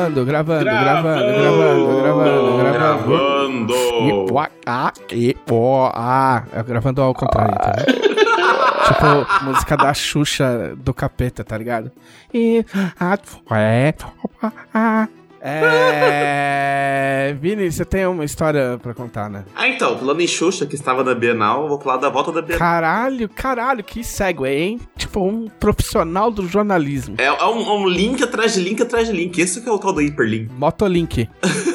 Gravando, gravando, gravando, gravando, gravando, gravando. Gravando! E, ah, e, ó, ah. É gravando ao contrário, tá tipo, música da Xuxa do capeta, tá ligado? E. Ah, é. ah. É. Vini, você tem uma história pra contar, né? Ah, então, falando em Xuxa, que estava na Bienal, vou falar da volta da Bienal. Caralho, caralho, que segue, hein? Tipo, um profissional do jornalismo. É, é um, um link atrás de link atrás de link. Esse que é o tal do hiperlink. Motolink.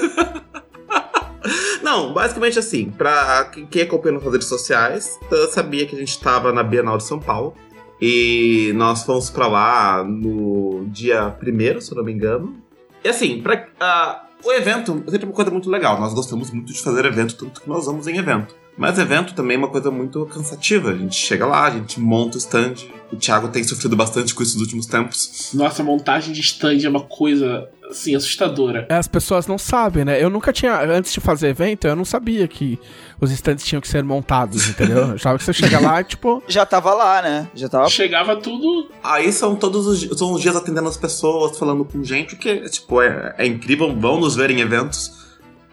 Não, basicamente assim, pra quem acompanha nas redes sociais, sabia que a gente tava na Bienal de São Paulo. E nós fomos pra lá no dia primeiro, se eu não me engano. E assim, pra, ah, o evento é sempre uma coisa muito legal. Nós gostamos muito de fazer evento, tanto que nós vamos em evento. Mas evento também é uma coisa muito cansativa. A gente chega lá, a gente monta o stand. O Thiago tem sofrido bastante com isso nos últimos tempos. Nossa, montagem de stand é uma coisa, assim, assustadora. As pessoas não sabem, né? Eu nunca tinha, antes de fazer evento, eu não sabia que os stands tinham que ser montados, entendeu? Eu achava que você chega lá e, tipo, Já tava lá, né? Já tava. Chegava tudo. Aí são todos os, são os dias atendendo as pessoas, falando com gente, que tipo, é, é incrível, vão nos ver em eventos.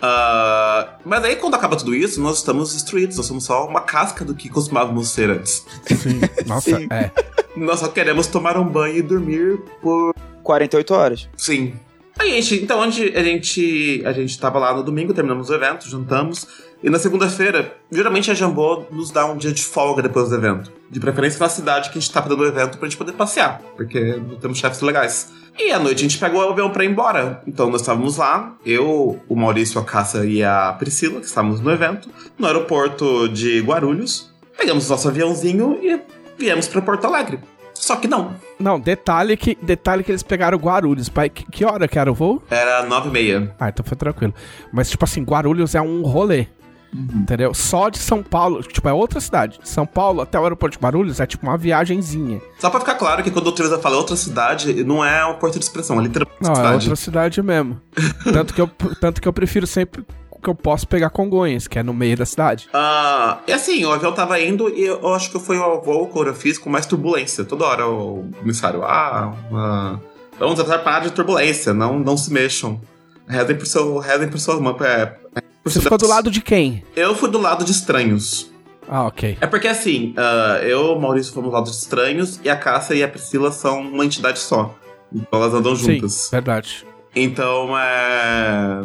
Ah, mas aí quando acaba tudo isso, nós estamos destruídos, nós somos só uma casca do que costumávamos ser antes. sim, nossa, Sim. é. Nós só queremos tomar um banho e dormir por 48 horas. Sim. Aí a gente, então onde a gente a gente tava lá no domingo, terminamos o evento, jantamos, e na segunda-feira, geralmente a Jambô nos dá um dia de folga depois do evento. De preferência na cidade que a gente tava dando o evento pra gente poder passear, porque não temos chefes legais. E à noite a gente pegou o avião pra ir embora. Então nós estávamos lá, eu, o Maurício, a Cássia e a Priscila, que estávamos no evento, no aeroporto de Guarulhos. Pegamos nosso aviãozinho e viemos pra Porto Alegre. Só que não. Não, detalhe que, detalhe que eles pegaram Guarulhos. Pai, que, que hora que era o voo? Era nove e meia. Ah, então foi tranquilo. Mas, tipo assim, Guarulhos é um rolê. Entendeu? Só de São Paulo, tipo, é outra cidade. De São Paulo até o aeroporto de Guarulhos é tipo uma viagenzinha. Só pra ficar claro que quando o Teresa fala outra cidade, não é um porto de expressão, é literalmente Não, é cidade. outra cidade mesmo. tanto, que eu, tanto que eu prefiro sempre que eu posso pegar Congonhas, que é no meio da cidade. Ah, e assim, o avião tava indo e eu acho que foi o voo que eu fiz com mais turbulência. Toda hora o comissário, ah, ah, vamos parar de turbulência, não, não se mexam. Rezem por seu, rezem por seu irmão. É, é, Você ficou do lado de quem? Eu fui do lado de estranhos. Ah, ok. É porque assim, ah, eu e o Maurício fomos do lado de estranhos e a Cássia e a Priscila são uma entidade só. Então elas andam juntas. Sim, verdade. Então é.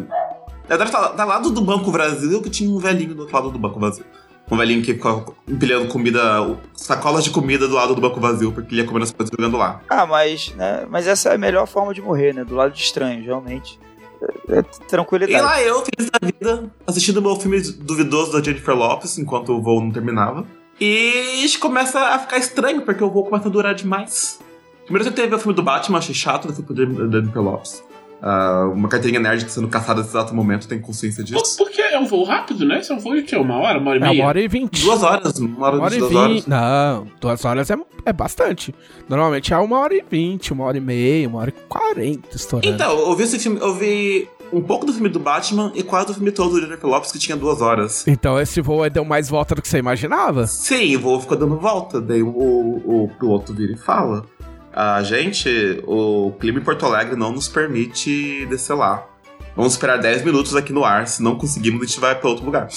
Eu deve estar do lado do Banco Brasil que tinha um velhinho do outro lado do Banco Brasil. Um velhinho que ficava empilhando comida, sacolas de comida do lado do Banco Vazio, porque ele ia comendo as coisas jogando lá. Ah, mas, né? Mas essa é a melhor forma de morrer, né? Do lado de estranhos, realmente. É, é E tranquilidade. lá eu, feliz da vida, assistindo meu filme duvidoso da Jennifer Lopes, enquanto o voo não terminava. E isso começa a ficar estranho, porque o voo começa a durar demais. Primeiro eu tentei ver o filme do Batman, achei chato, depois fui pro da Jennifer Lopes. Ah, uma carteirinha nerd sendo caçada nesse exato momento, tem consciência Por- disso. É um voo rápido, né? Esse é um voo de quê? Uma hora? Uma hora e É meia? uma hora e vinte. Duas horas, uma hora, Uma hora e duas horas. vinte. Não, duas horas é, é bastante. Normalmente é uma hora e vinte, uma hora e meia, uma hora e quarenta estourando. Então, eu vi esse filme, eu vi um pouco do filme do Batman e quase o filme todo do Jennifer Lopes, que tinha duas horas. Então esse voo aí deu mais volta do que você imaginava? Sim, o voo ficou dando volta. Daí o, o, o piloto vira e fala: A gente, o clima em Porto Alegre não nos permite descer lá. Vamos esperar 10 minutos aqui no ar. Se não conseguimos, a gente vai pra outro lugar.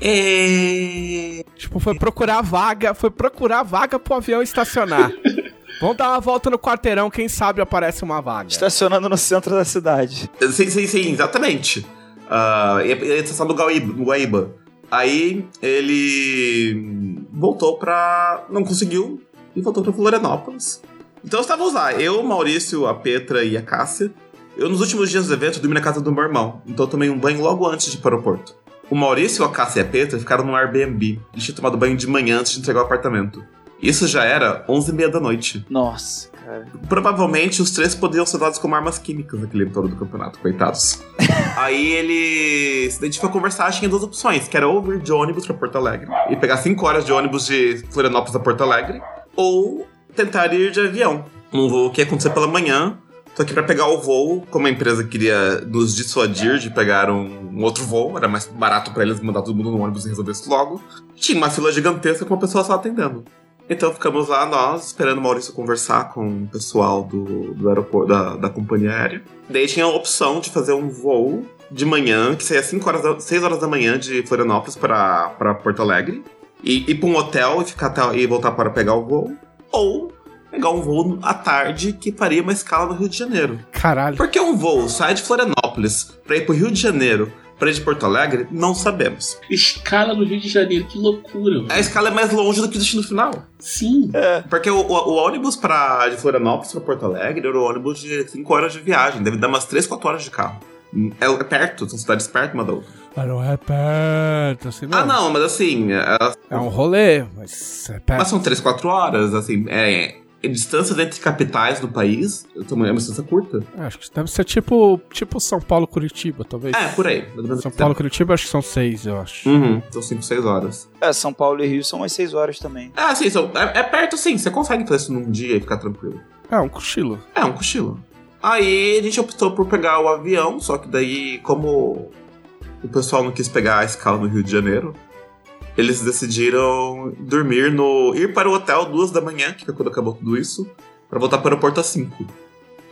E... Tipo, foi procurar vaga, foi procurar vaga pro avião estacionar. Vamos dar uma volta no quarteirão, quem sabe aparece uma vaga. Estacionando no centro da cidade. Sim, sim, sim, exatamente. Ah, e a e a estação do Guaíba, do Guaíba. Aí ele voltou pra. Não conseguiu e voltou pra Florianópolis. Então estávamos lá, eu, o Maurício, a Petra e a Cássia. Eu, nos últimos dias do evento, dormi na casa do meu irmão, então eu tomei um banho logo antes de ir para o aeroporto. O Maurício, a Cássia e a Petra ficaram no Airbnb. Eles tinham tomado banho de manhã antes de entregar o apartamento. Isso já era 11h30 da noite. Nossa, cara. Provavelmente os três poderiam ser usados como armas químicas naquele todo do campeonato, coitados. Aí ele se identificou a conversar, tinha duas opções, que era ou vir de ônibus pra Porto Alegre e pegar cinco horas de ônibus de Florianópolis a Porto Alegre, ou tentar ir de avião. Um voo que ia acontecer pela manhã, só que pra pegar o voo, como a empresa queria nos dissuadir de pegar um, um outro voo, era mais barato pra eles mandar todo mundo no ônibus e resolver isso logo, tinha uma fila gigantesca com uma pessoa só atendendo. Então ficamos lá, nós, esperando o Maurício conversar com o pessoal do, do aeroporto, da, da companhia aérea. Daí tinha a opção de fazer um voo de manhã, que saía 5 horas da, 6 horas da manhã de Florianópolis para Porto Alegre. E ir para um hotel e, ficar até, e voltar para pegar o voo. Ou pegar um voo à tarde que faria uma escala no Rio de Janeiro. Caralho. Porque um voo sai de Florianópolis para ir para o Rio de Janeiro para ir de Porto Alegre, não sabemos. Escala no Rio de Janeiro, que loucura. mano. A escala é mais longe do que o destino final. Sim. Porque o, o- o ônibus pra, de Florianópolis para Porto Alegre era um ônibus de 5 horas de viagem. Deve dar umas 3, 4 horas de carro. É, é perto, são cidades perto uma da outra. Mas não é perto, assim não. Ah, não, mas assim, elas, É um rolê, mas é perto. mas são 3, 4 horas, assim, é, é distâncias entre capitais do país é uma distância curta. Acho que deve ser tipo, tipo São Paulo, Curitiba, talvez. É, por aí. São esse Paulo. Curitiba, acho que são seis, eu acho. Uhum, são 5, 6 horas. É, São Paulo e Rio são umas 6 horas também. Ah, sim, são, é, é perto sim, você consegue fazer isso num dia e ficar tranquilo. É, um cochilo. É, um cochilo. Aí a gente optou por pegar o avião, só que daí, como o pessoal não quis pegar a escala no Rio de Janeiro, eles decidiram dormir no. ir para o hotel duas da manhã, que foi quando acabou tudo isso, para voltar para o aeroporto às 5.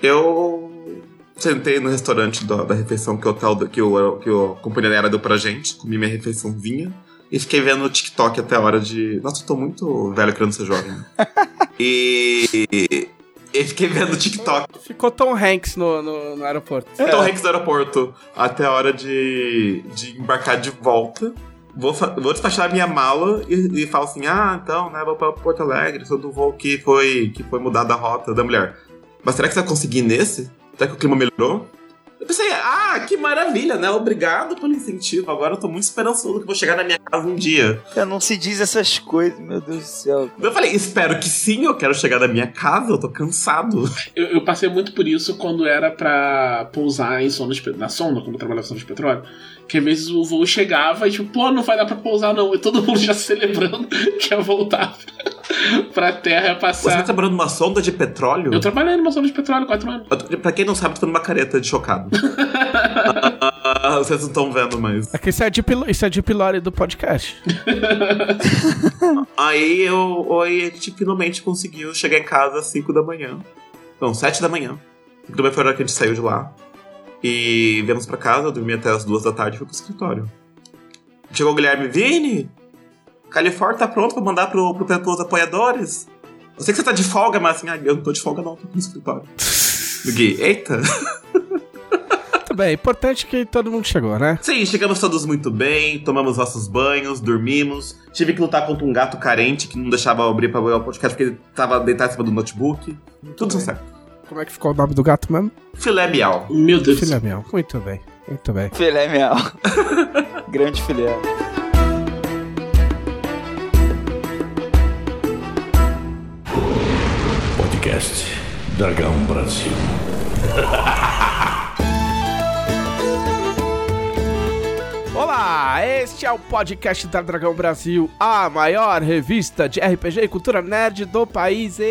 Eu sentei no restaurante da, da refeição que o hotel que, o, que a companhia aérea deu pra gente, comi minha refeição vinha. E fiquei vendo o TikTok até a hora de. Nossa, eu tô muito velho querendo ser jovem. e. E fiquei vendo o TikTok Ficou Tom Hanks no, no, no aeroporto. Tom Hanks do aeroporto até a hora de, de embarcar de volta. Vou, vou despachar minha mala e, e falo assim: ah, então, né, vou pra Porto Alegre, sou do voo que foi, que foi mudada a rota da mulher. Mas será que você vai conseguir nesse? Será que o clima melhorou? Eu pensei, ah, que maravilha, né? Obrigado pelo incentivo. Agora eu tô muito esperançoso que vou chegar na minha casa um dia. É, não se diz essas coisas, meu Deus do céu. Eu falei, espero que sim, eu quero chegar na minha casa, eu tô cansado. Eu, eu passei muito por isso quando era pra pousar em sonda de, na sonda, quando eu trabalhava em sonda de petróleo. Que às vezes o voo chegava e tipo, pô, não vai dar pra pousar não. E todo mundo já celebrando que ia voltar pra terra ia Você passar. tá trabalhando numa sonda de petróleo? Eu trabalhei numa sonda de petróleo há quatro anos. Pra quem não sabe, eu tô numa careta de chocado. Ah, vocês não estão vendo, mas. É que isso é de, pilo, isso é de pilore do podcast. Aí eu. Aí a gente finalmente conseguiu chegar em casa às 5 da manhã. Não, 7 da manhã. 5 da manhã foi a hora que a gente saiu de lá. E viemos pra casa, eu dormi até as 2 da tarde e fui pro escritório. Chegou o Guilherme, Vini! Califórnia tá pronto pra mandar pro, pro, pros apoiadores? Eu sei que você tá de folga, mas assim, ah, eu não tô de folga não, tô no escritório. Gui, eita! Muito bem, importante que todo mundo chegou, né? Sim, chegamos todos muito bem, tomamos nossos banhos, dormimos. Tive que lutar contra um gato carente que não deixava eu abrir pra ver o podcast porque ele tava deitado em cima do notebook. Tudo bem. certo. Como é que ficou o nome do gato mesmo? Filé miau. Meu Deus do Filé. Miau. Muito bem, muito bem. Filé miau. Grande filé. Podcast Dragão Brasil. Olá, este é o podcast da Dragão Brasil, a maior revista de RPG e cultura nerd do país. E...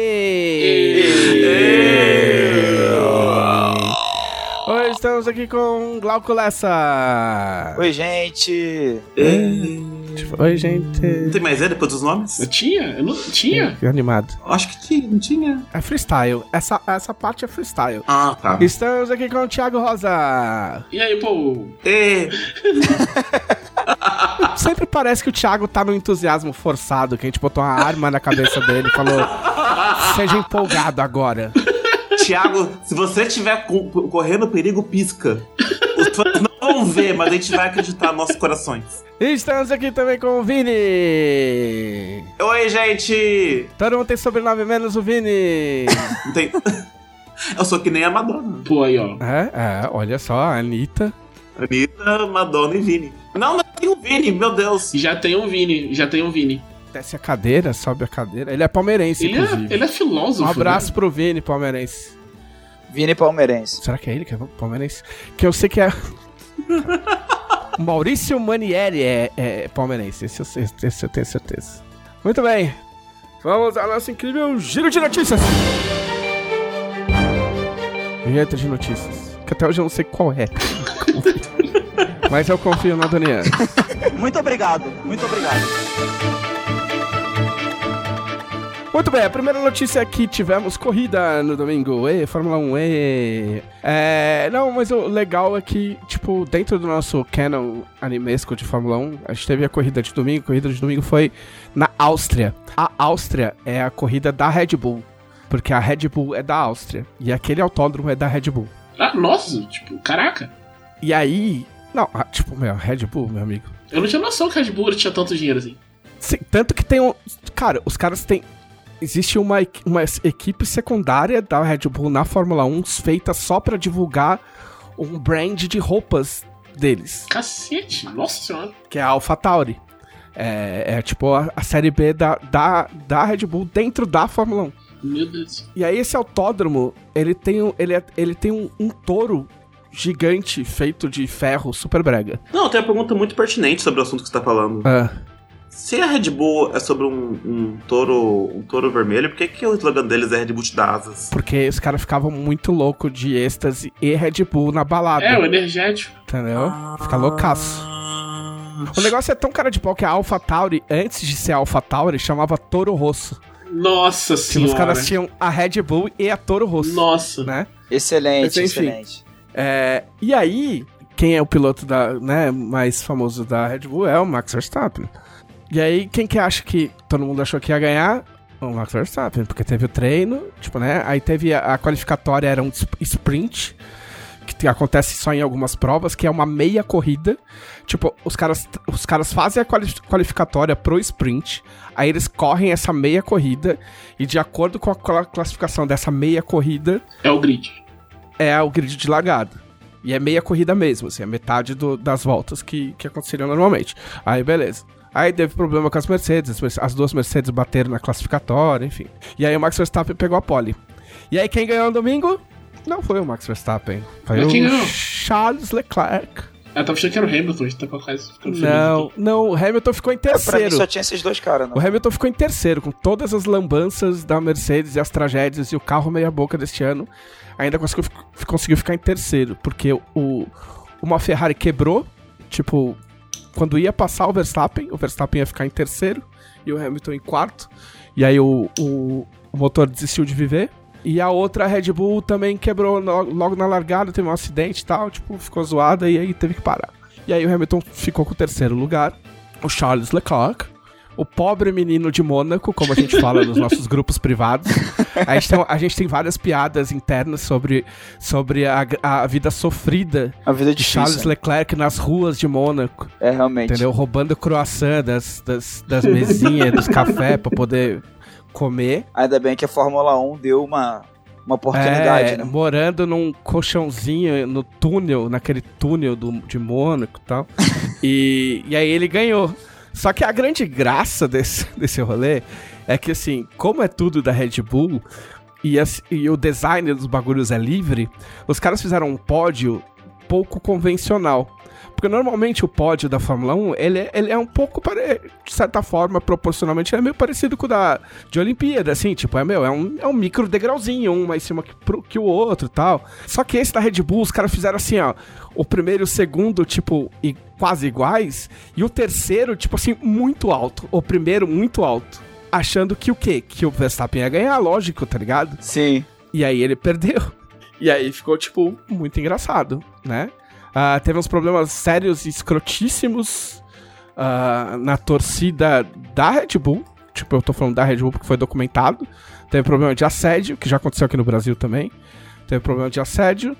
Hoje estamos aqui com Glauco Lessa. Oi, gente. Oi, gente. Não tem mais E depois dos nomes? Eu tinha? Eu não tinha? Que animado. Acho que tinha, não tinha. É freestyle. Essa, essa parte é freestyle. Ah, tá. Estamos aqui com o Thiago Rosa. E aí, pô, E... Sempre parece que o Thiago tá no entusiasmo forçado, que a gente botou uma arma na cabeça dele e falou: seja empolgado agora. Tiago, se você estiver co- correndo perigo, pisca. Os fãs não vão ver, mas a gente vai acreditar nos nossos corações. Estamos aqui também com o Vini. Oi, gente! Todo mundo tem sobrenome menos o Vini. Não tem... Eu sou que nem a Madonna. pô aí, ó. é, é, olha só, a Anitta. Anitta, Madonna e Vini. Não, não tem o Vini, meu Deus. Já tem um Vini, já tem um Vini. Desce a cadeira, sobe a cadeira. Ele é palmeirense, Ele é, inclusive. ele é filósofo. Um abraço né? pro Vini, palmeirense. Vini Palmeirense. Será que é ele que é palmeirense? Que eu sei que é. Maurício Manieri é, é palmeirense, esse eu, sei, esse eu tenho certeza. Muito bem. Vamos ao nosso incrível giro de notícias. Vinheta de notícias. Que até hoje eu não sei qual é. Mas eu confio na Daniela. Muito obrigado, muito obrigado. Muito bem, a primeira notícia é que tivemos corrida no domingo. E Fórmula 1, e. É. Não, mas o legal é que, tipo, dentro do nosso canon animesco de Fórmula 1, a gente teve a corrida de domingo. A corrida de domingo foi na Áustria. A Áustria é a corrida da Red Bull. Porque a Red Bull é da Áustria. E aquele autódromo é da Red Bull. Ah, nossa, tipo, caraca. E aí. Não, ah, tipo, meu, Red Bull, meu amigo. Eu não tinha noção que a Red Bull tinha tanto dinheiro assim. Sim, tanto que tem um. Cara, os caras têm. Existe uma, uma equipe secundária da Red Bull na Fórmula 1 feita só pra divulgar um brand de roupas deles, Cacete, nossa senhora. que é a AlphaTauri. É, é tipo a, a série B da, da, da Red Bull dentro da Fórmula 1. Meu Deus. E aí esse autódromo, ele tem, um- ele é- ele tem um, um touro gigante feito de ferro super brega. Não, tem uma pergunta muito pertinente sobre o assunto que você tá falando. Ah, Se a Red Bull é sobre um, um touro um touro vermelho, por que, que o slogan deles é Red Bull te dá asas? porque os caras ficavam muito loucos de êxtase e Red Bull na balada. É, o energético. Entendeu? Fica loucaço. O negócio é tão cara de pau que a Alpha Tauri, antes de ser Alpha Tauri, chamava Toro Rosso. Nossa Tipo, senhora. os caras tinham a Red Bull e a Toro Rosso. Nossa. Né? Excelente, Mas, enfim. excelente. É, e aí, quem é o piloto da, né, mais famoso da Red Bull é o Max Verstappen. E aí, quem que acha que todo mundo achou que ia ganhar? O Max Verstappen, porque teve o treino, tipo, né? Aí teve a, a qualificatória, era um sp- sprint, que te- acontece só em algumas provas, que é uma meia corrida. Tipo, os caras, os caras fazem a quali- qualificatória pro sprint, aí eles correm essa meia corrida, e de acordo com a cla- classificação dessa meia corrida, É o grid. é o grid de largada. E é meia corrida mesmo, assim, é metade do- das voltas que, que aconteceriam normalmente. Aí, beleza. Aí teve problema com as Mercedes, as duas Mercedes bateram na classificatória, enfim. E aí o Max Verstappen pegou a pole. E aí quem ganhou no domingo? Não foi o Max Verstappen, foi Mas o quem ganhou? Charles Leclerc. Eu tava achando que era o Hamilton, a gente tá quase ficando feliz Não, não, o Hamilton ficou em É, pra mim terceiro. só tinha esses dois caras, não. O Hamilton ficou em terceiro, com todas as lambanças da Mercedes e as tragédias e o carro meia-boca deste ano. Ainda conseguiu, conseguiu ficar em terceiro, porque o, uma Ferrari quebrou. Tipo, quando ia passar o Verstappen, o Verstappen ia ficar em terceiro e o Hamilton em quarto. E aí o, o, o motor desistiu de viver. E a outra, a Red Bull, também quebrou logo na largada, teve um acidente e tal, tipo, ficou zoada e aí teve que parar. E aí o Hamilton ficou com o terceiro lugar, o Charles Leclerc, o pobre menino de Mônaco, como a gente fala nos nossos grupos privados. A gente tem, a gente tem várias piadas internas sobre, sobre a, a vida sofrida A vida de. Charles Leclerc nas ruas de Mônaco, É, realmente. entendeu? Roubando croissant das, das, das mesinhas, dos cafés pra poder comer. Ainda bem que a Fórmula 1 deu uma, uma oportunidade, É, né? morando num colchãozinho no túnel, naquele túnel do, de Mônaco e tal. e, e aí ele ganhou. Só que a grande graça desse, desse rolê é que, assim, como é tudo da Red Bull e, e o design dos bagulhos é livre, os caras fizeram um pódio pouco convencional. Porque normalmente o pódio da Fórmula 1, ele, é- ele é um pouco, pare- de certa forma, proporcionalmente, é meio parecido com o da de Olimpíada, assim, tipo, é, meu, é um, é um micro degrauzinho, um mais em cima que, pro- que o outro e tal. Só que esse da Red Bull, os caras fizeram assim, ó, o primeiro e o segundo, tipo, e quase iguais, e o terceiro, tipo assim, muito alto. O primeiro, muito alto. Achando que o quê? Que o Verstappen ia ganhar, lógico, tá ligado? Sim. E aí ele perdeu. E aí ficou, tipo, muito engraçado, né? Ah, teve uns problemas sérios e escrotíssimos ah, na torcida da Red Bull. Tipo, eu tô falando da Red Bull porque foi documentado. Teve problema de assédio, que já aconteceu aqui no Brasil também. Teve problema de assédio.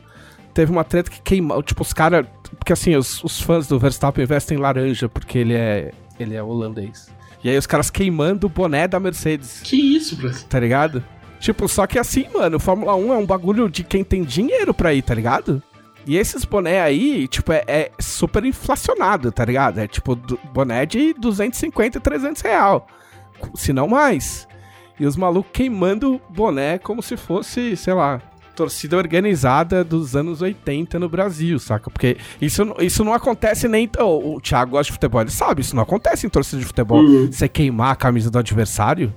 Teve uma treta que queimou. Tipo, os caras. Porque assim, os, os fãs do Verstappen vestem laranja porque ele é, ele é holandês. E aí os caras queimando o boné da Mercedes Que isso, Brasil? tá ligado? Tipo, só que assim, mano, Fórmula 1 é um bagulho de quem tem dinheiro pra ir, tá ligado? E esses boné aí, tipo, é, é super inflacionado, tá ligado? É tipo boné de 250, 300 real. Se não mais. E os malucos queimando boné como se fosse, sei lá, torcida organizada dos anos 80 no Brasil, saca? Porque isso, não- isso não acontece nem. O, o Thiago gosta de futebol, ele sabe, isso não acontece em torcida de futebol. Uhum. Você queimar a camisa do adversário.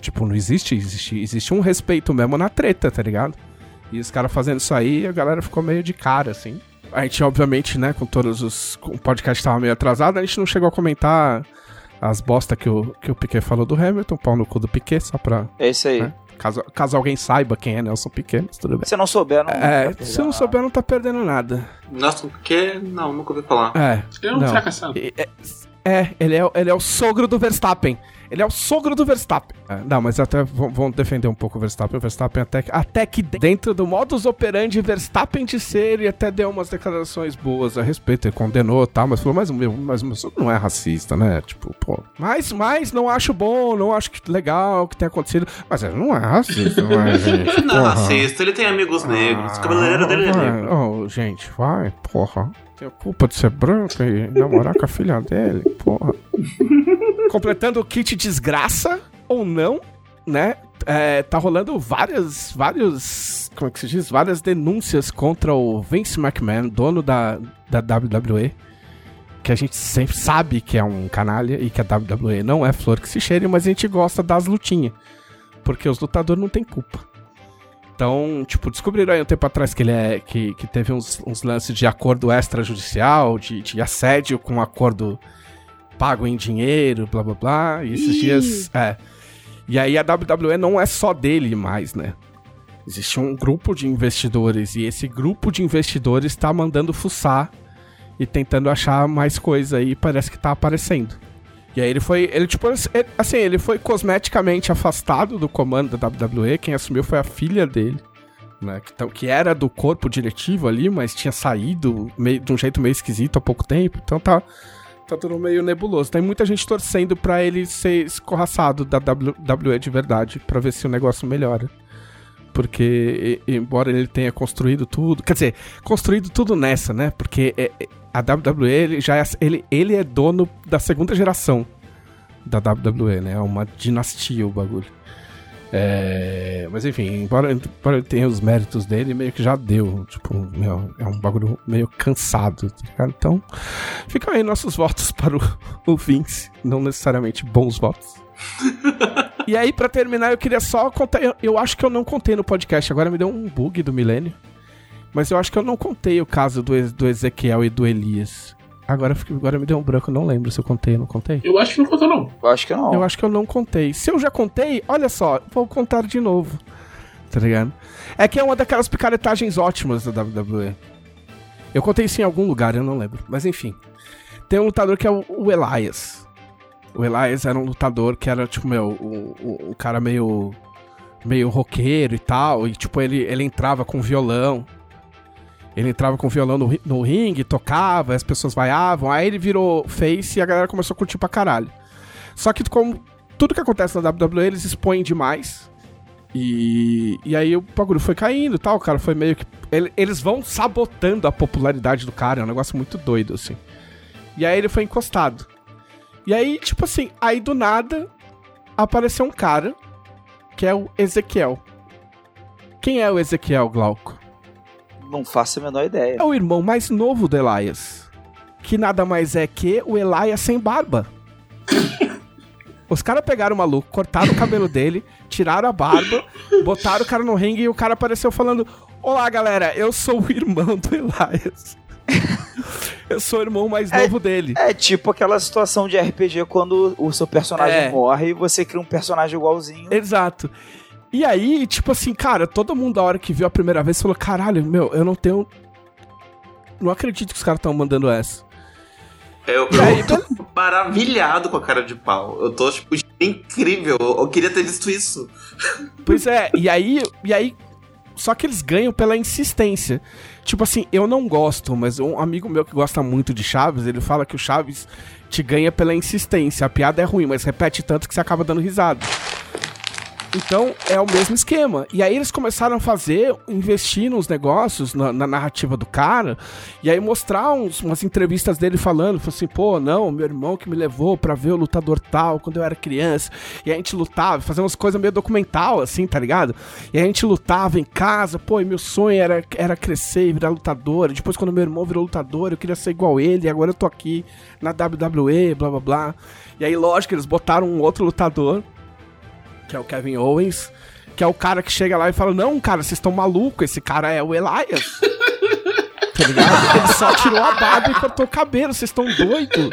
Tipo, não existe, existe. Existe um respeito mesmo na treta, tá ligado? E os caras fazendo isso aí, a galera ficou meio de cara, assim. A gente, obviamente, né, com todos os. O podcast tava meio atrasado, a gente não chegou a comentar as bosta que o, que o Piquet falou do Hamilton, pau no cu do Piquet, só pra. É isso aí. É. Caso, caso alguém saiba quem é Nelson Piquet, mas tudo bem. Se não souber, não. É, tá se não souber, não tá perdendo nada. Nossa, porque. Não, nunca ouvi falar. É. É um não. fracassado. É, é, ele é, ele é o sogro do Verstappen. Ele é o sogro do Verstappen. É, não, mas até vão vão defender um pouco o Verstappen. O Verstappen até, que- até que dentro do modus operandi Verstappen de ser, ele até deu umas declarações boas a respeito. Ele condenou e tal, mas falou, mas o meu, mas meu sogro não é racista, né? Tipo, pô. Mas, mas não acho bom, não acho que legal o que tem acontecido. Mas ele não é racista, não é, gente? Não, Porra. racista, ele tem amigos negros. O cabeleireiro dele é negro. Oh, gente, vai, porra. Tem culpa de ser branco e namorar com a filha dele, porra. Completando o kit desgraça ou não, né? É, tá rolando várias, vários, como é que se diz? Várias denúncias contra o Vince McMahon, dono da, da WWE. Que a gente sempre sabe que é um canalha e que a WWE não é flor que se cheire, mas a gente gosta das lutinhas. Porque os lutadores não têm culpa. Então, tipo, descobriram aí um tempo atrás que ele é. que, que teve uns, uns lances de acordo extrajudicial, de, de assédio com acordo pago em dinheiro, blá blá blá. E esses Ih. dias. É. E aí a WWE não é só dele mais, né? Existe um grupo de investidores e esse grupo de investidores tá mandando fuçar e tentando achar mais coisa aí, parece que tá aparecendo. E aí ele foi, ele tipo, assim, ele foi cosmeticamente afastado do comando da WWE, quem assumiu foi a filha dele, né, que, que era do corpo diretivo ali, mas tinha saído meio, de um jeito meio esquisito há pouco tempo, então tá, tá tudo meio nebuloso. Tem muita gente torcendo pra ele ser escorraçado da WWE de verdade, pra ver se o negócio melhora. Porque, e- embora ele tenha construído tudo, quer dizer, construído tudo nessa, né? Porque é- é- a WWE ele já é, ele, ele é dono da segunda geração da WWE, né? É uma dinastia o bagulho. É, mas enfim, embora, embora ele tenha os méritos dele, meio que já deu. Tipo, meu, é um bagulho meio cansado, tá? Então, ficam aí nossos votos para o, o Vince. Não necessariamente bons votos. e aí, pra terminar, eu queria só contar. Eu, eu acho que eu não contei no podcast, agora me deu um bug do milênio. Mas eu acho que eu não contei o caso do, do Ezequiel e do Elias. Agora, agora me deu um branco, eu não lembro se eu contei ou não contei. Eu acho que não contou, não. Eu acho que não. Eu acho que eu não contei. Se eu já contei, olha só, vou contar de novo. Tá ligado? É que é uma daquelas picaretagens ótimas da WWE. Eu contei isso em algum lugar, eu não lembro. Mas enfim. Tem um lutador que é o, o Elias. O Elias era um lutador que era, tipo, meu, um, um- um cara meio. meio roqueiro e tal. E, tipo, ele, ele entrava com violão. Ele entrava com violão no, no ringue, tocava, as pessoas vaiavam. Aí ele virou face e a galera começou a curtir pra caralho. Só que como tudo que acontece na WWE, eles expõem demais. E, e aí o bagulho foi caindo e tal, o cara foi meio que... ele- eles vão sabotando a popularidade do cara, é um negócio muito doido, assim. E aí ele foi encostado. E aí, tipo assim, aí do nada apareceu um cara que é o Ezequiel. Quem é o Ezequiel, Glauco? Não faço a menor ideia. É o irmão mais novo do Elias. Que nada mais é que o Elias sem barba. Os caras pegaram o maluco, cortaram o cabelo dele, tiraram a barba, botaram o cara no ringue e o cara apareceu falando: Olá, galera, eu sou o irmão do Elias. eu sou o irmão mais É- novo dele. É tipo aquela situação de RPG quando o seu personagem É. morre e você cria um personagem igualzinho. Exato. E aí, tipo assim, cara, todo mundo, a hora que viu a primeira vez, falou: caralho, meu, eu não tenho. Não acredito que os caras estão mandando essa. Eu, E aí, eu tô maravilhado com a cara de pau. Eu tô, tipo, incrível. Eu, eu queria ter visto isso. Pois é, e aí, e aí. Só que eles ganham pela insistência. Tipo assim, eu não gosto, mas um amigo meu que gosta muito de Chaves, ele fala que o Chaves te ganha pela insistência. A piada é ruim, mas repete tanto que você acaba dando risada. Então, é o mesmo esquema. E aí eles começaram a fazer, investir nos negócios, na, na narrativa do cara, e aí mostrar uns- umas entrevistas dele falando, falou assim, pô, não, meu irmão que me levou pra ver o lutador tal quando eu era criança, e a gente lutava, fazendo umas coisas meio documental, assim, tá ligado? E a gente lutava em casa, pô, e meu sonho era, era crescer e virar lutador, e depois quando meu irmão virou lutador, eu queria ser igual ele, e agora eu tô aqui na WWE, blá blá blá. E aí, lógico, eles botaram um outro lutador, que é o Kevin Owens, que é o cara que chega lá e fala: Não, cara, vocês estão malucos, esse cara é o Elias. tá ligado? Ele só tirou a barba e cortou o cabelo, vocês estão doidos.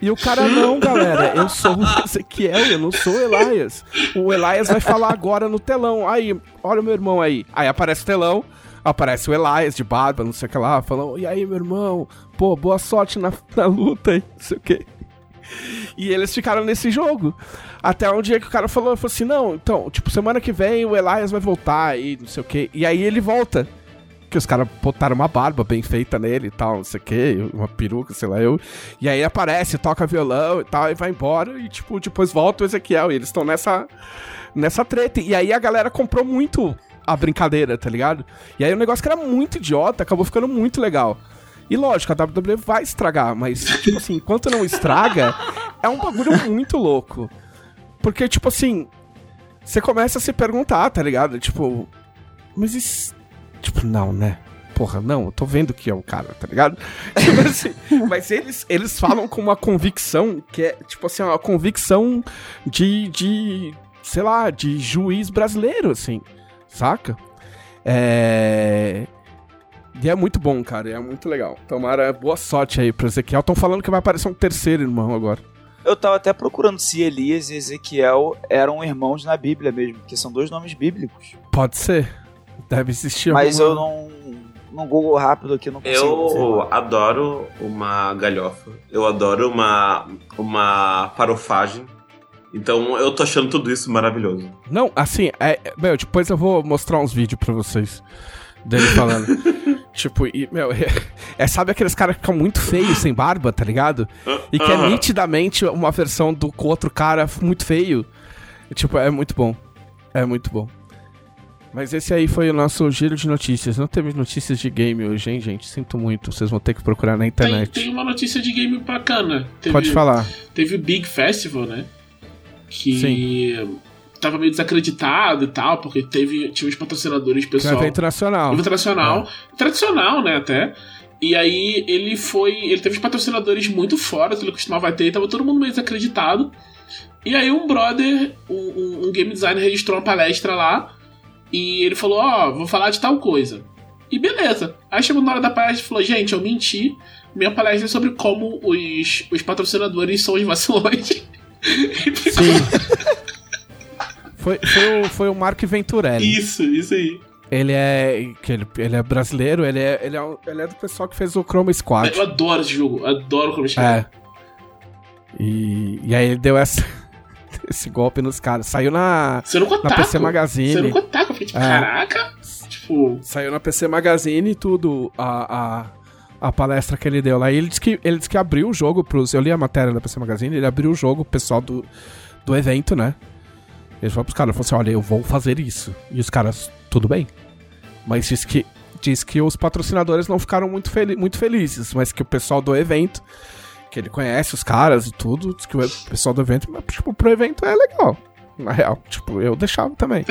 E o cara, não, galera, eu sou o Ezequiel, eu não sou o Elias. O Elias vai falar agora no telão. Aí, olha o meu irmão aí. Aí aparece o telão, aparece o Elias de barba, não sei o que lá, falando, e aí, meu irmão, pô, boa sorte na, na luta aí, não sei o que. E eles ficaram nesse jogo. Até um dia que o cara falou, falou assim, não, então, tipo, semana que vem o Elias vai voltar e não sei o que. E aí ele volta. Que os caras botaram uma barba bem feita nele e tal, não sei o que, uma peruca, sei lá eu. E aí aparece, toca violão e tal, e vai embora. E, tipo, depois volta o Ezequiel. E eles estão nessa, nessa treta. E aí a galera comprou muito a brincadeira, tá ligado? E aí o negócio que era muito idiota acabou ficando muito legal. E lógico, a WWE vai estragar, mas, tipo assim, enquanto não estraga, é um bagulho muito louco. Porque, tipo assim, você começa a se perguntar, tá ligado? Tipo, mas isso. Tipo, não, né? Porra, não, eu tô vendo que é o cara, tá ligado? Tipo assim, mas eles, eles falam com uma convicção que é, tipo assim, uma convicção de, de sei lá, de juiz brasileiro, assim, saca? É. E é muito bom, cara, e é muito legal. Tomara boa sorte aí pro Ezequiel. Estão falando que vai aparecer um terceiro irmão agora. Eu tava até procurando se Elias e Ezequiel eram irmãos na Bíblia mesmo, porque são dois nomes bíblicos. Pode ser. Deve existir Mas alguma... eu não. Num Google rápido aqui não consigo. Eu dizer. adoro uma galhofa. Eu adoro uma, uma parofagem. Então eu tô achando tudo isso maravilhoso. Não, assim, é, é- meu, depois eu vou mostrar uns vídeos pra vocês dele falando. tipo, e, meu, é, é, sabe aqueles caras que ficam muito feios sem barba, tá ligado? E que é nitidamente uma versão do outro cara muito feio. Tipo, é muito bom. É muito bom. Mas esse aí foi o nosso giro de notícias. Não teve notícias de game hoje, hein, gente? Sinto muito. Vocês vão ter que procurar na Tem, internet. tem uma notícia de game bacana. Teve, Pode falar. Teve o Big Festival, né? Que tava meio desacreditado e tal, porque teve, tinha uns patrocinadores Que é pessoal. evento nacional. Evento nacional. Tradicional, né, até. E aí ele foi. Ele teve os patrocinadores muito fora do que ele costumava ter, e tava todo mundo meio desacreditado. E aí um brother, um, um- game designer, registrou uma palestra lá. E ele falou, ó, vou falar de tal coisa. E beleza. Aí chegou na hora da palestra e falou, gente, eu menti. Minha palestra é sobre como os, os patrocinadores são os vacilões. Sim. foi, foi, o, foi o Mark Venturelli. isso, isso aí. Ele é. Ele, ele é brasileiro, ele é, ele, é, ele é do pessoal que fez o Chroma Squad. Eu adoro esse jogo, adoro como ele É. E, e aí ele deu essa, esse golpe nos caras. Saiu na, não na. PC Magazine. Você não Kotaku. Eu fiquei tipo, É. caraca. Tipo, Saiu na PC Magazine e tudo a, a, a palestra que ele deu lá. E ele disse que, ele disse que abriu o jogo pros. Eu li a matéria da PC Magazine, ele abriu o jogo pro pessoal do, do evento, né? Ele falou pros caras, falou assim, olha, eu vou fazer isso. E os caras, tudo bem. Mas disse que, disse que os patrocinadores não ficaram muito, fel muito felizes, mas que o pessoal do evento, que ele conhece os caras e tudo, disse que o pessoal do evento, mas, tipo, pro evento é legal. Na real, tipo, eu deixava também.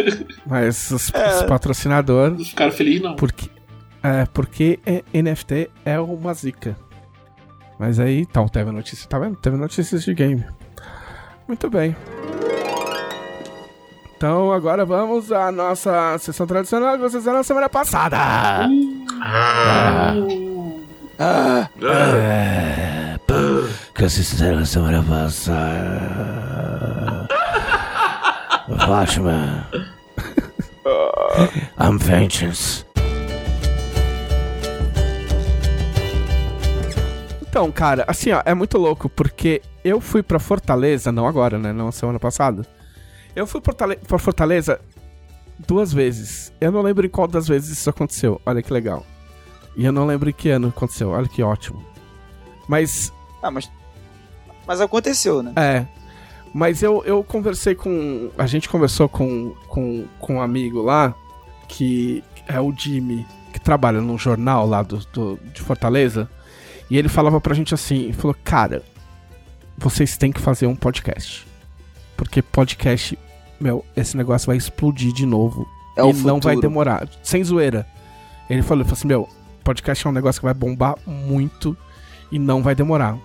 mas os, os patrocinadores. não ficaram felizes, não. Porque, é, porque é- NFT é uma zica. Mas aí, então, teve notícia, tá vendo? Teve notícias de game. Muito bem. Então, agora vamos à nossa sessão tradicional que vocês fizeram na semana passada. Ah. Ah, É, que vocês fizeram na semana passada? Batman. I'm vengeance. Então, cara, assim, ó, é muito louco, porque eu fui pra Fortaleza, não agora, né? Não semana passada. Eu fui pra Fortaleza duas vezes. Eu não lembro em qual das vezes isso aconteceu. Olha que legal. E eu não lembro em que ano aconteceu. Olha que ótimo. Mas, ah, mas. Mas aconteceu, né? é. Mas eu, eu conversei com. A gente conversou com, com, com um amigo lá, que é o Jimmy, que trabalha num jornal lá do, do- de Fortaleza. E ele falava pra gente assim: falou, cara, vocês têm que fazer um podcast. Porque podcast, meu, esse negócio vai explodir de novo. É e o não vai futuro. demorar. Sem zoeira. Ele falou, ele falou assim: meu, podcast é um negócio que vai bombar muito e não vai demorar.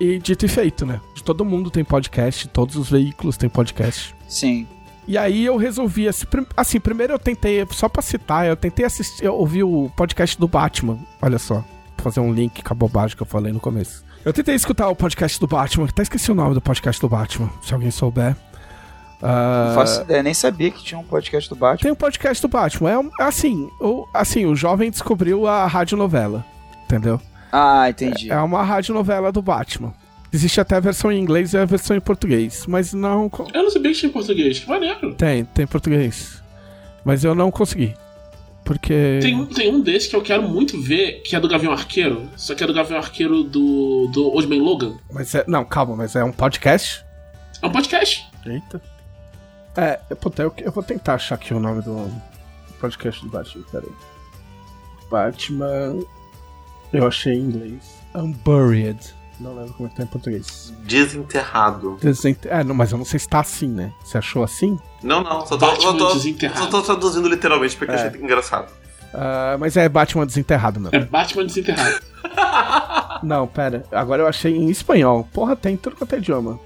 E dito e feito, né? De todo mundo tem podcast, todos os veículos têm podcast. Sim. E aí eu resolvi, assim, prim- primeiro eu tentei, só pra citar, eu tentei assistir, eu ouvi o podcast do Batman, olha só, fazer um link com a bobagem que eu falei no começo. Eu tentei escutar o podcast do Batman, até esqueci o nome do podcast do Batman, se alguém souber. Não faço ideia, nem sabia que tinha um podcast do Batman. Tem um podcast do Batman. É um- assim, o, assim, o jovem descobriu a radionovela. Entendeu? Ah, entendi. É uma radionovela do Batman. Existe até a versão em inglês e a versão em português. Mas não. Eu não sabia que tinha em português. Que maneiro. Tem, tem em português. Mas eu não consegui. Porque. Tem, um- tem um desses que eu quero muito ver, que é do Gavião Arqueiro. Só que é do Gavião Arqueiro do, do Old Man Logan. Mas é, não, calma, mas é um podcast? É um podcast. Eita. É, eu- puta, eu, eu vou tentar achar aqui o nome do podcast do Batman. Peraí. Batman. Eu achei em inglês. Unburied. Não lembro como é que tá em português. Desenterrado. Desente- É, não, mas eu não sei se tá assim, né? Você achou assim? Não, não, só tô, Batman tô, desenterrado. só tô traduzindo literalmente porque É. eu achei engraçado. Ah, mas é Batman desenterrado mesmo. É Batman desenterrado. Não, pera. Agora eu achei em espanhol. Porra, tem tudo quanto é idioma.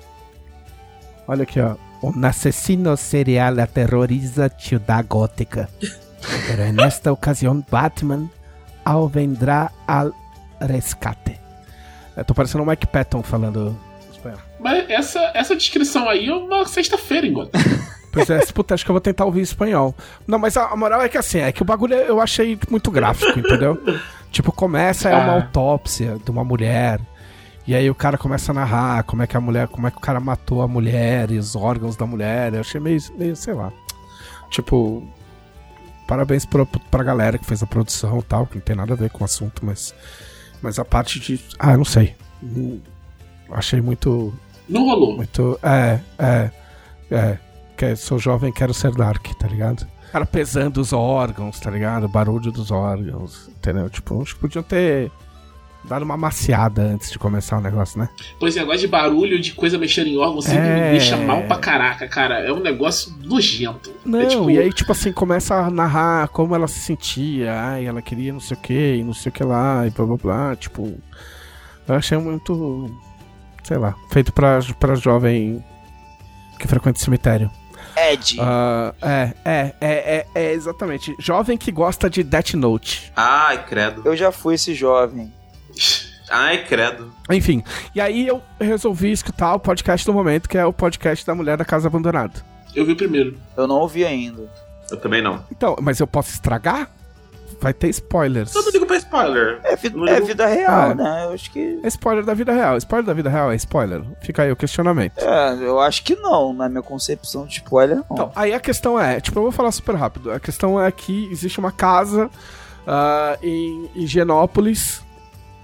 Olha aqui, ó. Un asesino serial aterroriza ciudad gótica. Pero en esta ocasión Batman ao vendrá al rescate. Eu tô parecendo o Mike Patton falando espanhol. Mas essa, essa descrição aí é uma sexta-feira, igual. Pois é, puta, acho que eu vou tentar ouvir espanhol. Não, mas a, a moral é que assim, é que o bagulho eu achei muito gráfico, entendeu? Tipo, começa é uma Ah. autópsia de uma mulher. E aí o cara começa a narrar como é que a mulher, como é que o cara matou a mulher e os órgãos da mulher. Eu achei meio, meio sei lá. Tipo, parabéns pra, pra galera que fez a produção e tal, que não tem nada a ver com o assunto, mas. Mas a parte de. Ah, eu não sei. Achei muito. Não rolou. Muito. É, é. É. Que sou jovem, quero ser dark, tá ligado? Cara pesando os órgãos, tá ligado? O barulho dos órgãos, entendeu? Tipo, acho que podiam ter dado uma maciada antes de começar o negócio, né? Pois é, negócio de barulho, de coisa mexendo em órgão, sempre É. me deixa mal pra caraca, cara. É um negócio nojento. Não, é tipo, e aí, tipo assim, começa a narrar como ela se sentia, ai, ela queria não sei o que, e não sei o que lá, e blá blá blá, tipo. Eu achei muito. Sei lá, feito pra, pra jovem que frequenta o cemitério. Ed. É, é, é, é, é, exatamente. Jovem que gosta de Death Note. Ai, credo. Eu já fui esse jovem. Ai, credo. Enfim, e aí eu resolvi escutar o podcast do momento, que é o podcast da Mulher da Casa Abandonada. Eu vi o primeiro. Eu não ouvi ainda. Eu também não. Então, mas eu posso estragar? Vai ter spoilers. Eu não ligo pra spoiler. É, vi- é vida real, Ah. né? Eu acho que. É spoiler da vida real. Spoiler da vida real é spoiler. Fica aí o questionamento. É, eu acho que não. Na minha concepção de spoiler, não. Então, aí a questão é, tipo, eu vou falar super rápido. A questão é que existe uma casa ah, em Higienópolis,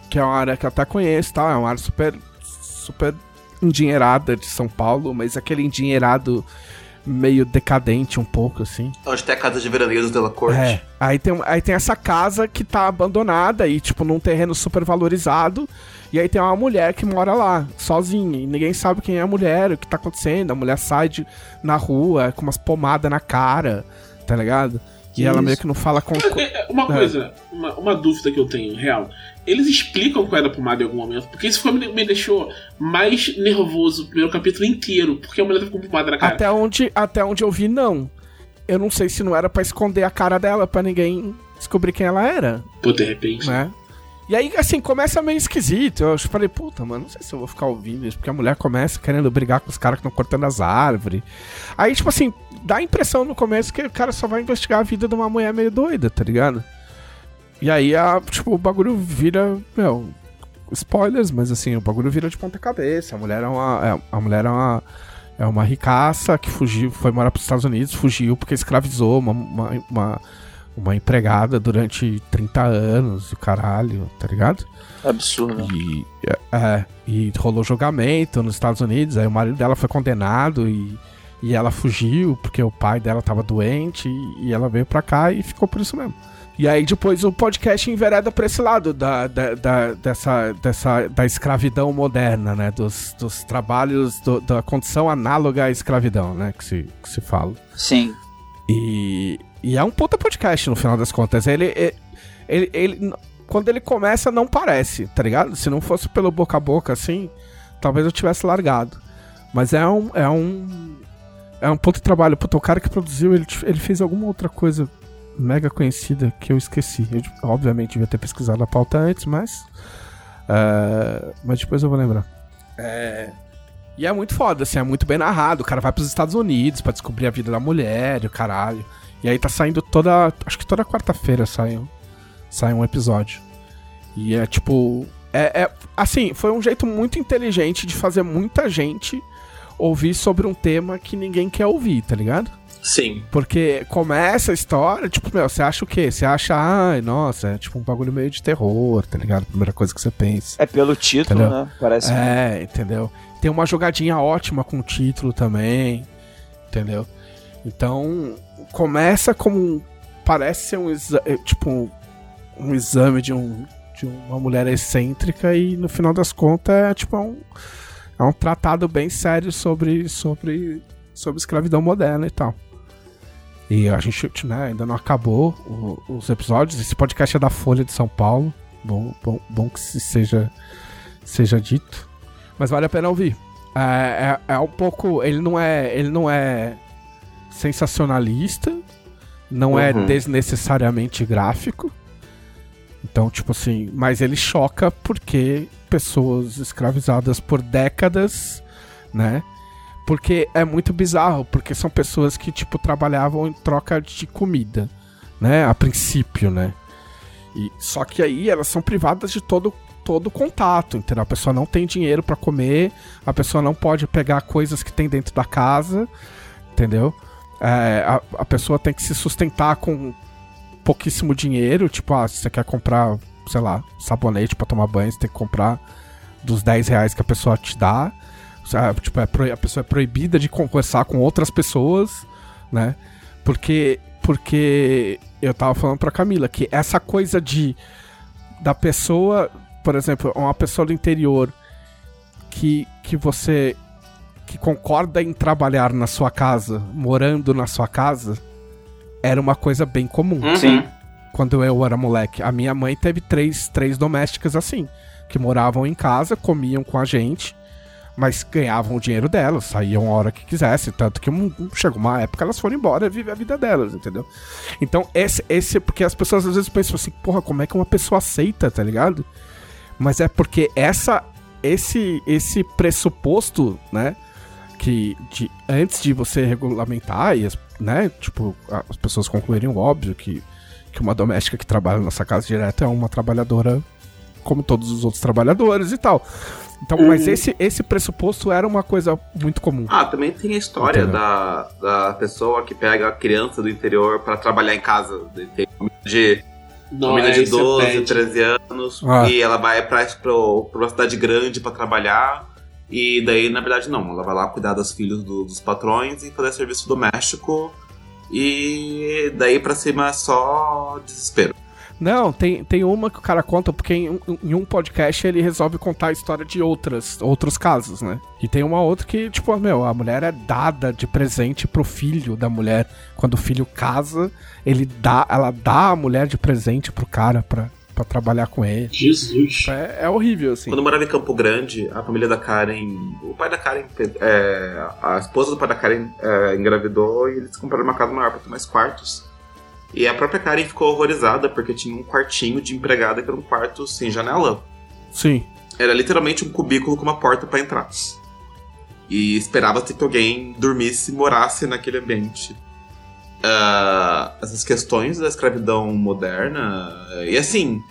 que é uma área que eu até conheço, tá? É uma área super, super endinheirada de São Paulo, mas aquele endinheirado meio decadente um pouco, assim. Onde tem a casa de veraneiros dela corte. É. Aí tem, aí tem essa casa que tá abandonada e, tipo, num terreno super valorizado. E aí tem uma mulher que mora lá, sozinha. E ninguém sabe quem é a mulher, o que tá acontecendo. A mulher sai de, na rua com umas pomadas na cara, tá ligado? E ela Isso. meio que não fala com. É, é, Uma coisa, uma, uma dúvida que eu tenho, real. Eles explicam qual é da pomada em algum momento, porque isso foi, me, me deixou mais nervoso o primeiro capítulo inteiro, porque a mulher tava com pomada na cara. Até onde, até onde eu vi, não. Eu não sei se não era pra esconder a cara dela, pra ninguém descobrir quem ela era. Pô, de repente. né? E aí, assim, começa meio esquisito. Eu falei, puta, mano, não sei se eu vou ficar ouvindo isso, porque a mulher começa querendo brigar com os caras que estão cortando as árvores. Aí, tipo assim, dá a impressão no começo que o cara só vai investigar a vida de uma mulher meio doida, tá ligado? E aí, a, tipo, o bagulho vira, meu, spoilers, mas assim, o bagulho vira de ponta cabeça. A mulher é uma. é- a mulher é uma. É uma ricaça que fugiu, foi morar pros Estados Unidos, fugiu porque escravizou uma, uma, uma, uma empregada durante 30 anos, o caralho, tá ligado? Absurdo. E, é, é, e rolou julgamento nos Estados Unidos, aí o marido dela foi condenado e, e ela fugiu porque o pai dela tava doente e, e ela veio pra cá e ficou por isso mesmo. E aí depois o podcast envereda pra esse lado da, da, da- dessa, dessa, da escravidão moderna, né? Dos, dos trabalhos, do- da condição análoga à escravidão, né? Que se, que se fala. Sim. E, e é um puta podcast no final das contas. Ele, ele, ele, ele- quando ele começa, não parece, tá ligado? Se não fosse pelo boca a boca assim, talvez eu tivesse largado. Mas é um. É um. É um puta trabalho. Puta, o cara que produziu, ele, ele fez alguma outra coisa mega conhecida que eu esqueci. Eu, obviamente, devia ter pesquisado a pauta antes, mas. É, mas depois eu vou lembrar. É, e é muito foda, assim, é muito bem narrado. O cara vai pros Estados Unidos pra descobrir a vida da mulher e o caralho. E aí tá saindo toda. Acho que toda quarta-feira sai, um- sai um episódio. E é tipo. É, é- Assim, foi um jeito muito inteligente de fazer muita gente ouvir sobre um tema que ninguém quer ouvir, tá ligado? Sim. Porque começa a história, tipo, meu, você acha o quê? Você acha, ai, nossa, é tipo um bagulho meio de terror, tá ligado? Primeira coisa que você pensa. É pelo título, Entendeu? né? Parece. É, entendeu? Tem uma jogadinha ótima com o título também, entendeu? Então, começa como. Parece ser um é, tipo um, um exame de, um, de uma mulher excêntrica e no final das contas é tipo um, é um tratado bem sério sobre, sobre, sobre escravidão moderna e tal. E a gente né, ainda não acabou o- os episódios. Esse podcast é da Folha de São Paulo. Bom, bom, bom que se seja, seja dito. Mas vale a pena ouvir. É, é, é um pouco. Ele não é. Ele não é sensacionalista. Não é Uhum. desnecessariamente gráfico. Então, tipo assim, mas ele choca porque pessoas escravizadas por décadas, né? Porque é muito bizarro, porque são pessoas que, tipo, trabalhavam em troca de comida, né? A princípio, né? E, só que aí elas são privadas de todo todo contato, entendeu? A pessoa não tem dinheiro pra comer, a pessoa não pode pegar coisas que tem dentro da casa, entendeu? É, a, a pessoa tem que se sustentar com pouquíssimo dinheiro, tipo, ah, se você quer comprar, sei lá, sabonete pra tomar banho, você tem que comprar dos 10 reais que a pessoa te dá. Sabe? Tipo, é a pessoa é proibida de conversar com outras pessoas, né? Porque, porque eu tava falando pra Camila que essa coisa de da pessoa, por exemplo, uma pessoa do interior que, que você que concorda em trabalhar na sua casa, morando na sua casa, era uma coisa bem comum Uhum. Sim. Quando eu era moleque. A minha mãe teve três, três domésticas assim, que moravam em casa, comiam com a gente, mas ganhavam o dinheiro delas, saíam a hora que quisesse, tanto que chegou uma época elas foram embora e viver a vida delas, entendeu? Então, esse, esse, porque as pessoas às vezes pensam assim, porra, como é que uma pessoa aceita, tá ligado? Mas é porque essa, esse, esse pressuposto, né, que de, antes de você regulamentar e, né, tipo, as pessoas concluírem o óbvio que que uma doméstica que trabalha na nossa casa direto é uma trabalhadora como todos os outros trabalhadores e tal. Então, mas esse, esse pressuposto era uma coisa muito comum. Ah, também tem a história Entendeu? da, da pessoa que pega a criança do interior pra trabalhar em casa. Tem uma menina de, Não, menina de esse é 12, bad. 13 anos Ah. e ela vai pra, pra uma cidade grande pra trabalhar. E daí, na verdade, não. Ela vai lá cuidar dos filhos do- dos patrões e fazer serviço doméstico. E daí pra cima é só desespero. Não, tem, tem uma que o cara conta, porque em, um- em um podcast ele resolve contar a história de outras, outros casos, né? E tem uma outra que, tipo, meu, a mulher é dada de presente pro filho da mulher. Quando o filho casa, ele dá, ela dá a mulher de presente pro cara pra, pra trabalhar com ele. Jesus. É, é horrível, assim. Quando eu morava em Campo Grande, a família da Karen. O pai da Karen. é, a esposa do pai da Karen é, engravidou e eles compraram uma casa maior pra ter mais quartos. E a própria Karen ficou horrorizada porque tinha um quartinho de empregada que era um quarto sem janela. Sim. Era literalmente um cubículo com uma porta pra entrar. E esperava-se que alguém dormisse e morasse naquele ambiente. Ah, essas questões da escravidão moderna. E assim.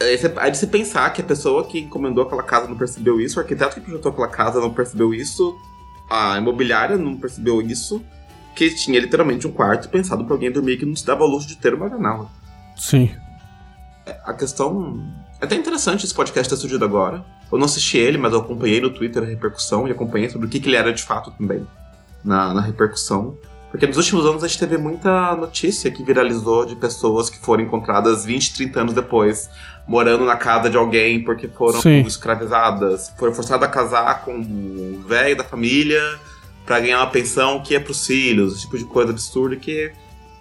É de- é se pensar que a pessoa que encomendou aquela casa não percebeu isso, o arquiteto que projetou aquela casa não percebeu isso, a imobiliária não percebeu isso, que tinha literalmente um quarto pensado pra alguém dormir que não se dava ao luxo de ter uma janela Sim. a questão. É até interessante esse podcast ter surgido agora. Eu não assisti ele, mas eu acompanhei no Twitter a repercussão e acompanhei sobre o que, que ele era de fato também na, na repercussão. Porque nos últimos anos a gente teve muita notícia que viralizou de pessoas que foram encontradas 20, 30 anos depois, morando na casa de alguém porque foram Sim. escravizadas, foram forçadas a casar com o velho da família pra ganhar uma pensão que é pros filhos, esse tipo de coisa absurda que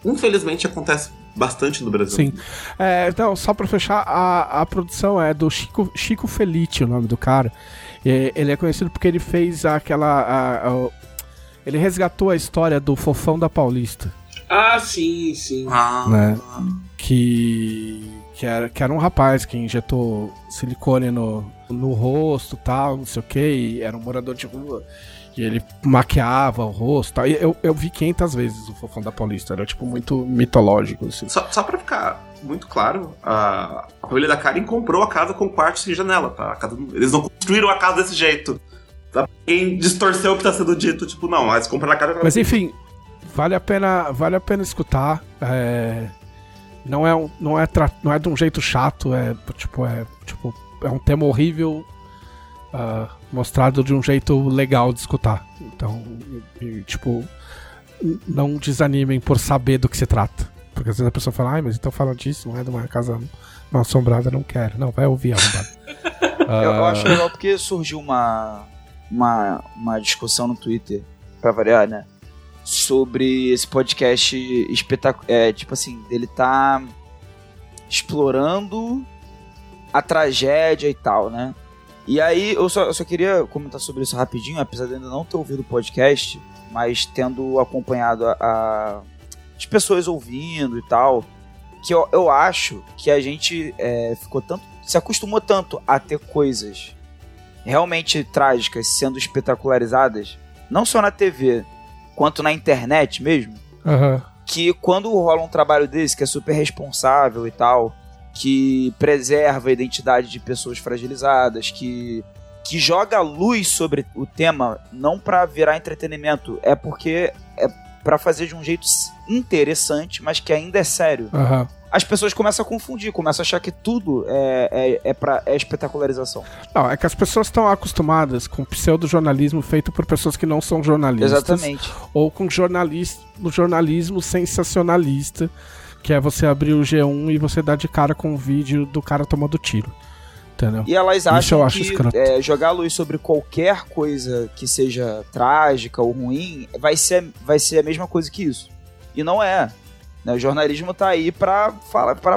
infelizmente acontece bastante no Brasil. Sim. É, então, só pra fechar, a, a produção é do Chico, Chico Felite, o nome do cara. Ele é conhecido porque ele fez aquela. a- a- ele resgatou a história do Fofão da Paulista, Ah, sim, sim. Ah, né? Que. que era, que era um rapaz que injetou silicone no, no rosto tal, não sei o que, e era um morador de rua. E ele maquiava o rosto tal. E eu, eu vi 500 vezes o Fofão da Paulista. Era, tipo, muito mitológico, assim. Só, só pra ficar muito claro, a, a família da Karen comprou a casa com quarto sem janela, tá? A casa, eles não construíram a casa desse jeito. Tá? Quem distorceu o que tá sendo dito, tipo, não, mas compraram a casa... Mas enfim, vale a pena, vale a pena escutar. É, não, é um, não, é tra- não é de um jeito chato, é tipo, é, tipo, é um tema horrível ah, mostrado de um jeito legal de escutar. Então, e- e, tipo, não desanimem por saber do que se trata. Porque às vezes a pessoa fala, ai, mas então fala disso, não é de uma casa mal assombrada, não quero. Não, vai ouvir arrombado. Eu, eu Ah, acho legal porque surgiu uma, uma, uma discussão no Twitter, pra variar, né? Sobre esse podcast espetacular. É, tipo assim, ele tá explorando a tragédia e tal, né? E aí, eu só, eu só queria comentar sobre isso rapidinho, apesar de ainda não ter ouvido o podcast, mas tendo acompanhado a, a- as pessoas ouvindo e tal, que eu, eu acho que a gente é, ficou tanto. se acostumou tanto a ter coisas realmente trágicas sendo espetacularizadas, não só na TV, quanto na internet mesmo, aham. que quando rola um trabalho desse, que é super responsável e tal, que preserva a identidade de pessoas fragilizadas, que, que joga luz sobre o tema, não pra virar entretenimento, é porque é pra fazer de um jeito interessante, mas que ainda é sério. Aham. As pessoas começam a confundir, começam a achar que tudo é, é, é, pra, é espetacularização. Não, é que as pessoas estão acostumadas com pseudo-jornalismo feito por pessoas que não são jornalistas. Exatamente. Ou com jornalis- no jornalismo sensacionalista, que é você abrir o G1 e você dar de cara com um vídeo do cara tomando tiro. Entendeu? E elas acham que é, jogar luz sobre qualquer coisa que seja trágica ou ruim vai ser, vai ser a mesma coisa que isso. E não é. Né? O jornalismo tá aí pra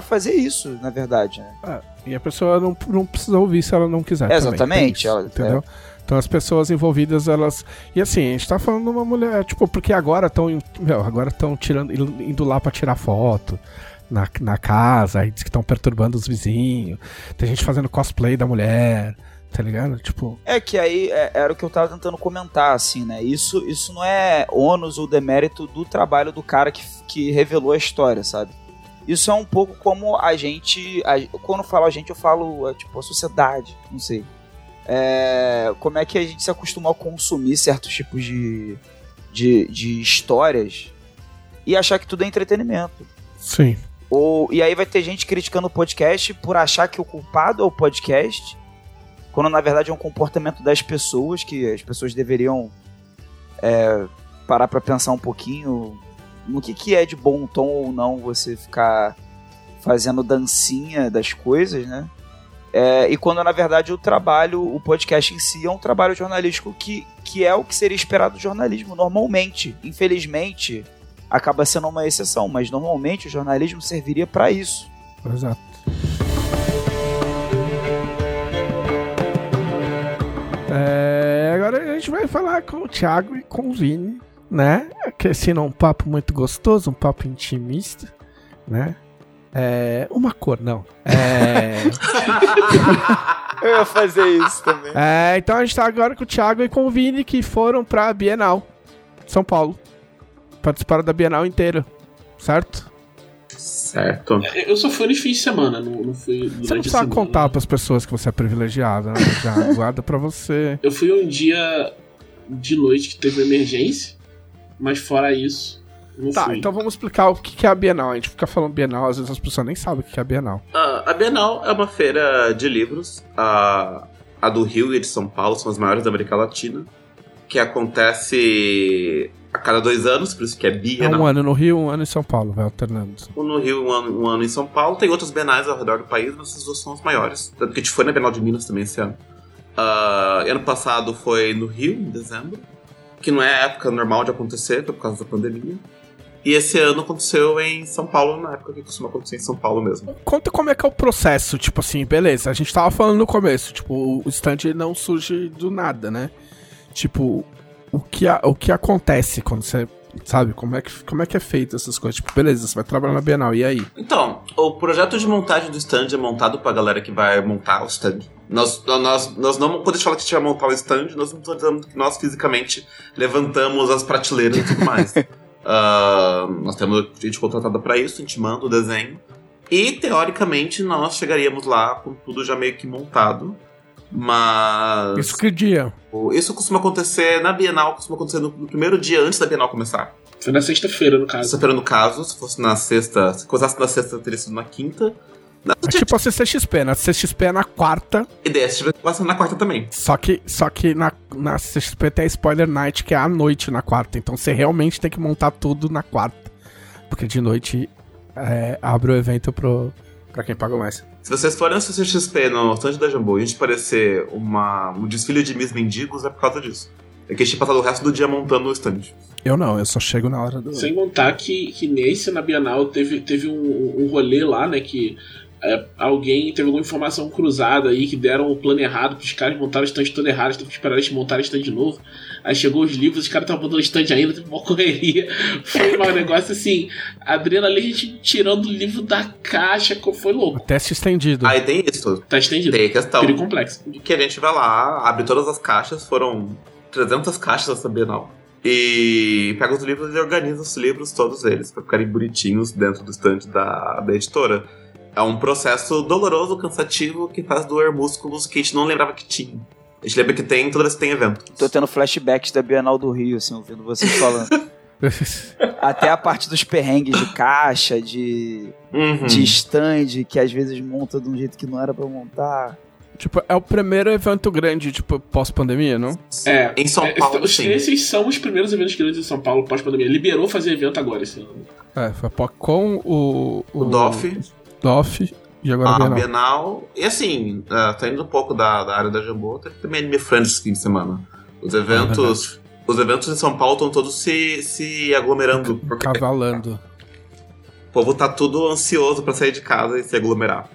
fazer isso, na verdade. né? E a pessoa não, não precisa ouvir se ela não quiser. também, Exatamente, tem isso, ela- é. entendeu? Então as pessoas envolvidas, elas. E assim, a gente tá falando de uma mulher, tipo, porque agora estão. Agora estão tirando. indo lá pra tirar foto. Na, na casa, aí diz que estão perturbando os vizinhos. Tem gente fazendo cosplay da mulher, tá ligado? Tipo, É que aí é, era o que eu tava tentando comentar, assim, né? Isso, isso não é ônus ou demérito do trabalho do cara que, que revelou a história, sabe? Isso é um pouco como a gente. a- quando eu falo a gente, eu falo, é, tipo, a sociedade, não sei. É, como é que a gente se acostumou a consumir certos tipos de, de, de histórias e achar que tudo é entretenimento. sim. Ou, e aí vai ter gente criticando o podcast por achar que o culpado é o podcast, quando na verdade é um comportamento das pessoas, que as pessoas deveriam é, parar pra pensar um pouquinho no que, que é de bom tom ou não você ficar fazendo dancinha das coisas, né? É, e quando na verdade o trabalho, o podcast em si é um trabalho jornalístico que, que é o que seria esperado do jornalismo normalmente. Infelizmente, acaba sendo uma exceção, mas normalmente o jornalismo serviria pra isso. Exato. É, agora a gente vai falar com o Thiago e com o Vini, né? Que sendo um papo muito gostoso, um papo intimista, né? É, uma cor, não. É, Eu ia fazer isso também. é, então a gente tá agora com o Thiago e com o Vini que foram pra Bienal, São Paulo. Participaram da Bienal inteira, certo? Certo. Eu só fui nos fins de semana, não, não fui Você não precisa contar pras pessoas que você é privilegiado, né? Já guarda pra você. Eu fui um dia de noite que teve uma emergência, mas fora isso, não Tá, fui. então vamos explicar o que que é a Bienal. A gente fica falando Bienal, às vezes as pessoas nem sabem o que que é a Bienal. Ah, a Bienal é uma feira de livros. A, a do Rio e de São Paulo são as maiores da América Latina. Que acontece a cada dois anos, por isso que é É Bienal. um ano no Rio, um ano em São Paulo, vai alternando. Um no Rio, um ano, um ano em São Paulo. Tem outros bienais ao redor do país, mas essas duas são as maiores. Tanto que a gente foi na Bienal de Minas também esse ano. Ah, ano passado foi no Rio, em dezembro. Que não é a época normal de acontecer, por causa da pandemia. E esse ano aconteceu em São Paulo, na época que costuma acontecer em São Paulo mesmo. Conta como é que é o processo, tipo assim, beleza, a gente tava falando no começo, tipo, o stand não surge do nada, né? Tipo, o que, a- o que acontece quando você Sabe? Como é, que, como é que é feito essas coisas? Tipo, beleza, você vai trabalhar na Bienal, e aí? Então, o projeto de montagem do stand é montado pra galera que vai montar o stand. Nós, nós, nós não, quando a gente fala que a gente vai montar o stand, nós não estamos que nós fisicamente levantamos as prateleiras e tudo mais. Ah, nós temos gente contratada pra isso, a gente manda o desenho. E, teoricamente, nós chegaríamos lá com tudo já meio que montado. Mas. Isso que dia? Isso costuma acontecer na Bienal, costuma acontecer no, primeiro dia antes da Bienal começar. Foi na sexta-feira, no caso. Sexta-feira, no caso, se fosse na sexta, se começasse na sexta, teria sido na quinta. Na É tipo a CCXP, na CCXP é na quarta, se tivesse passando na quarta também. só que, só que na, na CCXP tem a Spoiler Night, que é à noite na quarta. Então você realmente tem que montar tudo na quarta. Porque de noite é, abre o evento pro, pra quem paga mais. Se vocês forem no CCXP no stand da Jumbo e a gente parecer uma, um desfile de Miss Mendigos, é por causa disso. É que a gente tinha passado o resto do dia montando o stand. Eu não, eu só chego na hora do. Sem contar que, que nesse, na Bienal, teve, teve um, um rolê lá, né, que é, alguém teve alguma informação cruzada aí que deram o plano errado pros caras montaram o stand todo errado, teve que esperar eles montarem o stand de novo. Aí chegou os livros, os caras estavam montando o stand ainda, teve uma correria. Foi um negócio assim, ali, a gente tirando o livro da caixa, foi louco. Teste estendido. Aí tem isso. Tá estendido. Tem questão Perigo complexo. de que a gente vai lá, abre todas as caixas, foram 300 caixas essa Bienal. E pega os livros e organiza os livros, todos eles, pra ficarem bonitinhos dentro do stand da, da editora. É um processo doloroso, cansativo, que faz doer músculos que a gente não lembrava que tinha. A gente lembra que tem toda vez que tem evento. Tô tendo flashbacks da Bienal do Rio, assim, ouvindo vocês falando. Até a parte dos perrengues de caixa, de, Uhum. de stand, que às vezes monta de um jeito que não era pra montar. tipo, é o primeiro evento grande, tipo, pós-pandemia, não? É, Em São é, Paulo, os- sim. Esses são os primeiros eventos grandes em São Paulo pós-pandemia. Liberou fazer evento agora esse ano. É, foi a PocCon, o. O DOF, DOF e agora a a Bienal. Bienal. E assim, uh, tá indo um pouco da, da área da Jambô, teve também Anime Friends esse fim de semana. Os eventos. os eventos em São Paulo estão todos se, se aglomerando. Cavalando. o povo tá tudo ansioso pra sair de casa e se aglomerar.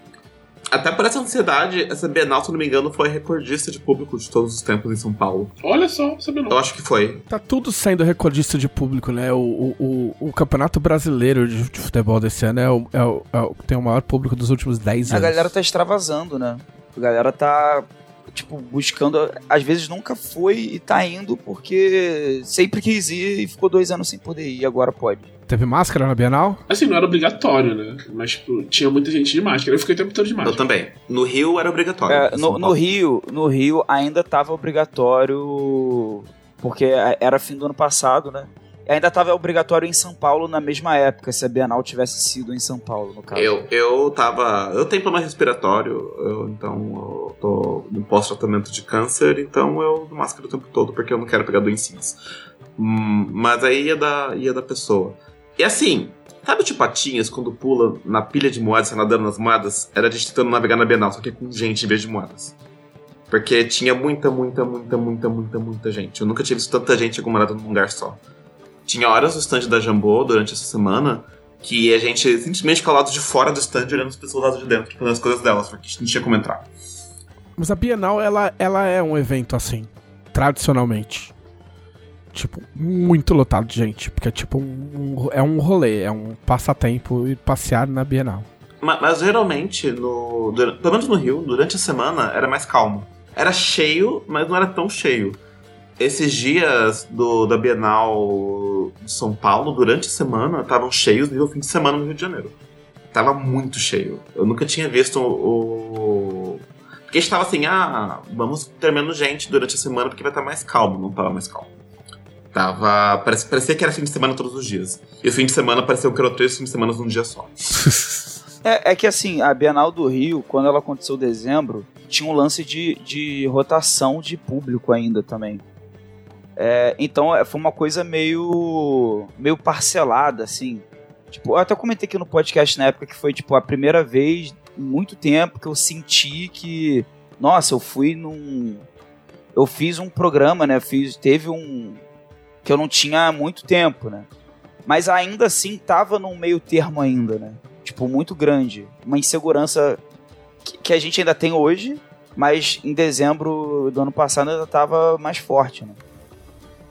Até por essa ansiedade, essa Bienal, se eu não me engano, foi recordista de público de todos os tempos em São Paulo. Olha só, sabe não. Eu acho que foi. Tá tudo sendo recordista de público, né? O, o, o, o Campeonato Brasileiro de, de Futebol desse ano é o, é, o, é o que tem o maior público dos últimos 10 A anos. galera tá extravasando, né? A galera tá, tipo, buscando. Às vezes nunca foi e tá indo porque sempre quis ir e ficou dois anos sem poder ir, agora pode. Teve máscara na Bienal? Assim, não era obrigatório, né? Mas tipo, tinha muita gente de máscara. Eu fiquei o tempo todo de Eu máscara. também. No Rio era obrigatório. É, no, no. Rio, no Rio ainda tava obrigatório. Porque era fim do ano passado, né? E ainda tava obrigatório em São Paulo na mesma época, se a Bienal tivesse sido em São Paulo, no caso. Eu, eu tava. Eu tenho problema respiratório, eu, então eu tô no pós-tratamento de câncer, então eu máscara o tempo todo, porque eu não quero pegar doencinhas. Hum, mas aí ia da, ia da pessoa. E assim, sabe o tio Patinhas quando pula na pilha de moedas, você nadando nas moedas? Era a gente tentando navegar na Bienal, só que com gente em vez de moedas. Porque tinha muita, muita, muita, muita, muita, muita gente. Eu nunca tinha visto tanta gente aglomerada num lugar só. Tinha horas no stand da Jambô durante essa semana que a gente simplesmente ficava lá de fora do stand olhando as pessoas lá de dentro, fazendo as coisas delas, porque a gente não tinha como entrar. Mas a Bienal, ela, ela é um evento assim, tradicionalmente. Tipo, muito lotado de gente. Porque é tipo um, é um rolê, é um passatempo ir passear na Bienal. Mas, mas geralmente, no, dura- pelo menos no Rio, durante a semana era mais calmo. Era cheio, mas não era tão cheio. Esses dias do, da Bienal de São Paulo, durante a semana, estavam cheios nível fim de semana no Rio de Janeiro. Tava muito cheio. Eu nunca tinha visto o. Porque a gente tava assim, ah, vamos ter menos gente durante a semana porque vai estar mais calmo. Não tava mais calmo. Tava. Parecia, parecia que era fim de semana todos os dias. E o fim de semana parecia que eram três fins de semana num dia só. É, é que assim, a Bienal do Rio, quando ela aconteceu em dezembro, tinha um lance de, de rotação de público ainda também. É, então é, foi uma coisa meio, meio parcelada, assim. Tipo, eu até comentei aqui no podcast na época que foi tipo a primeira vez em muito tempo que eu senti que, nossa, eu fui num, eu fiz um programa, né? Fiz, teve um que eu não tinha há muito tempo, né? Mas ainda assim tava num meio termo ainda, né? Tipo, muito grande. Uma insegurança que, que a gente ainda tem hoje, mas em dezembro do ano passado ainda tava mais forte, né?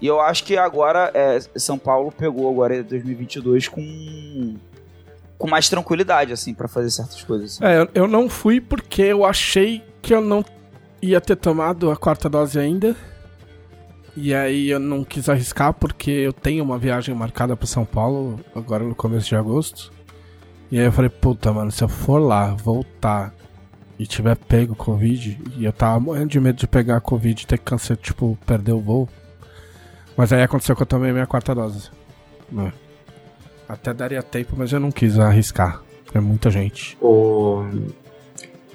E eu acho que agora é, São Paulo pegou agora em 2022 com com mais tranquilidade assim pra fazer certas coisas. assim. É, eu não fui porque eu achei que eu não ia ter tomado a quarta dose ainda. E aí eu não quis arriscar porque eu tenho uma viagem marcada pra São Paulo agora no começo de agosto. E aí eu falei, puta, mano, se eu for lá, voltar e tiver pego Covid, e eu tava morrendo de medo de pegar Covid e ter que cancelar, tipo, perder o voo. Mas aí aconteceu que eu tomei minha quarta dose. né? Até daria tempo, mas eu não quis arriscar. É muita gente.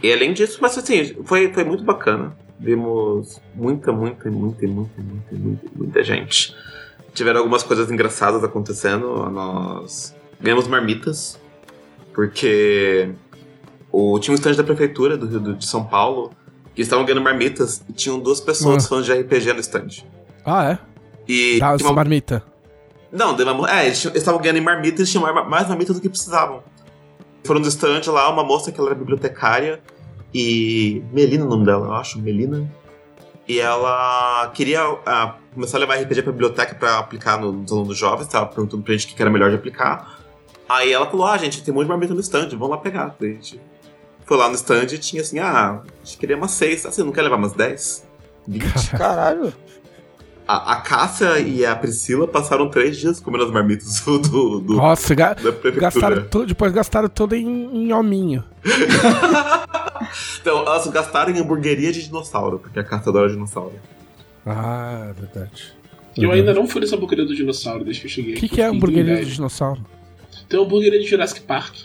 E além disso, mas assim, foi, foi muito bacana. Vimos muita, muita, muita, muita, muita, muita, muita gente. Tiveram algumas coisas engraçadas acontecendo. Nós ganhamos marmitas, porque o, tinha um stand da prefeitura do Rio de São Paulo que estavam ganhando marmitas e tinham duas pessoas Ah. fãs de RPG no stand. Ah, é? E Tá, uma- marmita. não, deu uma- é, eles estavam ganhando em marmita, eles tinham mais marmitas do que precisavam. Foram no stand lá, uma moça que ela era bibliotecária, e. Melina é o nome dela, eu acho, Melina. E ela queria ah, começar a levar RPG pra biblioteca pra aplicar no- nos alunos jovens, tava perguntando pra gente o que era melhor de aplicar. Aí ela falou: Ah, gente, tem um monte de marmita no stand, vamos lá pegar. Daí a gente foi lá no stand e tinha assim: Ah, a gente queria umas seis. Assim, não quer levar umas dez? Vinte? Caralho. A, a Cássia e a Priscila passaram três dias comendo as marmitas do, do, do- Nossa, ga- da prefeitura. gastaram tudo, depois gastaram tudo em, em hominho. Então, elas gastaram em hamburgueria de dinossauro, porque a Cássia adora dinossauro. Ah, verdade. Eu ainda não fui nessa hamburgueria do dinossauro desde que eu cheguei. O que, que é hamburgueria de dinossauro? Tem uma hamburgueria de Jurassic Park.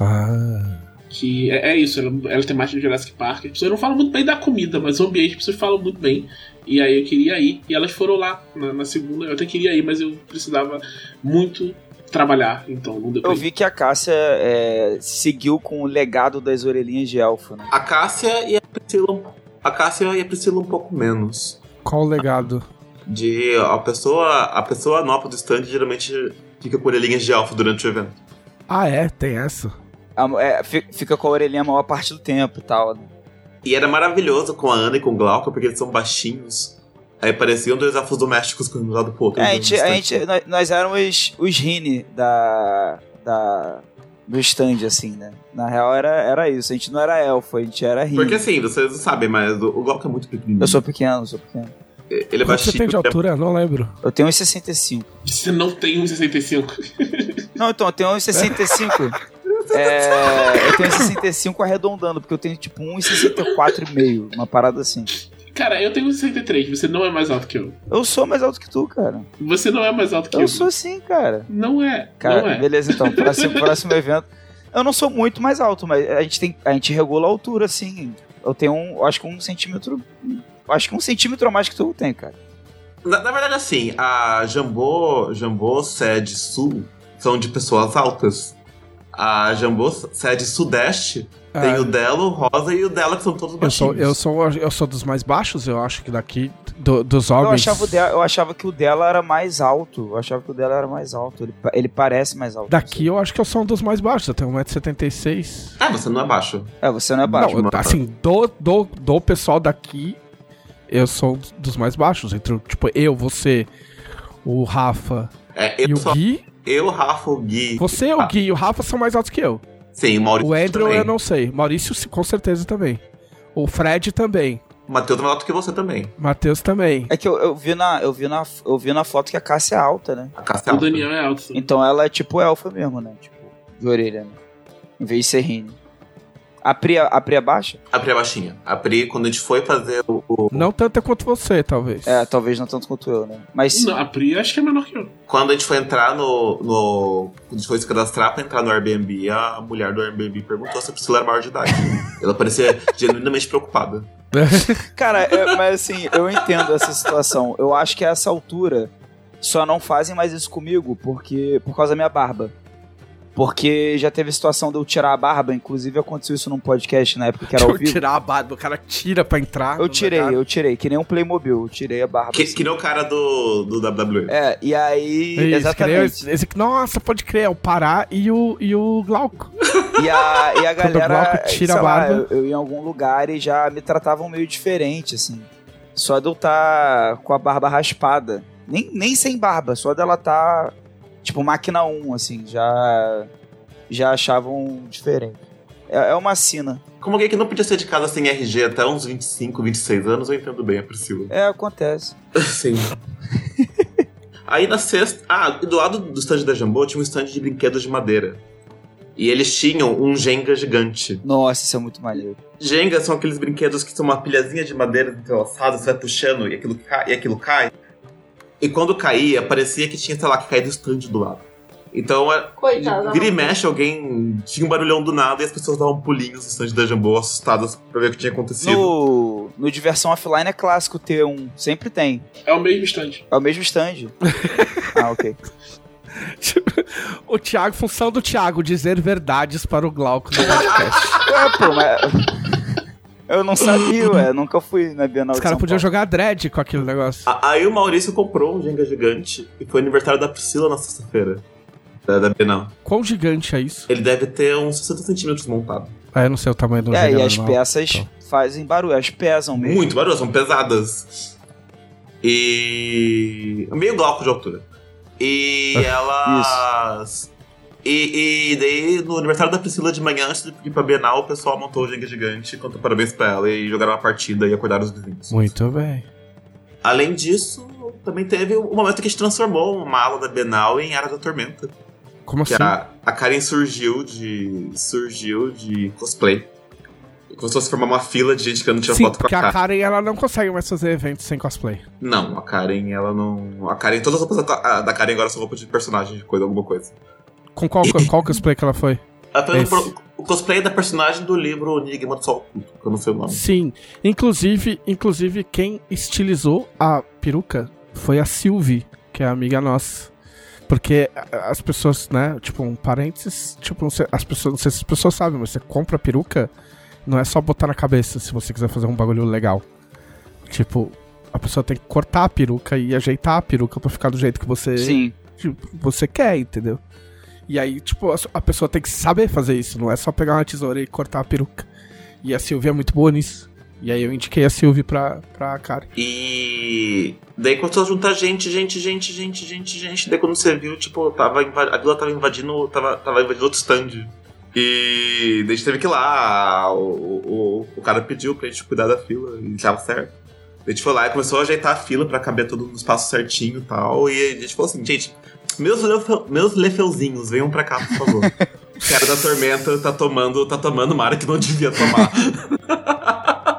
Ah. Que é, é isso, ela, ela é temática de Jurassic Park. As pessoas não falam muito bem da comida, mas o ambiente as pessoas falam muito bem. E aí eu queria ir. E elas foram lá na, na segunda. Eu até queria ir, mas eu precisava muito trabalhar, então não deu pra Eu vi que a Cássia é, seguiu com o legado das orelhinhas de elfo, né? A Cássia e a Priscila. A Cássia e a Priscila um pouco menos. Qual o legado? De a pessoa. A pessoa nova do stand geralmente fica com orelhinhas de elfo durante o evento. Ah, é? Tem essa? A- é, fi- fica com a orelhinha a maior parte do tempo e tal. né? E era maravilhoso com a Ana e com o Glauco, porque eles são baixinhos. Aí pareciam dois elfos domésticos de um lado pro outro. É, a gente, a gente, nós, nós éramos os Rini da, da, do stand, assim, né? Na real era, era isso. A gente não era elfo, a gente era Rini. Porque assim, vocês não sabem, mas o, o Glauco é muito pequenininho. Eu sou pequeno, eu sou pequeno. Ele é Quanto baixinho. você tem de é- altura? Não lembro. Eu tenho 1,65. Você não tem um 65. Não, então, eu tenho 1,65. é, eu tenho 1,65 arredondando, porque eu tenho tipo 1,64,5. Uma parada assim. Cara, eu tenho um 63, você não é mais alto que eu. Eu sou mais alto que tu, cara. Você não é mais alto que eu. Eu sou sim, cara. Não é. Cara, não é. beleza, então. Próximo, próximo evento. Eu não sou muito mais alto, mas a gente tem. A gente regula a altura, assim. Eu tenho um. Acho que um centímetro. Acho que um centímetro a mais que tu tem, cara. Na, na verdade, assim, a Jambô, Jambô sede sul são de pessoas altas. A Jambô sede sudeste tem Ah, o Delo, o Rosa e o Dela, que são todos eu, sou, eu, sou, eu sou dos mais baixos, eu acho que daqui, do- dos Eu homens. achava, o dela, eu achava que o dela era mais alto. Eu achava que o dela era mais alto. Ele, ele parece mais alto. Daqui eu acho que eu sou um dos mais baixos, eu tenho 1,76m. Ah, você não é baixo. É, você não é baixo. Não, eu- assim, do, do, do pessoal daqui, eu sou um dos mais baixos. Entre, tipo, eu, você, o Rafa É, e eu o sou Gui. Eu, Rafa, o Gui. Você, o Ah, Gui e o Rafa são mais altos que eu. Sim, o Maurício O Andrew também. eu não sei. Maurício com certeza também. O Fred também. O Matheus é mais alto que você também. Matheus também. É que eu, eu, vi na, eu, vi na, eu vi na foto que a Cássia é alta, né? A Cássia é O alta. Daniel é alto. Então ela é tipo elfa mesmo, né? Tipo, de orelha, né? Em vez de ser Rini. A Pri, a Pri é baixa? A Pri é baixinha. A Pri, quando a gente foi fazer o... o- Não tanta quanto você, talvez. É, talvez não tanto quanto eu, né? Mas Não, a Pri acho que é menor que eu. Quando a gente foi entrar no, no... Quando a gente foi se cadastrar pra entrar no Airbnb, a mulher do Airbnb perguntou se a Priscila era maior de idade. Ela parecia genuinamente preocupada. Cara, é- mas assim, eu entendo essa situação. Eu acho que a essa altura só não fazem mais isso comigo porque por causa da minha barba. Porque já teve situação de eu tirar a barba, inclusive aconteceu isso num podcast na época que era ao eu vivo. tirar a barba, o cara tira pra entrar. Eu tirei, lugar. eu tirei, que nem um Playmobil, eu tirei a barba. Que, assim. que nem o cara do, do WWE. É, e aí. Isso, exatamente. esse- nossa, pode crer, é o Pará e o, e o Glauco. E a, e a Quando o galera, Glauco tira sei a lá, barba. eu, eu ia em algum lugar e já me tratavam meio diferente, assim. Só de eu estar com a barba raspada. Nem, nem sem barba, só dela tá. Tipo, máquina 1, assim, já. Já achavam diferente. É, é uma sina. Como alguém que não podia ser de casa sem RG até uns 25, 26 anos, eu entendo bem a Priscila. É, acontece. Sim. Aí na sexta. Ah, do lado do stand da Jambô tinha um stand de brinquedos de madeira. E eles tinham um Jenga gigante. Nossa, isso é muito maneiro. Jenga são aqueles brinquedos que são uma pilhazinha de madeira entrelaçada, você vai puxando e aquilo, cai, e aquilo cai. E quando caía, parecia que tinha, sei lá, que caído o stand do lado. Então, é, Coitada. vira e mexe, alguém tinha um barulhão do nada e as pessoas davam pulinhos no stand da Jambô, assustadas pra ver o que tinha acontecido. No, no Diversão Offline é clássico ter um. Sempre tem. É o mesmo instante. É o mesmo stand. ah, ok. o Thiago, função do Thiago, dizer verdades para o Glauco no podcast. Ué, pô, mas. Eu não sabia, ué. Nunca fui na Bienal Os caras podiam jogar dread com aquele negócio. Aí o Maurício comprou um Jenga gigante e foi aniversário da Priscila na sexta-feira. Da, da Bienal. Quão gigante é isso? Ele deve ter uns 60 centímetros montado. Ah, eu não sei o tamanho do É, Jenga e as normal. peças Então. fazem barulho, elas pesam mesmo. Muito barulho, são pesadas. E. meio glauco de altura. E elas. E, e daí, no aniversário da Priscila de manhã, antes de ir pra Bienal, o pessoal montou o Jenga gigante, cantou parabéns pra ela e jogaram uma partida e acordaram os vizinhos. Muito bem. Além disso, também teve o momento que a gente transformou uma ala da Bienal em Era da Tormenta. Como Que assim? a, a Karen surgiu de. surgiu de cosplay. Começou a se formar uma fila de gente que não tinha Sim, foto com a porque a Karen. Karen ela não consegue mais fazer eventos sem cosplay. Não, a Karen, ela não. A Karen, todas as roupas da, da Karen agora são roupas de personagem, de coisa, alguma coisa. Com qual, qual cosplay que ela foi? Ela fez Esse. o cosplay da personagem do livro Enigma do Sol Oculto, que eu não sei o nome. Sim. Inclusive, inclusive, quem estilizou a peruca foi a Sylvie, que é amiga nossa. Porque as pessoas, né, tipo, um parênteses, tipo, não sei- as pessoas, não sei se as pessoas sabem, mas você compra a peruca, não é só botar na cabeça se você quiser fazer um bagulho legal. Tipo, a pessoa tem que cortar a peruca e ajeitar a peruca pra ficar do jeito que você Sim. tipo, você quer, entendeu? E aí, tipo, a, pessoa tem que saber fazer isso, não é só pegar uma tesoura e cortar a peruca. E a Silvia é muito boa nisso. E aí eu indiquei a Silvia pra, pra Karen. E daí começou a juntar gente, gente, gente, gente, gente, gente. Daí quando você viu, tipo, tava a vila tava invadindo. Tava, tava invadindo outro stand. E daí a gente teve que ir lá. O, o, o cara pediu pra gente cuidar da fila e tava certo. A gente foi lá e começou a ajeitar a fila pra caber tudo no espaço certinho e tal. E a gente falou assim, gente, meus, lefe- meus lefeuzinhos, venham pra cá, por favor. O cara da tormenta tá tomando, tá tomando uma área que não devia tomar.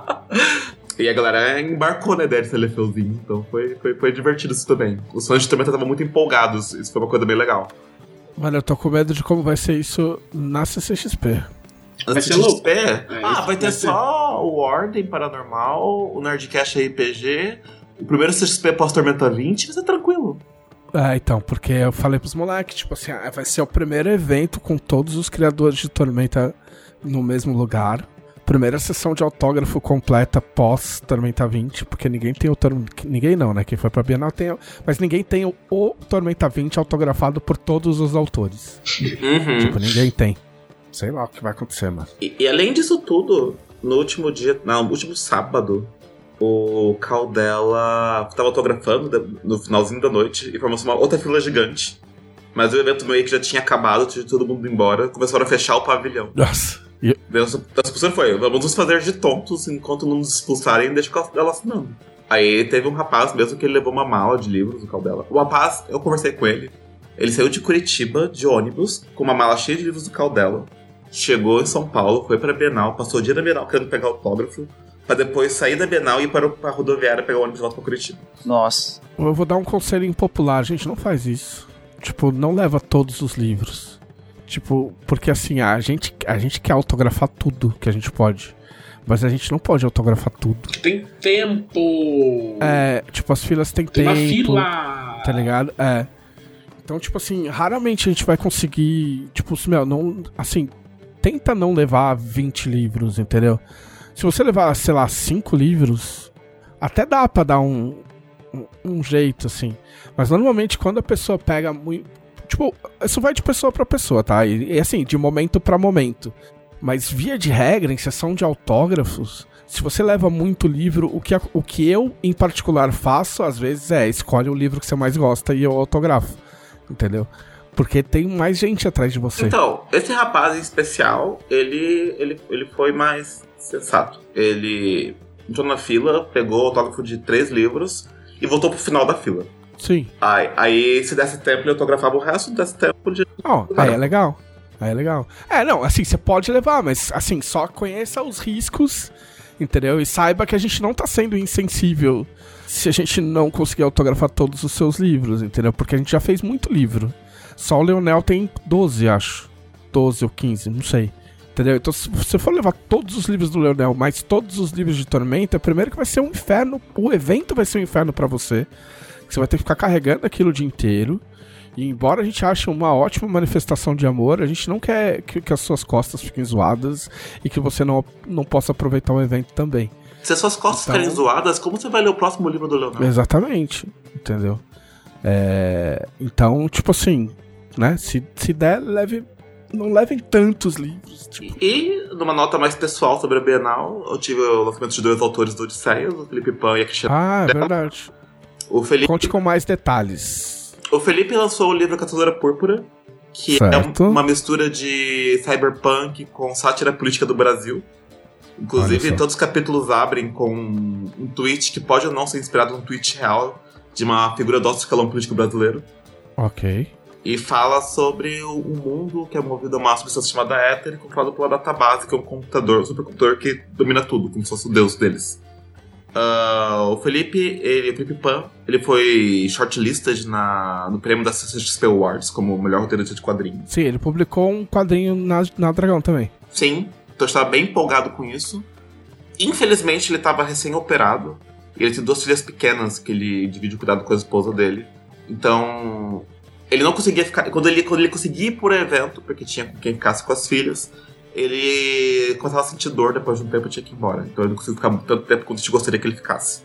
E a galera embarcou, né, desse Lefeuzinho. Então foi, foi, foi divertido isso também. Os fãs de Tormenta estavam muito empolgados. Isso foi uma coisa bem legal. Mano, eu tô com medo de como vai ser isso na CCXP. Vai Antes ser de louco. É, ah, vai ter vai ser. só o Ordem Paranormal, o Nerdcast RPG, o primeiro CXP pós-Tormenta 20, vai ser tranquilo. Ah, então, porque eu falei pros moleques, tipo assim, ah, vai ser o primeiro evento com todos os criadores de Tormenta no mesmo lugar. Primeira sessão de autógrafo completa pós Tormenta 20, porque ninguém tem o Tormenta. Ninguém não, né? Quem foi pra Bienal tem. Mas ninguém tem o, o Tormenta 20 autografado por todos os autores. Uhum. Tipo, ninguém tem. Sei lá o que vai acontecer, mano. E, e além disso tudo, no último dia, não, no último sábado, o Caldela tava autografando no finalzinho da noite e formou uma outra fila gigante. Mas o evento meio que já tinha acabado, tinha todo mundo embora, começaram a fechar o pavilhão. Nossa. E, a discussão foi: vamos nos fazer de tontos enquanto não nos expulsarem, deixa o Caldela assinando. Aí teve um rapaz mesmo que ele levou uma mala de livros do Caldela. O rapaz, eu conversei com ele. Ele saiu de Curitiba de ônibus com uma mala cheia de livros do Caldela. Chegou em São Paulo, foi pra Bienal, passou o dia na Bienal querendo pegar autógrafo, pra depois sair da Bienal e ir para a rodoviária pegar o ônibus de volta pra Curitiba. Nossa. eu vou dar um conselho impopular, gente, não faz isso. Tipo, não leva todos os livros. Tipo, porque assim, a gente, a gente quer autografar tudo que a gente pode. Mas a gente não pode autografar tudo. Tem tempo. É, tipo, as filas têm Tem uma tempo. fila. Tá ligado? É. Então, tipo assim, raramente a gente vai conseguir. Tipo, meu, não. Assim, tenta não levar 20 livros, entendeu? Se você levar, sei lá, 5 livros, até dá pra dar um, um, um jeito, assim. Mas normalmente quando a pessoa pega muito. Tipo, isso vai de pessoa pra pessoa, tá? E, e assim, de momento pra momento. Mas via de regra, em sessão de autógrafos, se você leva muito livro, o que, o que eu, em particular, faço, às vezes, é escolhe o livro que você mais gosta e eu autografo. Entendeu? Porque tem mais gente atrás de você. Então, esse rapaz em especial, ele, ele, ele foi mais sensato. Ele entrou na fila, pegou o autógrafo de três livros e voltou pro final da fila. Sim. Aí, aí se desse tempo, ele autografava o resto, se desse tempo, podia... Ó, aí é legal. Aí é legal. É, não, assim, você pode levar, mas assim, só conheça os riscos, entendeu? E saiba que a gente não tá sendo insensível se a gente não conseguir autografar todos os seus livros, entendeu? Porque a gente já fez muito livro. Só o Leonel tem 12, acho. 12 ou 15, não sei. Entendeu? Então, se você for levar todos os livros do Leonel, mais todos os livros de Tormenta, primeiro que vai ser um inferno, o evento vai ser um inferno pra você. Você vai ter que ficar carregando aquilo o dia inteiro. E embora a gente ache uma ótima manifestação de amor, a gente não quer que, que as suas costas fiquem zoadas e que você não, não possa aproveitar o evento também. Se as suas costas Então- ficarem zoadas, como você vai ler o próximo livro do Leonardo? Exatamente, entendeu? É, então, tipo assim, né? Se, se der, leve. Não levem tantos livros. Tipo, E, numa nota mais pessoal sobre a Bienal, eu tive o lançamento de dois autores do Odisseias, o Felipe Pan e a Cristiana. ah, é verdade. O Felipe, Conte com mais detalhes. o Felipe lançou o livro Caçadora Púrpura, que Certo. é um- uma mistura de cyberpunk com sátira política do Brasil. Inclusive, todos os capítulos abrem com um tweet que pode ou não ser inspirado num tweet real de uma figura do escalão político brasileiro. Ok. E fala sobre o mundo que é movido a uma substância chamada éter, controlado pela database, que é um computador, um supercomputador que domina tudo, como se fosse o deus deles. Ah, o Felipe, ele, o Felipe Pan, ele foi shortlisted na, no prêmio da CCXP Awards como melhor roteirista de quadrinhos. Sim, ele publicou um quadrinho na, na Dragão também. Sim, então eu estava bem empolgado com isso. Infelizmente, ele estava recém-operado. E ele tem duas filhas pequenas que ele divide o cuidado com a esposa dele. Então, ele não conseguia ficar. Quando ele, quando ele conseguia ir por evento, porque tinha com quem ficasse com as filhas, ele começava a sentir dor depois de um tempo e tinha que ir embora. Então, ele não conseguiu ficar tanto tempo quanto a gente gostaria que ele ficasse.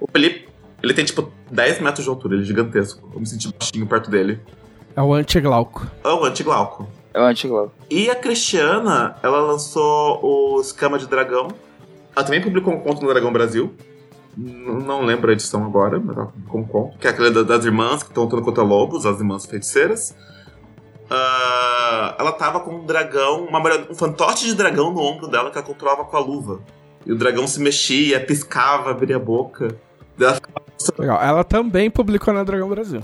O Felipe, ele tem tipo 10 metros de altura, ele é gigantesco. Eu me senti baixinho perto dele. É o Anti-Glauco. É o anti-glauco. É o antigo. E a Cristiana, ela lançou o Escama de Dragão. Ela também publicou um conto no Dragão Brasil. Não lembro a edição agora, mas um conto. Que é aquele da- das irmãs que estão lutando contra lobos, as irmãs feiticeiras. Ah, ela tava com um dragão, uma um fantoche de dragão no ombro dela que ela controlava com a luva. E o dragão se mexia, piscava, abria a boca. Ela ficava, Legal. Ela também publicou na Dragão Brasil.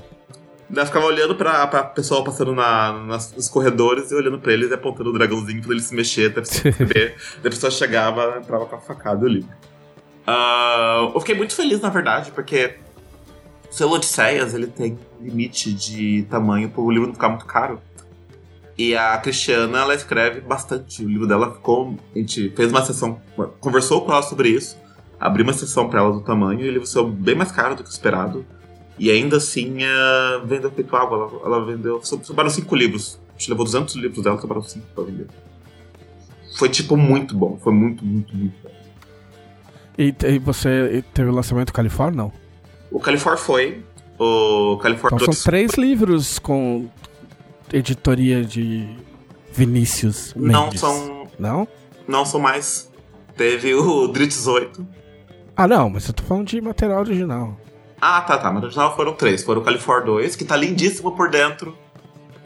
ela ficava olhando pra, pra pessoa passando na, nas- nos corredores e olhando pra eles e apontando o dragãozinho pra ele se mexer, até ver. Daí a pessoa chegava, entrava com a facada ali. Ah, eu fiquei muito feliz, na verdade, porque o selo Odisseias, ele tem limite de tamanho pro livro não ficar muito caro. E a Cristiana, ela escreve bastante. O livro dela ficou... A gente fez uma sessão, conversou com ela sobre isso, abriu uma sessão pra ela do tamanho, e o livro saiu bem mais caro do que o esperado. E ainda assim, eh, vendeu feito água. Ela, ela vendeu... so- Sobraram cinco livros. A gente levou 200 livros dela, sobraram cinco pra vender. Foi, tipo, muito bom. Foi muito, muito, muito. E, e você teve o lançamento Califórnia? Não. O Califor foi. O Califor Então são 2 três livros com editoria de Vinícius não Mendes. são, Não? não são mais. Teve o Dritz 8. Ah, não, mas eu tô falando de material original. Ah, tá, tá. Mas original foram três. Foram o Califor 2, que tá lindíssimo por dentro.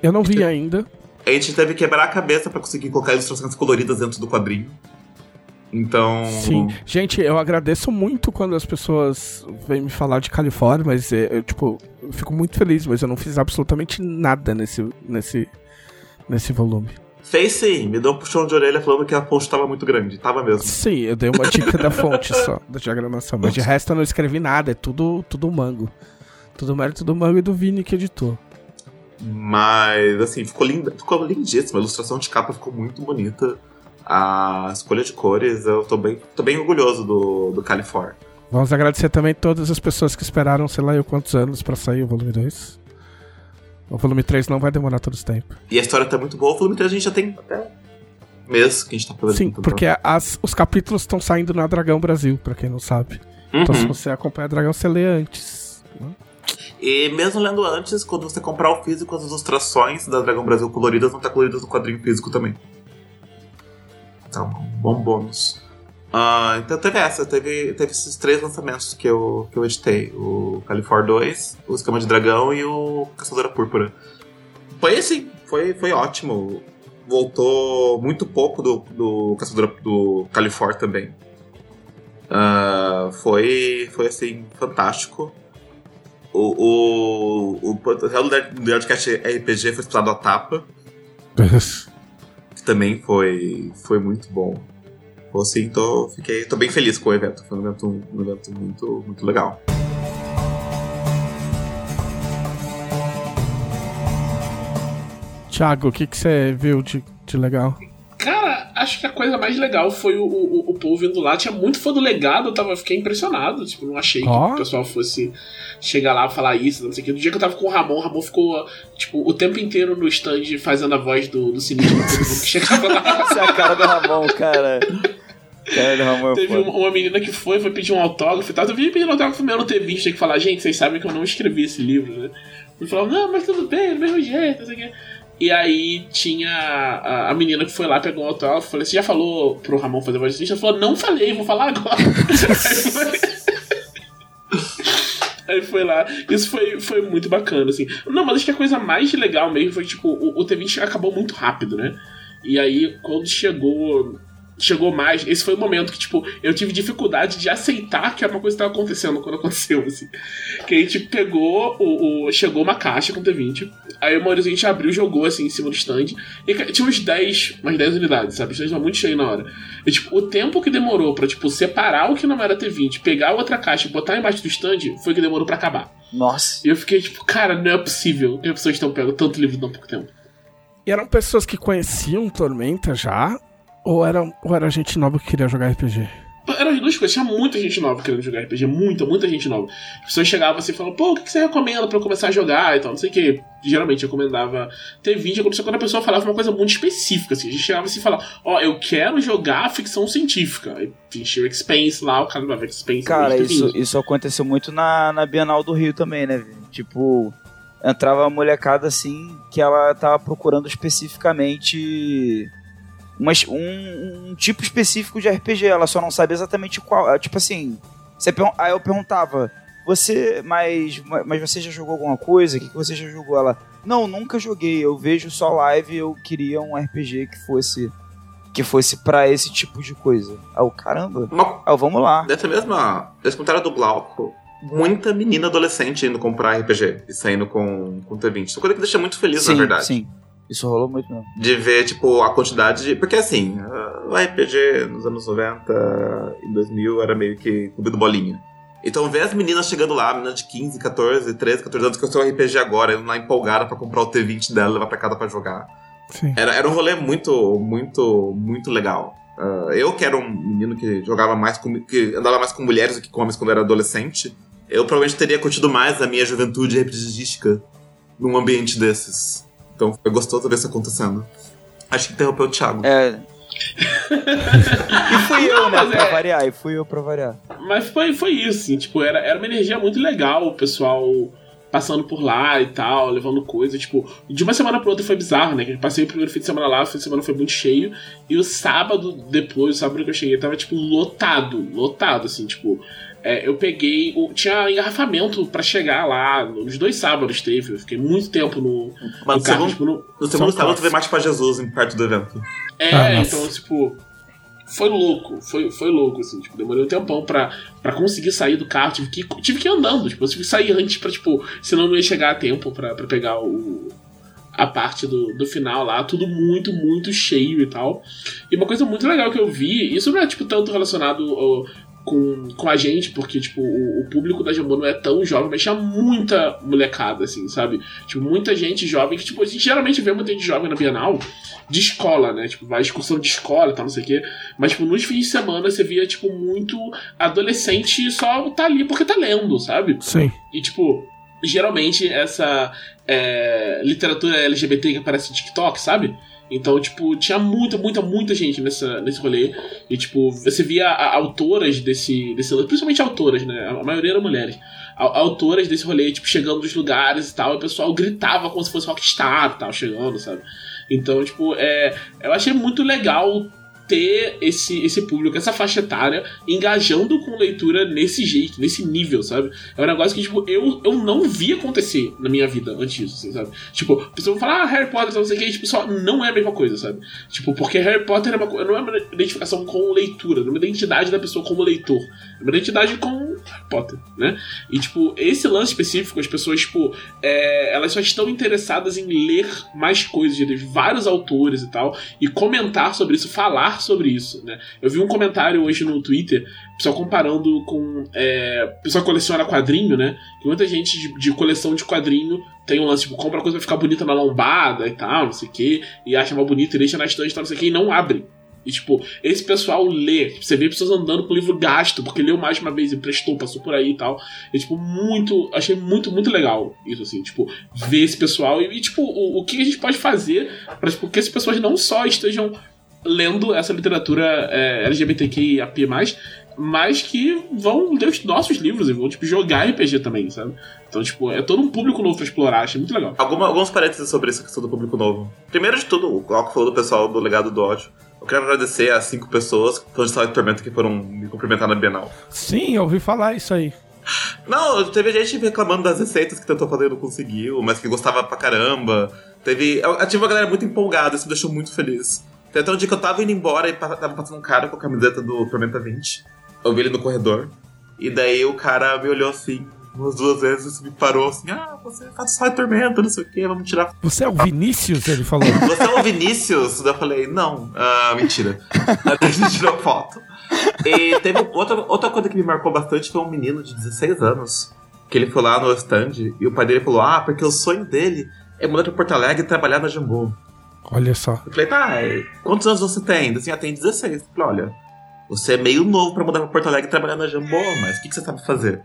Eu não vi ainda. A gente teve que quebrar a cabeça pra conseguir colocar ilustrações coloridas dentro do quadrinho. Então. Sim. Gente, eu agradeço muito quando as pessoas vêm me falar de Califórnia, mas é, eu, tipo, eu fico muito feliz, mas eu não fiz absolutamente nada nesse, nesse, nesse volume. Fez sim, me deu um puxão de orelha falando que a ponte tava muito grande. Tava mesmo. Sim, eu dei uma dica da fonte só, da diagramação, mas de resto eu não escrevi nada, é tudo, tudo mango. Tudo mérito do mango e do Vini que editou. Mas, assim, ficou linda. Ficou lindíssima. A ilustração de capa ficou muito bonita. A escolha de cores, eu tô bem, tô bem orgulhoso do, do Califor. Vamos agradecer também todas as pessoas que esperaram, sei lá, eu quantos anos pra sair o volume 2. O volume 3 não vai demorar todo esse tempo. E a história tá muito boa. O volume 3 a gente já tem até mês que a gente tá fazendo. Sim, porque as- os capítulos estão saindo na Dragão Brasil, pra quem não sabe. Então se Uhum. você acompanha a Dragão, você lê antes. né? E mesmo lendo antes, quando você comprar o físico, as ilustrações da Dragão Brasil coloridas vão estar coloridas no quadrinho físico também. Então, bom bônus. Ah, então teve essa, teve, teve esses três lançamentos que eu, que eu editei: o Califor 2, o Escama de Dragão e o Caçadora Púrpura. Foi assim, foi, foi ótimo. Voltou muito pouco do, do Caçadora do Califor também. Ah, foi, foi assim, fantástico. O, o, o potencial do Nerdcast RPG foi disputado a tapa, também foi, foi muito bom. Assim, tô, fiquei, tô bem feliz com o evento. Foi um evento, um evento muito, muito legal. Thiago, o que que você viu de, de legal? Acho que a coisa mais legal foi o, o, o povo vindo lá. Tinha muito fã do legado, eu tava, fiquei impressionado. Tipo, não achei Ó. que o pessoal fosse chegar lá e falar isso, não sei o que. No dia que eu tava com o Ramon, o Ramon ficou, tipo, o tempo inteiro no stand fazendo a voz do, do sinistro pra todo mundo que chegava lá. Essa é a cara do Ramon, cara. Cara do Ramon é Teve uma, uma menina que foi, foi pedir um autógrafo e tal. Eu vi pedindo autógrafo meu no T20, tem que falar, gente, vocês sabem que eu não escrevi esse livro, né? Ele falou, não, mas tudo bem, do mesmo jeito, não sei o quê. E aí tinha a, a menina que foi lá, pegou um autógrafo, falei, você já falou pro Ramon fazer voz sinistro? Ela falou, não falei, vou falar agora. Aí foi- Aí foi lá. Isso foi, foi muito bacana, assim. Não, mas acho que a coisa mais legal mesmo foi, tipo, o, o T20 acabou muito rápido, né? E aí, quando chegou. Chegou mais. Esse foi o momento que, tipo, eu tive dificuldade de aceitar que era uma coisa que estava acontecendo quando aconteceu, assim. Que a gente pegou o. o- chegou uma caixa com T20. Aí o Maurício a gente abriu, jogou assim em cima do stand. E tinha uns 10, umas 10 unidades, sabe? O stand tava muito cheio na hora. E, tipo, o tempo que demorou pra, tipo, separar o que não era T20, pegar a outra caixa e botar embaixo do stand, foi o que demorou pra acabar. Nossa. E eu fiquei, tipo, cara, não é possível que as pessoas estão pegando tanto livro em tão pouco tempo. E eram pessoas que conheciam Tormenta já? Ou era, ou era gente nova que queria jogar RPG? Eram as duas coisas, tinha muita gente nova querendo jogar RPG, muita, muita gente nova. As pessoas chegavam assim e falavam, pô, o que você recomenda pra eu começar a jogar e tal, não sei o que. Geralmente eu recomendava T20, aconteceu quando a pessoa falava uma coisa muito específica, assim. A gente chegava assim e falava, ó, eu quero jogar ficção científica. Aí enchia o Expense lá, o cara dava Expense. Cara, T20. isso, isso aconteceu muito na, na Bienal do Rio também, né? Tipo, entrava uma molecada assim que ela tava procurando especificamente umas, um, um tipo específico de RPG. Ela só não sabia exatamente qual. é, Tipo assim, você aí eu perguntava, você, mas, mas você já jogou alguma coisa? O que, que você já jogou? Ela, não, nunca joguei. Eu vejo só live. Eu queria um RPG que fosse que fosse pra esse tipo de coisa. Ah, o caramba. Uma, Ah, vamos lá. dessa mesma. Desse comentário do Glauco, muita menina adolescente indo comprar RPG e saindo com, com T20. Isso é coisa que deixa muito feliz, sim, na verdade. sim. Isso rolou muito mesmo. De ver, tipo, a quantidade de. Porque assim, o RPG nos anos 90 e 2000 era meio que clube do bolinha. Então, ver as meninas chegando lá, meninas de 15, 14, 13, 14 anos, que eu sou RPG agora, indo lá empolgada pra comprar o T20 dela e levar pra casa pra jogar. Sim. Era, era um rolê muito, muito, muito legal. Ah, eu que era um menino que jogava mais com. que andava mais com mulheres do que com homens quando era adolescente, eu provavelmente teria curtido mais a minha juventude RPGística num ambiente desses. Então foi gostoso ver isso acontecendo. Acho que interrompeu o Thiago. É. e fui eu, né, Mas pra é- variar. E fui eu pra variar. Mas foi, foi isso, assim, tipo, era, era uma energia muito legal, o pessoal passando por lá e tal, levando coisa, tipo, de uma semana pra outra foi bizarro, né? Que eu passei o primeiro fim de semana lá, o fim de semana foi muito cheio, e o sábado depois, o sábado que eu cheguei, tava, tipo, lotado, lotado, assim, tipo, é, eu peguei, o- tinha engarrafamento pra chegar lá, nos dois sábados teve, eu fiquei muito tempo no, Mas no no carro, segundo, tipo, no, no segundo sábado teve Mate pra Jesus em perto do evento. é, Ah, nossa. então, tipo, foi louco, foi, foi louco, assim, tipo, demorei um tempão pra, pra conseguir sair do carro, tive que, tive que ir andando, tipo, eu tive que sair antes pra, tipo, senão não ia chegar a tempo pra, pra pegar o, a parte do, do final lá, tudo muito, muito cheio e tal. E uma coisa muito legal que eu vi, isso não é, tipo, tanto relacionado ó, com, com a gente, porque, tipo, o, o público da Jambô não é tão jovem, mas tinha muita molecada, assim, sabe? Tipo, muita gente jovem, que, tipo, a gente geralmente vê muita gente jovem na Bienal, de escola, né? Tipo, vai excursão de escola e tal, não sei o quê. Mas, tipo, nos fins de semana você via, tipo, muito adolescente só tá ali porque tá lendo, sabe? Sim. E, tipo, geralmente essa é, literatura LGBT que aparece no TikTok, sabe? Então, tipo, tinha muita, muita, muita gente nessa, nesse rolê. E, tipo, você via a- autoras desse, desse. Principalmente autoras, né? A maioria eram mulheres. A- Autoras desse rolê, tipo, chegando nos lugares e tal. E o pessoal gritava como se fosse rockstar e tal, chegando, sabe? Então, tipo, é, eu achei muito legal ter esse, esse público, essa faixa etária, engajando com leitura nesse jeito, nesse nível, sabe? É um negócio que, tipo, eu, eu não vi acontecer na minha vida antes disso, assim, sabe? Tipo, a pessoa fala, ah, Harry Potter, não sei o que, tipo, só não é a mesma coisa, sabe? Tipo, porque Harry Potter é uma, não é uma identificação com leitura, não é uma identidade da pessoa como leitor, é uma identidade com Harry Potter, né? E, tipo, esse lance específico, as pessoas, tipo, é, elas só estão interessadas em ler mais coisas de vários autores e tal, e comentar sobre isso, falar sobre isso, né? Eu vi um comentário hoje no Twitter, pessoal comparando com. É, pessoal coleciona quadrinho, né? Que muita gente de, de coleção de quadrinho tem um lance, tipo, compra coisa pra ficar bonita na lombada e tal, não sei o quê, e acha mal bonito e deixa na estante e tal, não sei o quê, e não abre. E, tipo, esse pessoal lê. Você vê pessoas andando com o livro gasto, porque leu mais uma vez, emprestou, passou por aí e tal. E, tipo, muito. Achei muito, muito legal isso, assim. Tipo, ver esse pessoal e, e, tipo, o, o que a gente pode fazer para tipo, que essas pessoas não só estejam lendo essa literatura é, LGBTQIAP+, mas que vão ler os nossos livros e vão, tipo, jogar RPG também, sabe? Então, tipo, é todo um público novo pra explorar, achei muito legal. Alguma, alguns parênteses sobre essa questão do público novo. Primeiro de tudo, o Glauco falou do pessoal do Legado do Ódio. Eu quero agradecer as cinco pessoas que foram de Sala de Tormenta que foram me cumprimentar na Bienal. Sim, eu ouvi falar isso aí. Não, teve gente reclamando das receitas que tentou fazer e não conseguiu, mas que gostava pra caramba. Teve. Eu, eu tive uma galera muito empolgada, isso me deixou muito feliz. Tem até um dia que eu tava indo embora e tava passando um cara com a camiseta do Tormenta 20. Eu vi ele no corredor. E daí o cara me olhou assim, umas duas vezes, me parou assim: Ah, você faz só de tormenta, não sei o que, vamos tirar. Você é o Vinícius, ele falou. Você é o Vinícius? Daí eu falei: Não, ah, mentira. Daí a gente tirou foto. E teve outra, outra coisa que me marcou bastante foi um menino de 16 anos. Que ele foi lá no stand e o pai dele falou: Ah, porque o sonho dele é mudar pra Porto Alegre e trabalhar na Jambô. Olha só. Eu falei: Tá, e quantos anos você tem? Assim, ah, tem 16. Eu falei: Olha, você é meio novo pra mudar pra Porto Alegre e trabalhar na Jambô, mas o que, que você sabe fazer?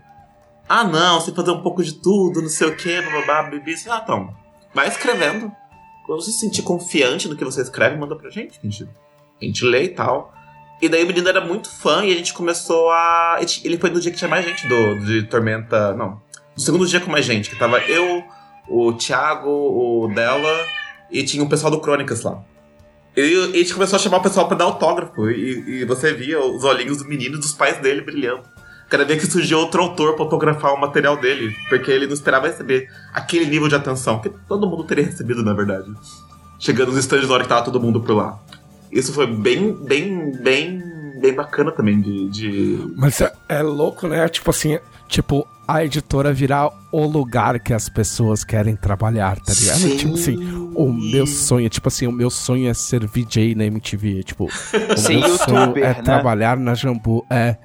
Ah, não, você fazer um pouco de tudo, não sei o que, bababá, bebê. Ah, então, vai escrevendo. Quando você se sentir confiante no que você escreve, manda pra gente. A gente, a gente lê e tal. E daí o menino era muito fã e a gente começou a. Ele foi no dia que tinha mais gente do, de Tormenta. Não. No segundo dia com mais gente, que tava eu, o Thiago, o Della e tinha o pessoal do Crônicas lá. E e a gente começou a chamar o pessoal pra dar autógrafo. E, e você via os olhinhos do menino e dos pais dele brilhando. Cada vez que surgia outro autor pra autografar o material dele, porque ele não esperava receber aquele nível de atenção que todo mundo teria recebido, na verdade. Chegando nos stands na hora que tava todo mundo por lá. Isso foi bem, bem, bem, bem bacana também de. de... Mas é, é louco, né? Tipo assim, tipo, a editora virar o lugar que as pessoas querem trabalhar, tá ligado? Sim. Tipo assim, o meu sonho, tipo assim, o meu sonho é ser VJ na MTV, tipo, o Ser meu sonho youtuber, é né? trabalhar na Jambu, é.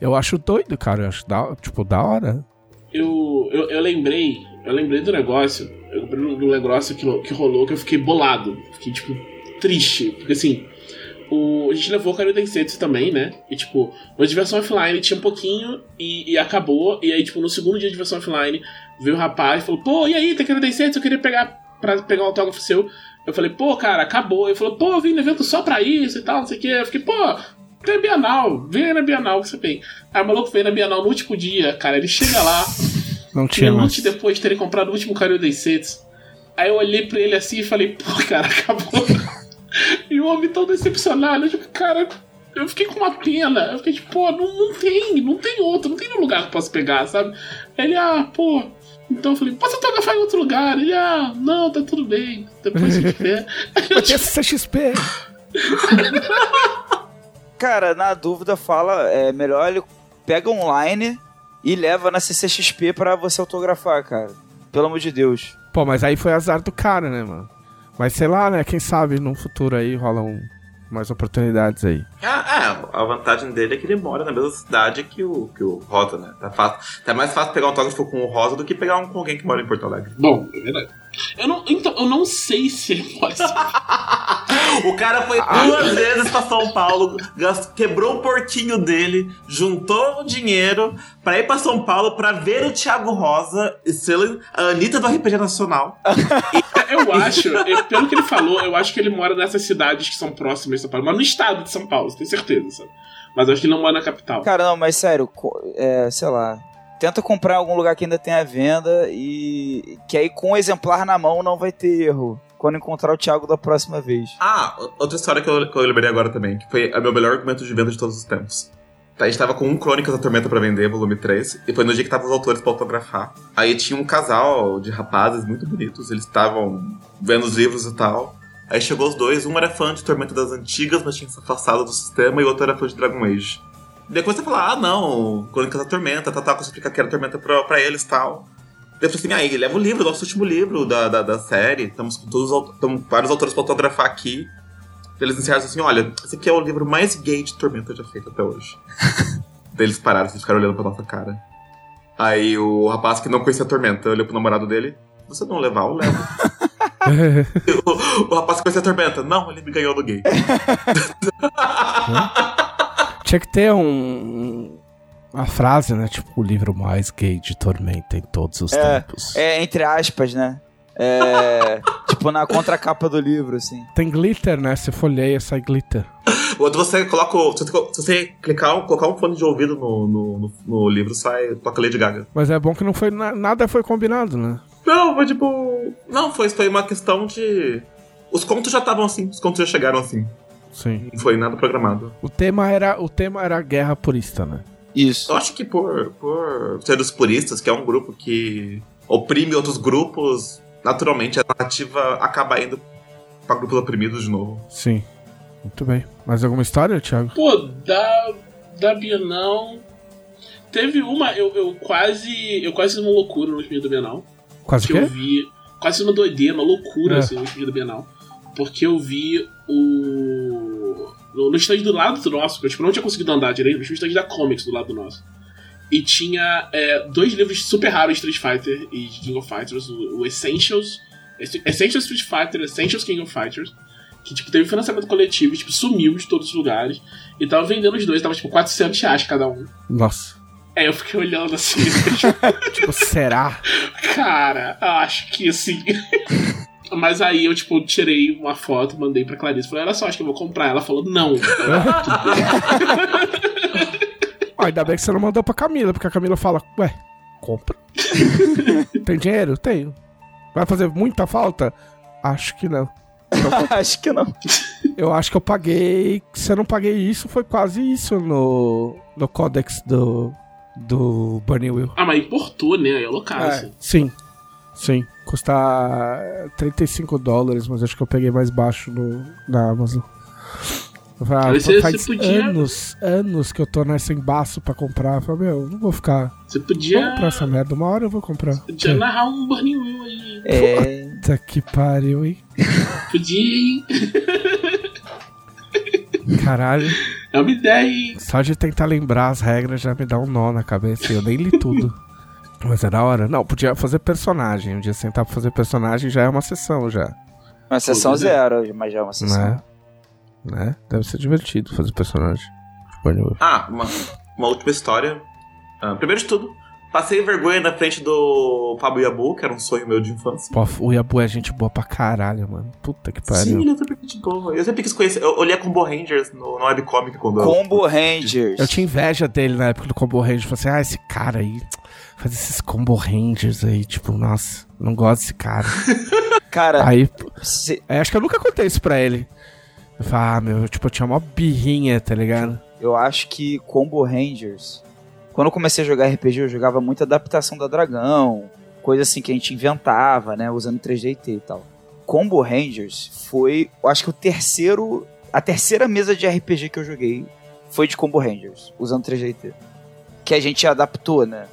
Eu acho doido, cara, eu acho da, tipo, da hora. Eu, eu, eu lembrei, eu lembrei do negócio, eu lembrei do negócio que, que rolou que eu fiquei bolado. Fiquei, tipo, triste. Porque assim, o, a gente levou o Cario Densetsu também, né? E tipo, uma diversão offline tinha um pouquinho e, e acabou. E aí, tipo, no segundo dia de diversão offline, veio o rapaz e falou, pô, e aí, tem Cario Densetsu? Eu queria pegar pra pegar um autógrafo seu. Eu falei, pô, cara, acabou. Ele falou, pô, eu vim no evento só pra isso e tal, não sei o que. Eu fiquei, pô, tem a Bienal, vem na Bienal que você vem. Aí o maluco veio na Bienal no último dia, cara. Ele chega lá, Não tinha mais. minutos depois de terem comprado o último Cario Densetsu. Aí eu olhei pra ele assim e falei, pô, cara, acabou. e o homem tão decepcionado, eu tipo, cara, eu fiquei com uma pena. Eu fiquei tipo, pô, não, não tem, não tem outro, não tem um lugar que eu possa pegar, sabe? Ele, ah, pô. Então eu falei, posso autografar em outro lugar? Ele, ah, não, tá tudo bem. Depois se tiver. Vai ter CXP. Cara, na dúvida, fala, é melhor ele pega online e leva na CCXP pra você autografar, cara. Pelo amor de Deus. Pô, mas aí foi azar do cara, né, mano? Mas sei lá, né? Quem sabe no futuro aí rolam mais oportunidades aí. Ah, é, a vantagem dele é que ele mora na mesma cidade que o, que o Rosa, né? Tá, fácil, tá mais fácil pegar um autógrafo com o Rosa do que pegar um com alguém que mora em Porto Alegre. Bom, é verdade. Eu não, então, eu não sei se ele pode ser. O cara foi duas vezes pra São Paulo, quebrou o porquinho dele, juntou o dinheiro pra ir pra São Paulo pra ver o Thiago Rosa e ser a Anitta do RPG Nacional. Eu acho, eu- pelo que ele falou, eu acho que ele mora nessas cidades que são próximas de São Paulo, mas no estado de São Paulo, tenho certeza, sabe? Mas eu acho que ele não mora na capital. Cara, não, mas sério, é, sei lá. Tenta comprar em algum lugar que ainda tenha venda e que aí com o exemplar na mão não vai ter erro. quando encontrar o Thiago da próxima vez. Ah, outra história que eu, que eu lembrei agora também, que foi o meu melhor argumento de venda de todos os tempos. Tá, A gente tava com um Crônicas da Tormenta pra vender, volume 3, e foi no dia que tava os autores pra autografar. Aí tinha um casal de rapazes muito bonitos, eles estavam vendo os livros e tal. Aí chegou os dois, um era fã de Tormenta das Antigas, mas tinha se afastado do sistema, e o outro era fã de Dragon Age. Depois você fala, ah não, Crônicas da Tormenta, tal, que eu explicar que era Tormenta pra, pra eles e tal. Daí eu falei assim, aí, leva o livro, nosso último livro da, da, da série, estamos com todos os au- tamo com vários autores pra autografar aqui. Eles encerraram assim, olha, esse aqui é o livro mais gay de Tormenta já feito até hoje. Daí eles pararam, assim, ficaram olhando pra nossa cara. Aí o rapaz que não conhecia a Tormenta olhou pro namorado dele, você não levar, eu levo. o, o rapaz que conhecia a Tormenta, não, ele me ganhou no gay. Tinha que ter um. Uma frase, né? Tipo, o livro mais gay de Tormenta em todos os É, tempos. É, entre aspas, né? É, tipo na contracapa do livro, assim. Tem glitter, né? Você folheia, sai glitter. O outro você coloca. o- Se você, clicar, colocar um fone de ouvido no, no, no, no livro, sai, toca Lady Gaga. Mas é bom que não foi na- nada foi combinado, né? Não, foi tipo. Não, foi, foi uma questão de. Os contos já estavam assim, os contos já chegaram assim. Sim. Não foi nada programado. O tema era, o tema era guerra purista, né? Isso. Eu acho que por, por ser dos puristas, que é um grupo que oprime outros grupos, naturalmente a narrativa acaba indo pra grupos oprimidos de novo. Sim. Muito bem. Mais alguma história, Thiago? Pô, da, da Bienal. Teve uma, eu, eu quase. Eu quase fiz uma loucura no filme da Bienal. Quase que eu vi. Quase uma doideira, uma loucura, É. assim, no filme da Bienal. Porque eu vi o. No, no stand do lado do nosso, que eu tipo, não tinha conseguido andar direito, mas tinha um stand da Comics do lado do nosso. E tinha é, dois livros super raros de Street Fighter e de King of Fighters, o, o Essentials. Essentials Street Fighter, Essentials King of Fighters. Que tipo, teve financiamento coletivo tipo, sumiu de todos os lugares. E tava vendendo os dois, tava tipo 400 reais cada um. Nossa. Aí eu fiquei olhando assim, Tipo, será? Cara, eu acho que assim. Mas aí eu, tipo, tirei uma foto, mandei pra Clarice. Falei, olha só, acho que eu vou comprar. Ela falou, não. Ah, ainda bem que você não mandou pra Camila, porque a Camila fala, ué, compra. Tem dinheiro? Tenho. Vai fazer muita falta? Acho que não. acho que não. Eu acho que eu paguei. Se eu não paguei isso, foi quase isso no, no Codex do, do Bunny Will. ah, mas importou, né? Aí é loucaço. É, sim. Sim. Custa 35 dólares, mas acho que eu peguei mais baixo no, na Amazon. Eu falei, ah, você- faz você podia- anos, anos que eu tô nessa embaço pra comprar. Eu falei, meu, não vou ficar. Você Vou podia, comprar essa merda, uma hora eu vou comprar. podia narrar um Burning Wheel aí. É. Puta que pariu, hein? Podia, hein? Caralho. É uma ideia, hein? Só de tentar lembrar as regras já me dá um nó na cabeça. e Eu nem li tudo. Mas é da hora. Não, podia fazer personagem. Um dia sentar pra fazer personagem já é uma sessão já. Uma sessão Pô, zero, mas já é uma sessão. Né? Né? Deve ser divertido fazer personagem. Ah, uma, uma última história. Ah, primeiro de tudo, passei vergonha na frente do Pablo Yabu, que era um sonho meu de infância. Pô, o Yabu é gente boa pra caralho, mano. Puta que pariu. Sim, ele é super gente boa. Eu sempre quis conhecer. Eu olhei a Combo Rangers no, no webcomic quando eu- Combo Rangers. Eu tinha inveja dele na época do Combo Rangers. Falei assim, ah, esse cara aí faz esses Combo Rangers aí. Tipo, nossa, não gosto desse cara. Cara, aí, se- aí acho que eu nunca contei isso pra ele. Eu falei, ah, meu, tipo, eu tinha uma birrinha, tá ligado? eu acho que Combo Rangers. Quando eu comecei a jogar RPG, eu jogava muita adaptação da Dragão, coisa assim que a gente inventava, né, usando 3DT e tal. Combo Rangers foi, eu acho que o terceiro, a terceira mesa de RPG que eu joguei foi de Combo Rangers, usando 3DT. Que a gente adaptou, né?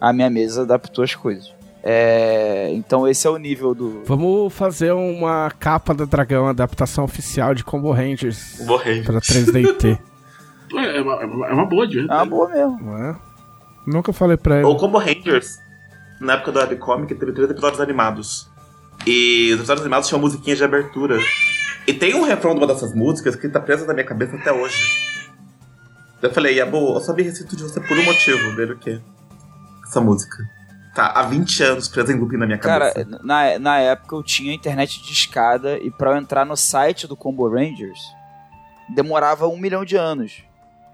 A minha mesa adaptou as coisas. É, então esse é o nível do Vamos fazer uma capa da Dragão, adaptação oficial de Combo Rangers Combo Rangers. pra 3DT, Pô, É uma, é uma- é uma boa, de É uma boa mesmo. é? Nunca falei pra ele. O Combo Rangers, na época do webcomic, teve três episódios animados. E os episódios animados tinham musiquinhas de abertura. E tem um refrão de uma dessas músicas que tá preso na minha cabeça até hoje. Eu falei, Yabu, eu só vi receito de você por um motivo. Dele o quê? Essa música. Tá há 20 anos presa em looping na minha Cara, cabeça. na, na época eu tinha internet de escada e pra eu entrar no site do Combo Rangers demorava um milhão de anos.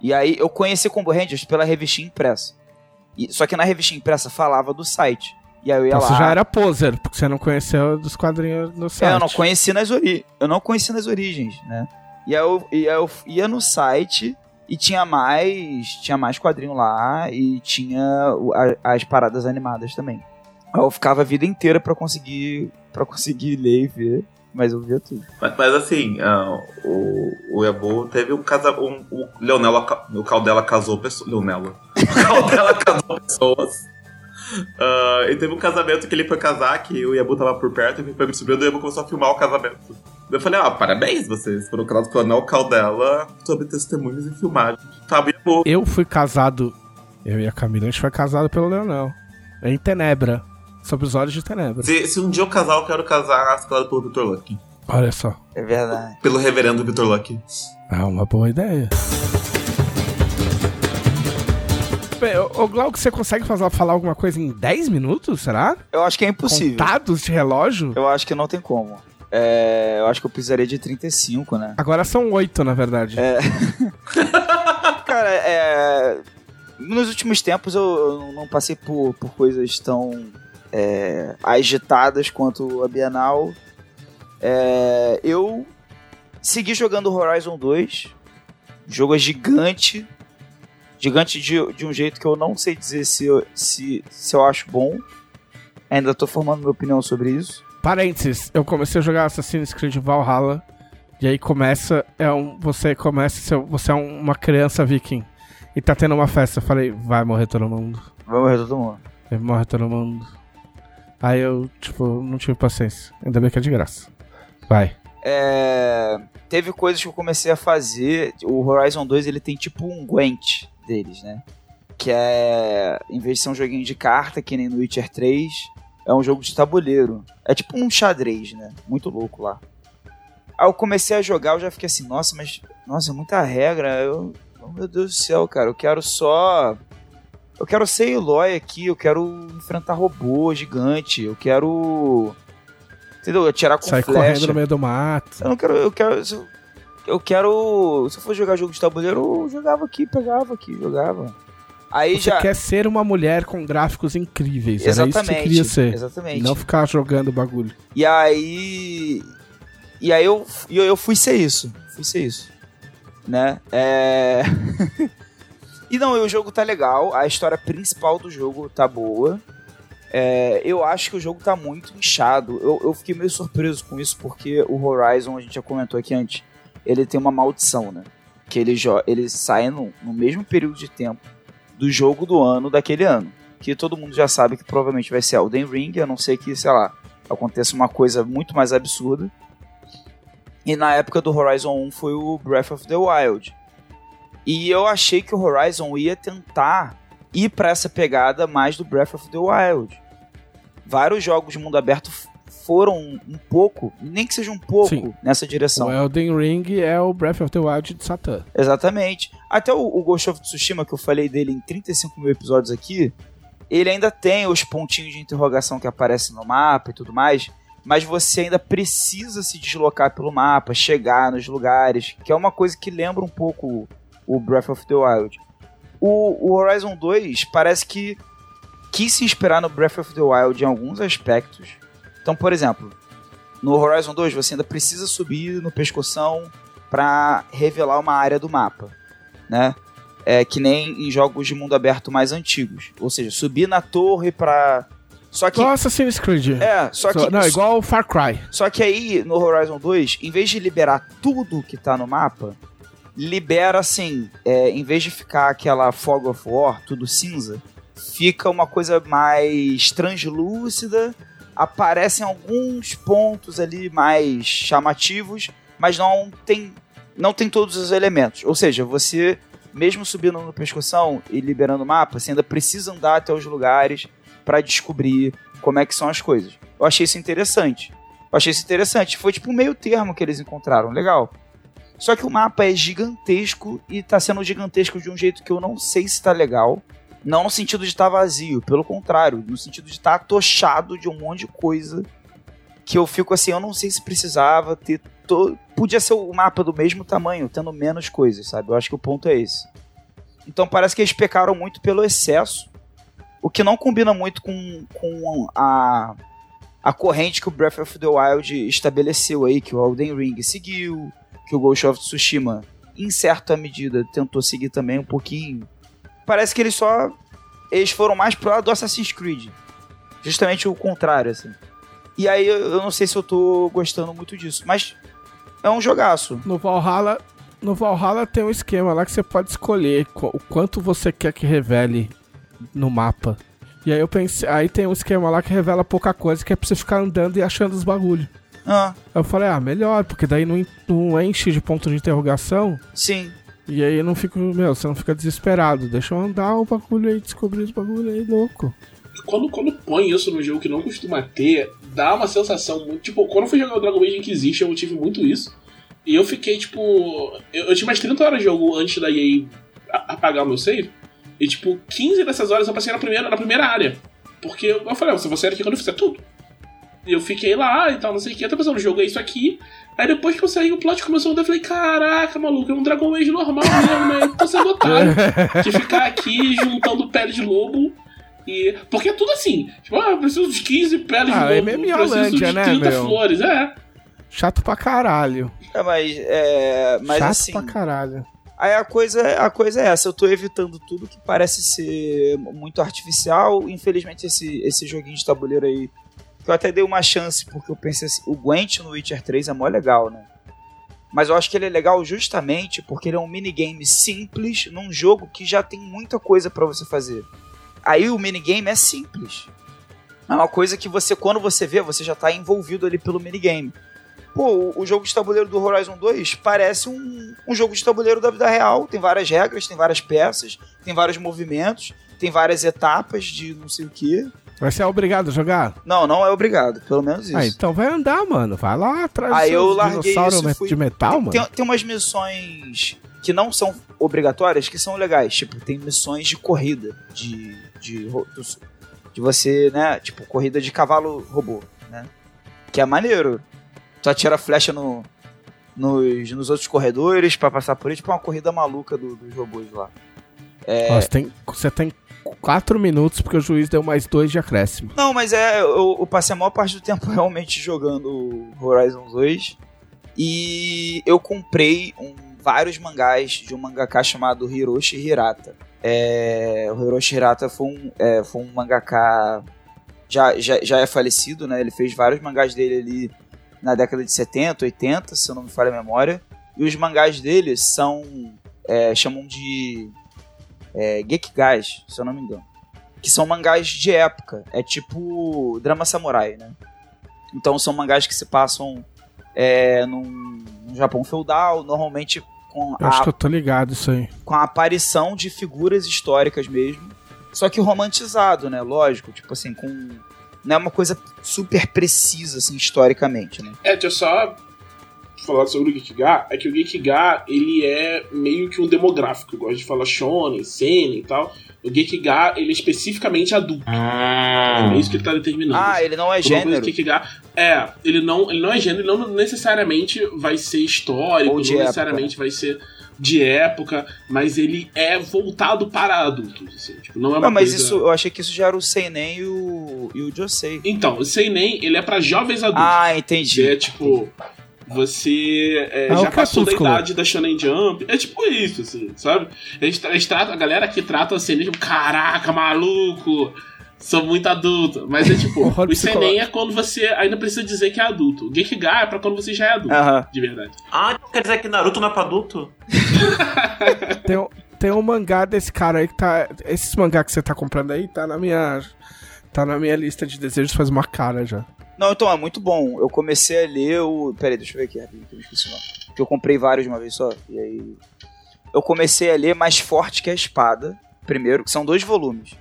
E aí eu conheci Combo Rangers pela revistinha impressa. E, só que na revistinha impressa falava do site. E aí eu ia Então lá. você já era poser, porque você não conheceu dos quadrinhos no site. É, eu não conheci nas origens. Eu não conheci nas origens, né? E aí eu, e aí eu ia no site e tinha mais. Tinha mais quadrinho lá e tinha as paradas animadas também. Eu ficava a vida inteira pra conseguir. para conseguir ler e ver. Mas eu via tudo. Mas, mas assim, ah, o, o Yabu teve um casamento. Um, o Leonela, o Caldela casou pessoas. Leonela. O Caldela casou pessoas. Ah, e teve um casamento que ele foi casar, que o Yabu tava por perto, e foi me subindo, e o Yabu começou a filmar o casamento. Eu falei, ah, parabéns, vocês foram casados com o Anel Caldela sobre testemunhos e filmagem. Tava o Yabu. Eu fui casado, eu e a Camila, a gente foi casado pelo Leonel. Em Tenebra. Sob os olhos de Tenebra. Se, se um dia eu casar, eu quero casar escolado pelo Victor Luck. Olha só. É verdade. Pelo reverendo Victor Luck. É uma boa ideia. Ô Glauco, você consegue fazer, falar alguma coisa em 10 minutos, será? Eu acho que é impossível. Contados de relógio? Eu acho que não tem como. É, eu acho que eu precisaria de 35, né? Agora são 8, na verdade. É. Cara, é. Nos últimos tempos eu, eu não passei por, por coisas tão é, agitadas quanto a Bienal. É, eu segui jogando Horizon 2. O jogo é gigante. Gigante de, de um jeito que eu não sei dizer se, eu- se, se eu acho bom. Ainda tô formando minha opinião sobre isso. Parênteses, eu comecei a jogar Assassin's Creed Valhalla. E aí começa, é um, você começa, você é um- uma criança viking. E tá tendo uma festa. Eu falei, vai morrer todo mundo. Vai morrer todo mundo. Vai morrer todo mundo. Aí eu, tipo, não tive paciência. Ainda bem que é de graça. Vai. É, teve coisas que eu comecei a fazer. O Horizon 2 ele tem tipo um Gwent deles, né? Que é, em vez de ser um joguinho de carta, que nem no Witcher 3, é um jogo de tabuleiro. É tipo um xadrez, né? Muito louco lá. Aí eu comecei a jogar, eu já fiquei assim, nossa, mas nossa, é muita regra. Eu, oh, meu Deus do céu, cara, eu quero só eu quero ser Eloy aqui, eu quero enfrentar robô gigante, eu quero entendeu? Atirar com Sai flecha. correndo no meio do mato. Eu não quero. Eu quero. Eu- quero. Se eu for jogar jogo de tabuleiro, eu jogava aqui, pegava aqui, jogava. Aí Você já. quer ser uma mulher com gráficos incríveis. Era isso que você Exatamente. queria ser. Exatamente. Não ficar jogando bagulho. E aí. E aí eu, eu, eu fui ser isso. Fui ser isso. Né? É. e não, o jogo tá legal. A história principal do jogo tá boa. É, eu acho que o jogo tá muito inchado. Eu, eu fiquei meio surpreso com isso, porque o Horizon, a gente já comentou aqui antes, ele tem uma maldição, né? Que ele, ele sai no, no mesmo período de tempo do jogo do ano daquele ano. Que todo mundo já sabe que provavelmente vai ser Elden Ring, a não ser que, sei lá, aconteça uma coisa muito mais absurda. E na época do Horizon 1 foi o Breath of the Wild. E eu achei que o Horizon ia tentar ir pra essa pegada mais do Breath of the Wild. Vários jogos de mundo aberto foram um pouco, nem que seja um pouco, Sim. nessa direção. O Elden Ring é o Breath of the Wild de Satã. Exatamente. Até o, o Ghost of Tsushima, que eu falei dele em 35 mil episódios aqui, ele ainda tem os pontinhos de interrogação que aparecem no mapa e tudo mais, mas você ainda precisa se deslocar pelo mapa, chegar nos lugares, que é uma coisa que lembra um pouco o Breath of the Wild. O, o Horizon 2 parece que quis se inspirar no Breath of the Wild em alguns aspectos. Então, por exemplo, no Horizon 2 você ainda precisa subir no pescoção para revelar uma área do mapa, né? É que nem em jogos de mundo aberto mais antigos, ou seja, subir na torre para só que Igual Assassin's Creed. é, só que Não, igual o Far Cry. só que aí, no Horizon 2, em vez de liberar tudo que tá no mapa, libera assim, é, em vez de ficar aquela fog of war, tudo cinza, fica uma coisa mais translúcida, aparecem alguns pontos ali mais chamativos, mas não tem não tem todos os elementos. Ou seja, você mesmo subindo no pescoção e liberando o mapa, você ainda precisa andar até os lugares para descobrir como é que são as coisas. Eu achei isso interessante. Eu achei isso interessante. Foi tipo um meio termo que eles encontraram. Legal. Só que o mapa é gigantesco e tá sendo gigantesco de um jeito que eu não sei se tá legal. Não no sentido de estar vazio, pelo contrário, no sentido de estar atochado de um monte de coisa que eu fico assim, eu não sei se precisava ter. To... Podia ser o mapa do mesmo tamanho, tendo menos coisas, sabe? Eu acho que o ponto é esse. Então parece que eles pecaram muito pelo excesso. O que não combina muito com, com a, a corrente que o Breath of the Wild estabeleceu aí, que o Elden Ring seguiu, que o Ghost of Tsushima, em certa medida, tentou seguir também um pouquinho. Parece que eles só. Eles foram mais pro lado do Assassin's Creed. Justamente o contrário, assim. E aí eu não sei se eu tô gostando muito disso. Mas é um jogaço. No Valhalla, no Valhalla tem um esquema lá que você pode escolher o quanto você quer que revele no mapa. E aí eu pensei, aí tem um esquema lá que revela pouca coisa, que é pra você ficar andando e achando os bagulho. Ah, eu falei, ah, melhor, porque daí não, não enche de ponto de interrogação. sim. E aí não fico, meu, você não fica desesperado. Deixa eu andar o bagulho aí, descobrir os bagulho aí, louco. Quando, quando põe isso no jogo que não costuma ter, dá uma sensação muito. Tipo, quando eu fui jogar o Dragon Age Inquisition, eu tive muito isso. E eu fiquei, tipo. Eu, eu tinha mais 30 horas de jogo antes da EA apagar o meu save. E, tipo, 15 dessas horas eu passei na primeira, na primeira área. Porque eu, eu falei, ah, você vai sair aqui quando eu fizer tudo. E eu fiquei lá e tal, não sei o que. Eu tô pensando, o jogo é isso aqui. Aí depois que eu saí, o plot começou a mudar. Eu falei, caraca, maluco, é um Dragon Age normal mesmo, né? Tô sendo otário de ficar aqui juntando pele de lobo. E... Porque é tudo assim. Tipo, ah, eu preciso de 15 peles Ah, de é lobo. meio preciso Miolândia, de né, 30 meu? flores. É. Chato pra caralho. É, mas, é, mas Chato assim. pra caralho. Aí a coisa, a coisa é essa, eu tô evitando tudo que parece ser muito artificial. Infelizmente, esse, esse joguinho de tabuleiro aí, eu até dei uma chance, porque eu pensei assim, o Gwent no Witcher 3 é mó legal, né? Mas eu acho que ele é legal justamente porque ele é um minigame simples num jogo que já tem muita coisa pra você fazer. Aí o minigame é simples. É uma coisa que você, quando você vê, você já tá envolvido ali pelo minigame. Pô, o- o jogo de tabuleiro do Horizon 2 parece um, um jogo de tabuleiro da vida real. Tem várias regras, tem várias peças, tem vários movimentos, tem várias etapas de não sei o que. Vai ser obrigado a jogar? Não, não é obrigado, pelo menos isso. Ah, então vai andar, mano. Vai lá atrás Aí eu larguei isso me- fui- de metal, tem, mano. tem, tem umas missões que não são obrigatórias, que são legais. Tipo, tem missões de corrida, de, de, dos- de você, né? Tipo, corrida de cavalo robô, né? Que é maneiro. Tu atira flecha no, nos, nos outros corredores pra passar por aí. Tipo, uma corrida maluca do- dos robôs lá. É, você, tem, você tem quatro minutos porque o juiz deu mais dois de acréscimo. Não, mas é. Eu, eu passei a maior parte do tempo realmente jogando Horizon 2. E eu comprei um- vários mangás de um mangaka chamado Hiroshi Hirata. É, o Hiroshi Hirata foi um, é, foi um mangaka. Já, já, já é falecido, né? Ele fez vários mangás dele ali na década de 70, 80, se eu não me falha a memória. E os mangás dele são. é, chamam de. É, Gekigais, se eu não me engano que são mangás de época. É tipo drama samurai, né? Então são mangás que se passam é, num, num Japão feudal, normalmente com Eu acho a, que eu tô ligado isso aí. com a aparição de figuras históricas mesmo. Só que romantizado, né? Lógico, tipo assim, com. Não é uma coisa super precisa, assim, historicamente, né? É, deixa eu só falar sobre o Gekiga. É que o Gekiga, ele é meio que um demográfico. Eu gosto de falar shonen, seinen e tal. O Gekiga, ele é especificamente adulto. Ah. É isso que ele tá determinando. Ah, ele não é gênero. Gekiga- é, ele não, ele não é gênero, ele não necessariamente vai ser histórico, Ou não época. necessariamente vai ser de época, mas ele é voltado para adultos, assim, tipo, não é uma Não, mas coisa... isso, eu achei que isso já era o Seinen e o, e o Josei. Então, o Seinen, ele é para jovens adultos. Ah, Que entendi. é tipo. Você é, É o já passou da idade da Shonen Jump. É tipo isso, assim, sabe? Eles, tra- eles tratam, a galera que trata o Seinen tipo, caraca, maluco, sou muito adulto. Mas é tipo, o Seinen é quando você ainda precisa dizer que é adulto. O Gekiga é pra quando você já é adulto, Aham. de verdade. Ah, quer dizer que Naruto não é pra adulto? Tem, um- tem um mangá desse cara aí que tá. Esses mangá que você tá comprando aí tá na minha. Tá na minha lista de desejos faz uma cara já. Não, então é muito bom. Eu comecei a ler o. Peraí, deixa eu ver aqui rapidinho, que eu esqueci o nome. Porque eu comprei vários de uma vez só. E aí. Eu comecei a ler Mais Forte que a Espada, primeiro, que são dois volumes.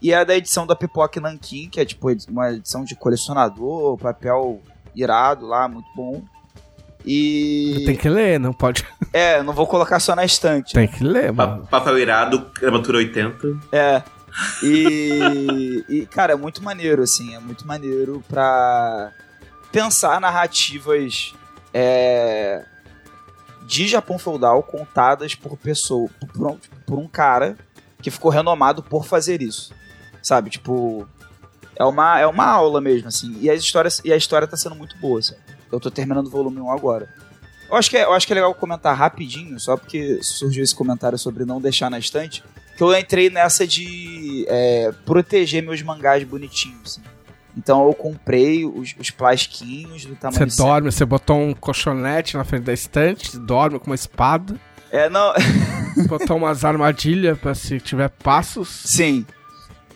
E é da edição da Pipoca Nankin, que é tipo uma edição de colecionador, papel irado lá, muito bom. E. Tem que ler, não pode. É, não vou colocar só na estante. Tem que ler, Pa- mano. Papel irado, gramatura 80. É. E, e, cara, é muito maneiro, assim. É muito maneiro pra pensar narrativas é, de Japão feudal contadas por pessoa, por um, por um cara que ficou renomado por fazer isso. Sabe? Tipo. É uma, é uma aula mesmo, assim. E, as histórias, e a história tá sendo muito boa, sabe? Eu tô terminando o volume 1 agora. Eu acho, que é, eu acho que é legal comentar rapidinho, só porque surgiu esse comentário sobre não deixar na estante, que eu entrei nessa de é, proteger meus mangás bonitinhos, assim. Então eu comprei os, os plastiquinhos do tamanho Você dorme, você botou um colchonete na frente da estante, dorme com uma espada, É, não. botou umas armadilhas pra se tiver passos. Sim.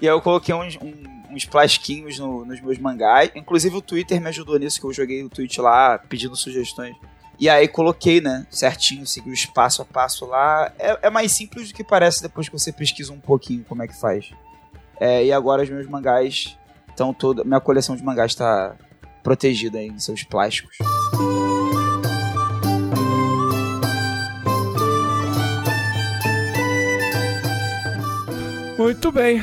E aí eu coloquei uns, um- uns plastiquinhos no- nos meus mangás. Inclusive o Twitter me ajudou nisso, que eu joguei o tweet lá pedindo sugestões. E aí coloquei, né, certinho, segui o passo a passo lá. É, é mais simples do que parece depois que você pesquisa um pouquinho como é que faz. É, e agora os meus mangás estão toda. Minha coleção de mangás está protegida em seus plásticos. Muito bem.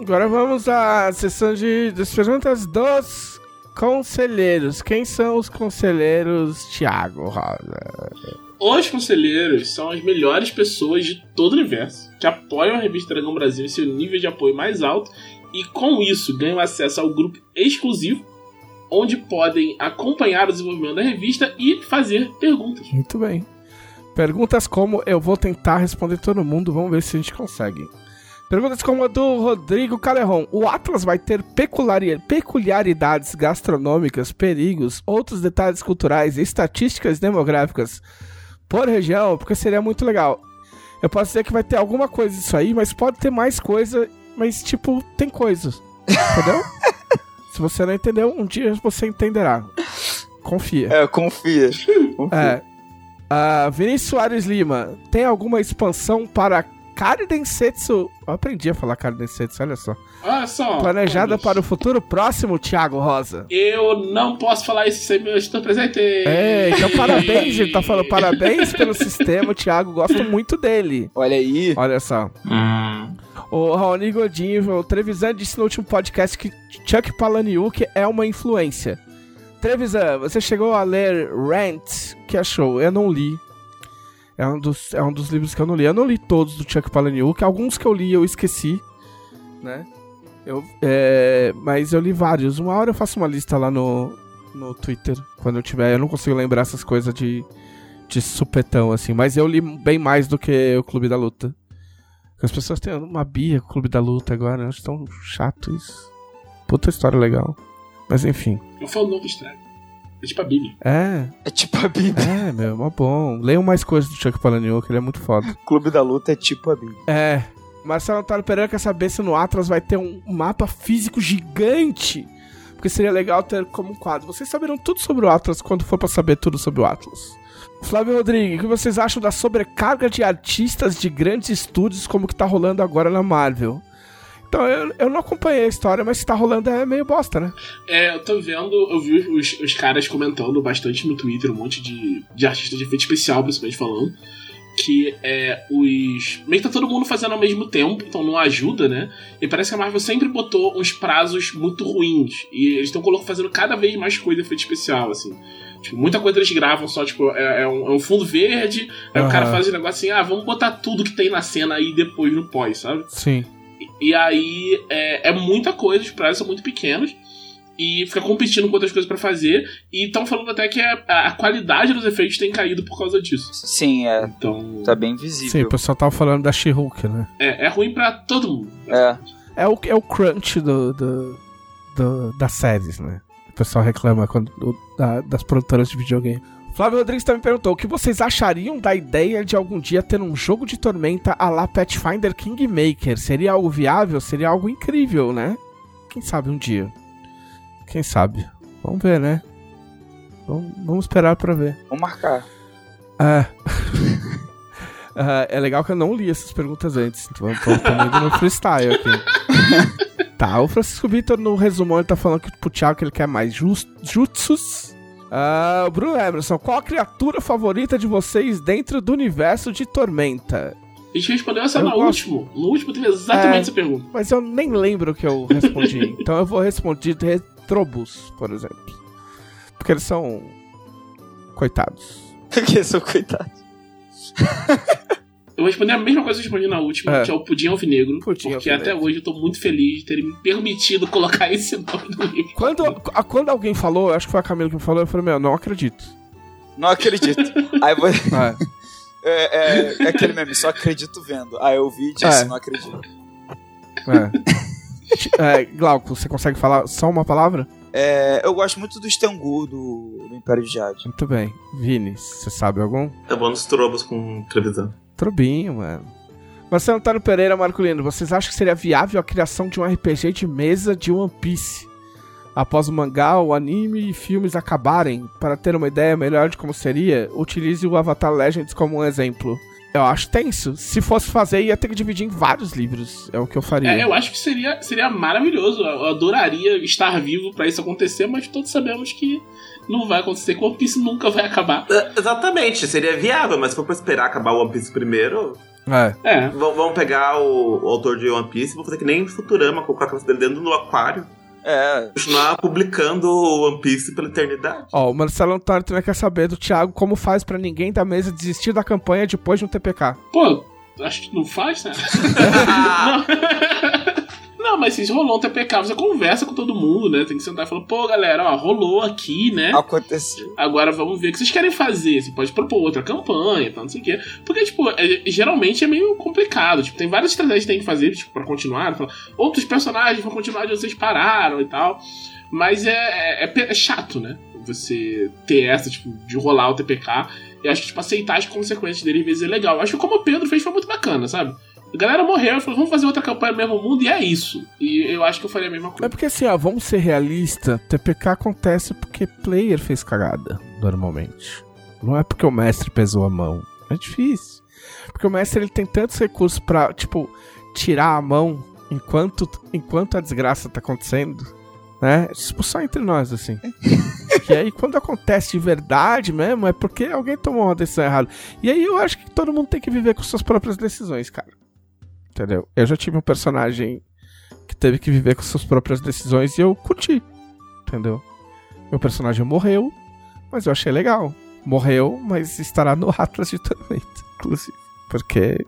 Agora vamos à sessão de das perguntas dos conselheiros. Quem são os conselheiros, Thiago Rosa? Os conselheiros são as melhores pessoas de todo o universo que apoiam a revista Dragão Brasil em seu nível de apoio mais alto e com isso ganham acesso ao grupo exclusivo onde podem acompanhar o desenvolvimento da revista e fazer perguntas. Muito bem. Perguntas como eu vou tentar responder todo mundo, vamos ver se a gente consegue. Perguntas como a do Rodrigo Calerron. O Atlas vai ter peculiari- peculiaridades gastronômicas, perigos, outros detalhes culturais e estatísticas demográficas por região, porque seria muito legal. Eu posso dizer que vai ter alguma coisa disso aí, mas pode ter mais coisa, mas tipo, tem coisas. Entendeu? Se você não entendeu, um dia você entenderá. Confia. É, confia. É. Ah, Vinícius Soares Lima, tem alguma expansão para Karidensetsu? Eu aprendi a falar Karidensetsu, olha só. Olha só. Planejada para o futuro próximo, Thiago Rosa. Eu não posso falar isso sem meu estou presente. É, então parabéns, ele tá falando parabéns pelo sistema, Thiago, gosto muito dele. Olha aí. Olha só. O Raoni Godinho, o Trevisan disse no último podcast que Chuck Palahniuk é uma influência. Trevisan, você chegou a ler Rant? Que achou? Eu não li. É um, dos, é um dos livros que eu não li. Eu não li todos do Chuck Palahniuk. Alguns que eu li eu esqueci, né? Eu, é, mas eu li vários. Uma hora eu faço uma lista lá no, no Twitter, quando eu tiver. Eu não consigo lembrar essas coisas de, de supetão, assim. Mas eu li bem mais do que o Clube da Luta. As pessoas têm uma bia com o Clube da Luta agora. Eu acho tão chato isso. Puta história legal. Mas enfim. Eu falo novo estrago. É tipo a Bíblia. É, É tipo a Bíblia. é, meu, mó bom. Leiam mais coisas do Chuck Palahniuk, ele é muito foda. Clube da Luta é tipo a Bíblia. É. Marcelo Antônio Pereira quer saber se no Atlas vai ter um mapa físico gigante. Porque seria legal ter como um quadro. Vocês saberão tudo sobre o Atlas quando for pra saber tudo sobre o Atlas. Flávio Rodrigues, o que vocês acham da sobrecarga de artistas de grandes estúdios como que tá rolando agora na Marvel? Então, eu, eu não acompanhei a história, mas se tá rolando é meio bosta, né? É, eu tô vendo, eu vi os, os caras comentando bastante no Twitter, um monte de, de artistas de efeito especial, principalmente falando, que é os. Meio que tá todo mundo fazendo ao mesmo tempo, então não ajuda, né? E parece que a Marvel sempre botou uns prazos muito ruins. E eles estão fazendo cada vez mais coisa de efeito especial, assim. Tipo, muita coisa eles gravam só, tipo, é, é um, é um fundo verde, aí o cara faz um negócio assim, ah, vamos botar tudo que tem na cena aí depois no pós, sabe? Sim. E aí é, é muita coisa, os prazos são muito pequenos. E fica competindo com outras coisas pra fazer. E estão falando até que a, a qualidade dos efeitos tem caído por causa disso. Sim, é. Então. Tá bem Sim, o visível. pessoal tava falando da She-Hulk, né? É, é ruim pra todo mundo. É. É o, é o crunch do, do, do- das séries, né? O pessoal reclama quando, do- da- das produtoras de videogame. Flávio Rodrigues também perguntou: o que vocês achariam da ideia de algum dia ter um jogo de tormenta a la Pathfinder Kingmaker? Seria algo viável? Seria algo incrível, né? Quem sabe um dia? Quem sabe? Vamos ver, né? Vamos, vamos esperar pra ver. Vamos marcar. É. Ah, é legal que eu não li essas perguntas antes. Então estamos indo no freestyle aqui. tá, o Francisco Vitor no resumão ele tá falando que pro Thiago que ele quer mais jutsus. Ah, o Bruno Emerson, qual a criatura favorita de vocês dentro do universo de Tormenta? A gente respondeu essa Eu no gosto. último. No último teve exatamente É. essa pergunta. Mas eu nem lembro o que eu respondi. então eu vou responder de Retrobus, por exemplo. Porque eles são. coitados. Porque sou coitado. Eu vou responder a mesma coisa que eu respondi na última, É. que é o Pudim Alvinegro. Pudim porque Alvinegro. até hoje eu tô muito feliz de terem me permitido colocar esse nome no livro. Quando, a- quando alguém falou, acho que foi a Camila que me falou, eu falei, meu, não acredito. Não acredito. Aí vou... É. é, é, é aquele meme, só acredito vendo. Aí eu vi e disse, É. não acredito. É. é, Glauco, você consegue falar só uma palavra? É, eu gosto muito do Stengu do, do Império de Jade. Muito bem. Vini, você sabe algum? É bom nos trobos com televisão. Trobinho, mano. Marcelo Antônio Pereira Marculino, vocês acham que seria viável a criação de um RPG de mesa de One Piece? Após o mangá, o anime e filmes acabarem, para ter uma ideia melhor de como seria, utilize o Avatar Legends como um exemplo. Eu acho tenso. Se fosse fazer, ia ter que dividir em vários livros. É o que eu faria. É, eu acho que seria, seria maravilhoso. Eu adoraria estar vivo pra isso acontecer, mas todos sabemos que não vai acontecer, que o One Piece nunca vai acabar. É, Exatamente, seria viável, mas se for pra esperar acabar o One Piece primeiro, É. É. v- vamos pegar o, o autor de One Piece e vamos fazer que nem Futurama, colocar a cabeça dele dentro do aquário, É, continuar publicando o One Piece pela eternidade. Ó, o Marcelo Antônio também quer saber do Thiago como faz pra ninguém da mesa desistir da campanha depois de um TPK. Pô, acho que não faz, né? não. Não, mas se rolou um TPK, você conversa com todo mundo, né? Tem que sentar e falar, pô, galera, ó, rolou aqui, né? aconteceu. Agora vamos ver o que vocês querem fazer. Você pode propor outra campanha, tal, não sei o quê. Porque, tipo, é- geralmente é meio complicado. Tipo, tem várias estratégias que tem que fazer, tipo, pra continuar. Outros personagens vão continuar de onde vocês pararam e tal. Mas é, é, é é chato, né? Você ter essa, tipo, de rolar o TPK. Eu acho que, tipo, aceitar as consequências dele às vezes é legal. Eu acho que como o Pedro fez foi muito bacana, sabe? A galera morreu e falou, vamos fazer outra campanha no mesmo mundo, e é isso. E eu acho que eu faria a mesma É coisa. porque assim, ó, vamos ser realistas, TPK acontece porque player fez cagada, normalmente. Não é porque o mestre pesou a mão. É difícil. Porque o mestre ele tem tantos recursos pra, tipo, tirar a mão enquanto, enquanto a desgraça tá acontecendo, né? Tipo, só entre nós, assim. e aí, quando acontece de verdade mesmo, é porque alguém tomou uma decisão errada. E aí eu acho que todo mundo tem que viver com suas próprias decisões, cara. Entendeu? Eu já tive um personagem que teve que viver com suas próprias decisões e eu curti. Entendeu? Meu personagem morreu, mas eu achei legal. Morreu, mas estará no Atlas de Tormenta, inclusive. Porque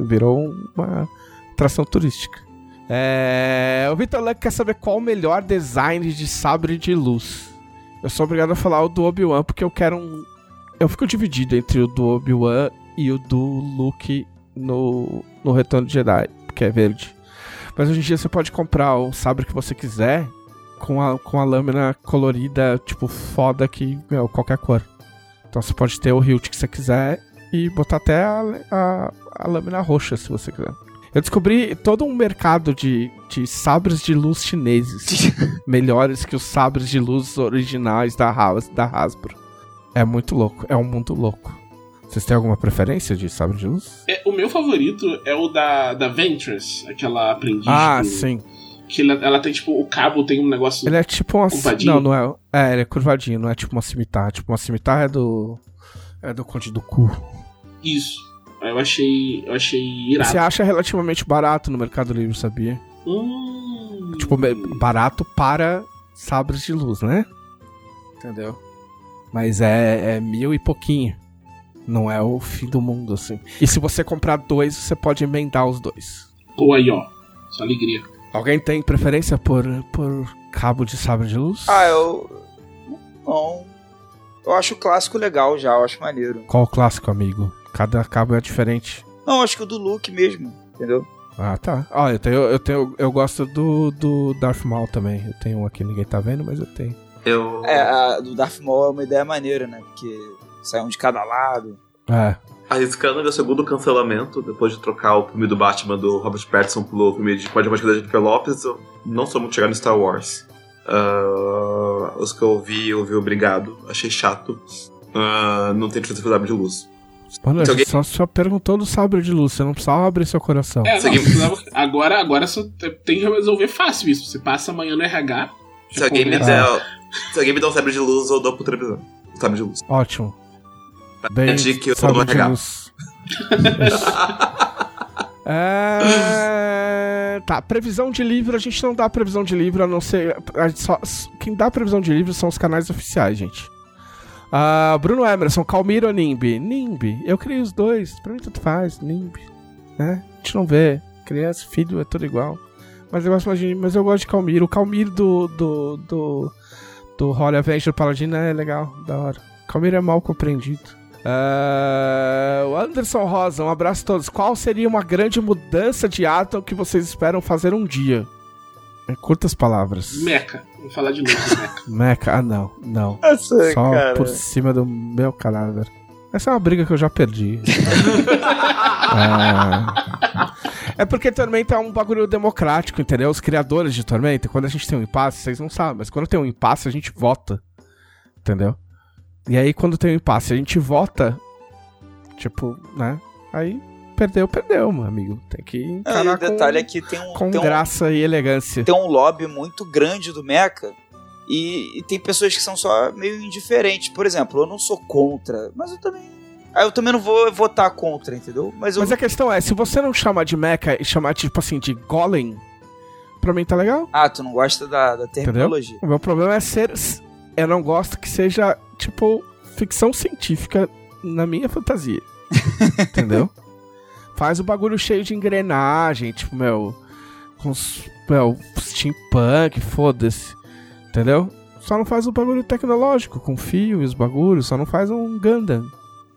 virou uma atração turística. É... O Vitor Luck quer saber qual o melhor design de sabre de luz. Eu sou obrigado a falar o do Obi-Wan, porque eu quero um. Eu fico dividido entre o do Obi-Wan e o do Luke no, no Retorno de Jedi, porque é verde. Mas hoje em dia você pode comprar o sabre que você quiser com a, com a lâmina colorida, tipo, foda que, meu, qualquer cor. Então você pode ter o hilt que você quiser e botar até a, a, a lâmina roxa, se você quiser. Eu descobri todo um mercado de, de sabres de luz chineses melhores que os sabres de luz originais da, Has, da Hasbro. É muito louco, é um mundo louco. Vocês têm alguma preferência de sabre de luz? É, o meu favorito é o da, da Ventress, aquela aprendiz. Ah, do- sim. Que ela, ela tem, tipo, o cabo tem um negócio. Ele é tipo uma. Curvadinho? Não, não é. É, ele é curvadinho, não é tipo uma cimitarra. Tipo, uma cimitarra é do. É do Conde do Cu. Isso. Eu achei. Eu achei irado. Você acha relativamente barato no Mercado Livre, sabia? Hum. Tipo, barato para sabres de luz, né? Entendeu? Mas é, é mil e pouquinho. Não é o fim do mundo, assim. E se você comprar dois, você pode emendar os dois. Pô, aí, ó. Só alegria. Alguém tem preferência por, por cabo de sabre de luz? Ah, eu. Não. Eu acho o clássico legal já, eu acho maneiro. Qual o clássico, amigo? Cada cabo é diferente. Não, acho que o do Luke mesmo, entendeu? Ah, tá. Ó, eu tenho, eu tenho, eu gosto do, do Darth Maul também. Eu tenho um aqui, ninguém tá vendo, mas eu tenho. Eu. É, a do Darth Maul é uma ideia maneira, né? Porque sai um de cada lado. É. Arriscando meu segundo cancelamento, depois de trocar o filme do Batman do Robert Pattinson pelo filme de Matemática da Jennifer Lopes, eu não sou muito chegado no Star Wars. Ah, os que eu ouvi, eu ouvi obrigado, achei chato. Ah, não tem diferença com o sabre de luz. Mano, a Se gente só, só perguntou do sabre de luz, você não precisava abrir seu coração. É, não, precisava- agora, agora só te- tem que resolver fácil isso. Você passa amanhã no RH. Se alguém, me der, se alguém me der um sabre de luz, eu dou pro televisão. Sabre de luz. Ótimo. Bem, Entendi que eu tô no de RH. É... Tá, previsão de livro, a gente não dá previsão de livro, a não ser. a só- Quem dá previsão de livro são os canais oficiais, gente. Ah, Bruno Emerson, Calmir ou Nimbi? Nimbi. Eu criei os dois. Pra mim tanto faz. Nimbi. Né? A gente não vê. Criança, filho, é tudo igual. Mas eu gosto de Mas eu gosto de Calmir. O Calmir do. do. do. do Holy Avenger Paladino é legal, da hora. Calmir é mal compreendido. Ah, o Anderson Rosa, um abraço a todos. Qual seria uma grande mudança de Atom que vocês esperam fazer um dia? Em curtas palavras. Meca. Vou falar de novo Meca. Mecha, ah não, não. Essa, Só cara. por cima do meu cadáver. Essa é uma briga que eu já perdi. é... é porque Tormenta é um bagulho democrático, entendeu? Os criadores de Tormenta, quando a gente tem um impasse, vocês não sabem, mas quando tem um impasse, a gente vota. Entendeu? E aí, quando tem um impasse, a gente vota. Tipo, né? Aí, perdeu, perdeu, meu amigo. Tem que Ah, e encarar o detalhe com, é que tem um, com tem um, graça e elegância. tem um lobby muito grande do Mecha e, e tem pessoas que são só meio indiferentes. Por exemplo, eu não sou contra, mas eu também. Ah, eu também não vou votar contra, entendeu? Mas eu. Mas a questão é, se você não chamar de mecha e chamar, tipo assim, de golem, pra mim tá legal. Ah, tu não gosta da, da terminologia. O meu problema é ser. Eu não gosto que seja, tipo, ficção científica na minha fantasia. Entendeu? Faz o bagulho cheio de engrenagem, tipo, meu. Com os. Meu, steampunk, foda-se. Entendeu? Só não faz o bagulho tecnológico, com fio e os bagulhos, só não faz um Gundam.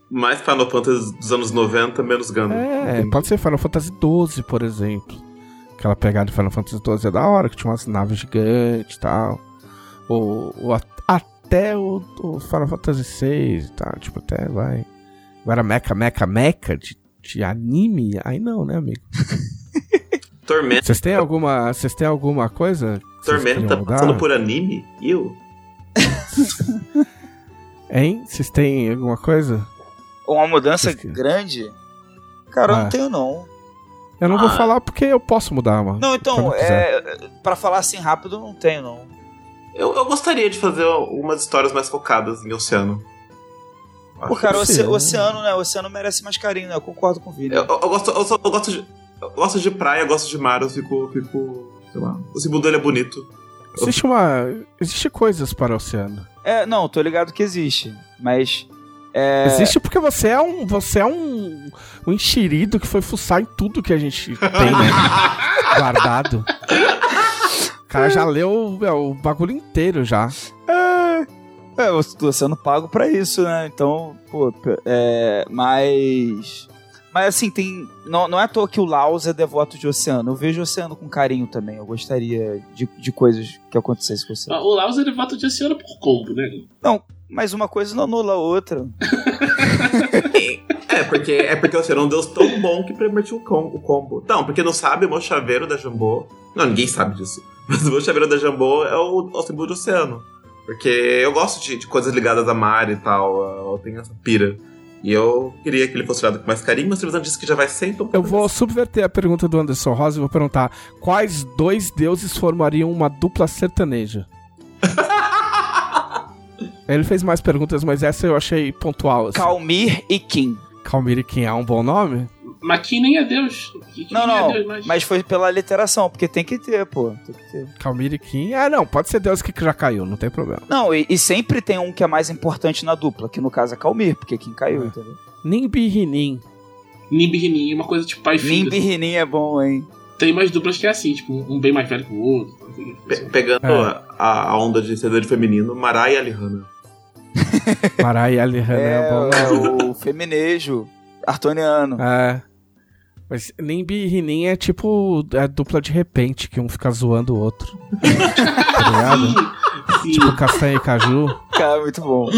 Mais Final Fantasy dos anos 90, menos Gundam. É, Entendi. pode ser Final Fantasy XII, por exemplo. Aquela pegada de Final Fantasy XII é da hora, que tinha umas naves gigantes e tal. Ou, ou a- até o, o Final Fantasy VI e tal, tipo, até vai. Agora mecha, mecha, mecha de, de anime? Aí não, né, amigo? Tormenta, Vocês têm alguma, vocês têm alguma coisa? Tormenta mudar? passando por anime? Eu? Hein? Vocês têm alguma coisa? Uma mudança grande? Cara, eu Ah. não tenho, não. Eu não vou Ah. falar porque eu posso mudar, mano. Não, eu então, é, pra falar assim rápido, eu não tenho, não. Eu, eu gostaria de fazer umas histórias mais focadas em oceano. Pô, cara, o sim. oce- oceano, né? O oceano merece mais carinho, né? Eu concordo com o Vini. Eu, eu- eu gosto, eu, só- eu gosto de. Eu gosto de praia, eu gosto de mar, eu fico. fico sei lá. O símbolo dele é bonito. Existe uma. Existe coisas para o oceano. É, não, tô ligado que existe. Mas. É, Existe porque você é um. Você é um. Um enxerido que foi fuçar em tudo que a gente tem, né? Guardado. O cara já leu é, o bagulho inteiro já. É, eu tô sendo pago pra isso, né? Então, pô, é. Mas. Mas assim, tem. Não, não é à toa que o Laos é devoto de oceano. Eu vejo o oceano com carinho também. Eu gostaria de, de coisas que acontecessem com oceano. O Laos ele vota de oceano por combo, né? Mas uma coisa não anula a outra. É, porque, é porque o oceano é um deus tão bom que permitiu o, com- o combo. Não, porque não sabe, o meu chaveiro da Jambô. Não, ninguém sabe disso. Mas o meu chaveiro da Jambô é o, o símbolo de oceano. Porque eu gosto de, de coisas ligadas a mar e tal. Eu tenho essa pira. E eu queria que ele fosse olhado com mais carinho, mas o Trevisan disse que já vai ser, então. Eu vou subverter a pergunta do Anderson Rosa e vou perguntar: quais dois deuses formariam uma dupla sertaneja? Ele fez mais perguntas, mas essa eu achei pontual. Assim. Calmir e Kim. Calmir e quem é um bom nome? Nem é Deus. Não, nem não. É Deus, mas... Mas foi pela literação, porque tem que ter, pô. Tem que ter. Calmir e Kim. Ah, não, pode ser Deus que já caiu, não tem problema. Não, e, e sempre tem um que é mais importante na dupla, que no caso é Calmir, porque Kim caiu, É. entendeu? Nimbi e Rinin. Nimbi e Rinin, uma coisa tipo pai e filho. Nimbi e Rinin é bom, hein? Tem mais duplas que é assim, tipo, um bem mais velho que o outro. Pe- pegando É. a, a onda de sertanejo feminino, Marai e Alihana. Marai e Alihan é, É, bom. é o feminejo artoniano. É. Mas Nimbi e Rinin é tipo a dupla de repente, que um fica zoando o outro. tá ligado? Sim, sim. Tipo castanha e caju. Cara, muito bom.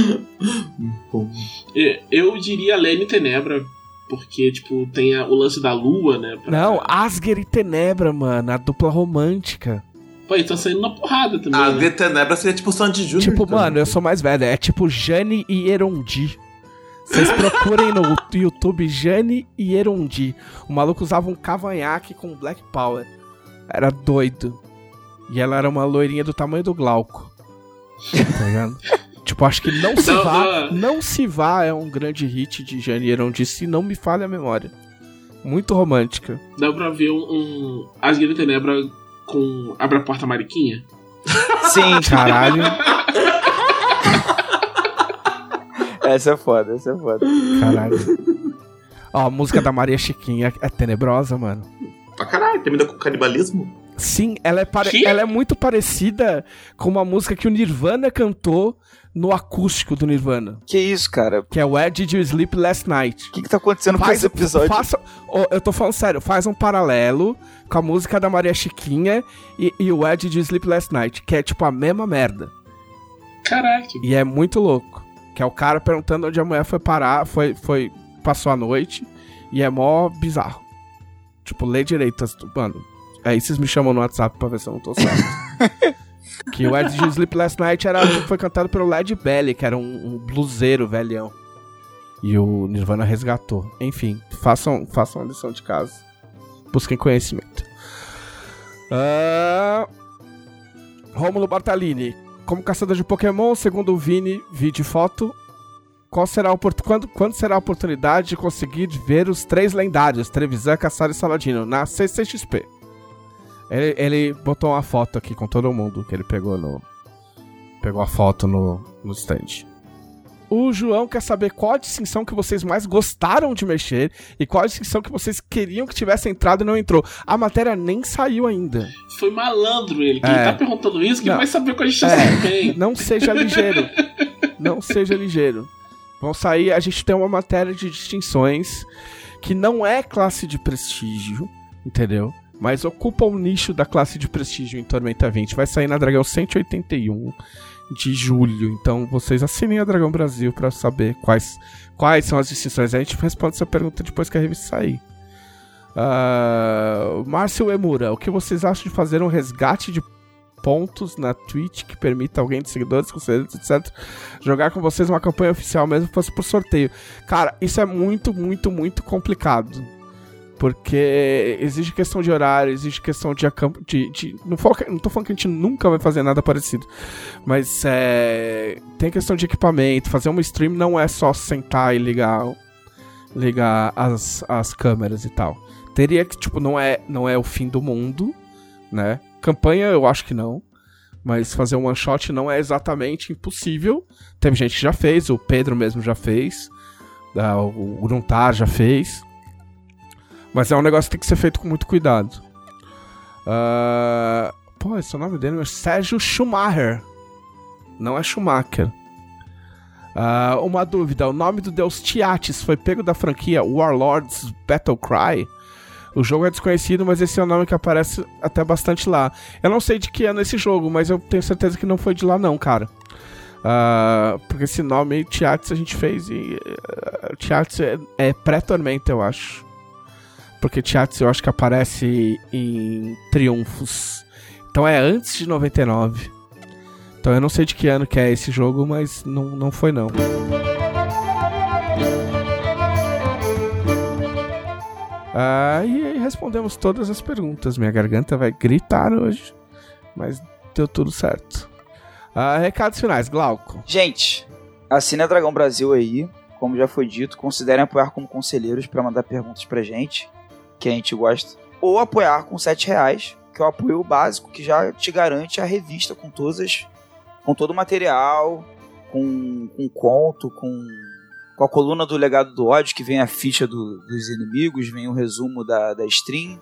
Eu diria Lene e Tenebra, porque, tipo, tem a- o lance da lua, né? pra- Não, Asger e Tenebra, mano, a dupla romântica. Pô, eles tão saindo na porrada também. A né? de Tenebra seria tipo Sandy Júnior. Tipo, então. mano, eu sou mais velho, é tipo Jane e Erondi. Vocês procurem no YouTube Jane e Erondi. O maluco usava um cavanhaque com Black Power. Era doido. E ela era uma loirinha do tamanho do Glauco. Tá ligado? tipo, acho que não se Não, vá. não. Não se vá é um grande hit de Jane e Erondi, se não me falha a memória. Muito romântica. Dá pra ver um, um e Tenebra com Abre a Porta Mariquinha. Sim, Caralho. Essa é foda, essa é foda. Caralho. Ó, a música da Maria Chiquinha é tenebrosa, mano. Pra caralho, termina com canibalismo? Sim, ela é, pare- ela é muito parecida com uma música que o Nirvana cantou no acústico do Nirvana, Que isso, cara? O que é Where Did You Sleep Last Night? que, que tá acontecendo com esse episódio? Faça, Ó, eu tô falando sério, faz um paralelo com a música da Maria Chiquinha e, e o Where Did You Sleep Last Night, que é tipo a mesma merda. Caraca. E é muito louco. Que é o cara perguntando onde a mulher foi parar, foi, foi passou a noite, e é mó bizarro. Tipo, lê direito. Mano, aí vocês me chamam no WhatsApp pra ver se eu não tô certo. que o Did You Sleep Last Night era, foi cantado pelo Led Belly, que era um, um bluseiro velhão. E o Nirvana resgatou. Enfim, façam, façam a lição de casa. Busquem conhecimento. Ah, Rômulo Bartalini. Como caçador de Pokémon, segundo o Vini, vídeo e foto, qual será quando, quando será a oportunidade de conseguir ver os três lendários, Trevisan, Caçar e Saladino, na CCXP? Ele, ele botou uma foto aqui com todo mundo que ele pegou no. Pegou a foto no, no stand. O João quer saber qual a distinção que vocês mais gostaram de mexer e qual a distinção que vocês queriam que tivesse entrado e não entrou. A matéria nem saiu ainda. Foi malandro ele. Que É. ele tá perguntando isso, que Não. vai saber quando a gente já É. bem. Não seja ligeiro. Não seja ligeiro. Vão sair, a gente tem uma matéria de distinções que não é classe de prestígio, entendeu? Mas ocupa o nicho da classe de prestígio em Tormenta 20. Vai sair na Dragão 181 de julho. Então vocês assinem a Dragão Brasil pra saber quais, quais são as distinções. A gente responde essa pergunta depois que a revista sair. Ah, Márcio Emura, o que vocês acham de fazer um resgate de pontos na Twitch que permita alguém de seguidores, conselheiros, etc. Jogar com vocês uma campanha oficial mesmo que fosse por sorteio. Cara, isso é muito, muito, muito complicado. Porque exige questão de horário, exige questão de, acamp- de, de não, falo não tô falando que a gente nunca vai fazer nada parecido. Mas é, tem questão de equipamento. Fazer uma stream não é só sentar e ligar, ligar as, as câmeras e tal. Teria que, tipo, não é, não é o fim do mundo, né? Campanha eu acho que não. Mas fazer um one shot não é exatamente impossível. Teve gente que já fez, o Pedro mesmo já fez. ah, O Gruntar já fez. Mas é um negócio que tem que ser feito com muito cuidado. Ah, pô, esse é o nome dele, é Sérgio Schumacher. Não é Schumacher. Ah, uma dúvida: o nome do deus Tiatis foi pego da franquia Warlords Battle Cry? O jogo é desconhecido, mas esse é o nome que aparece até bastante lá. Eu não sei de que ano é esse jogo, mas eu tenho certeza que não foi de lá, não, cara. Ah, porque esse nome Tiatis, a gente fez e. Uh, Tiatis é, é pré-tormenta, eu acho. Porque Tiatis eu acho que aparece em Triunfos. Então é antes de 99. Então eu não sei de que ano que é esse jogo, mas não, não foi não. Ah, e respondemos todas as perguntas. Minha garganta vai gritar hoje. Mas deu tudo certo. Ah, recados finais, Glauco. Gente, assine a Dragão Brasil aí. Como já foi dito, considerem apoiar como conselheiros para mandar perguntas pra gente, que a gente gosta. Ou apoiar com 7 reais, que é o apoio básico que já te garante a revista com todas as- com todo o material, com, com conto, com, com a coluna do legado do ódio, que vem a ficha do- dos inimigos, vem o resumo da, da stream,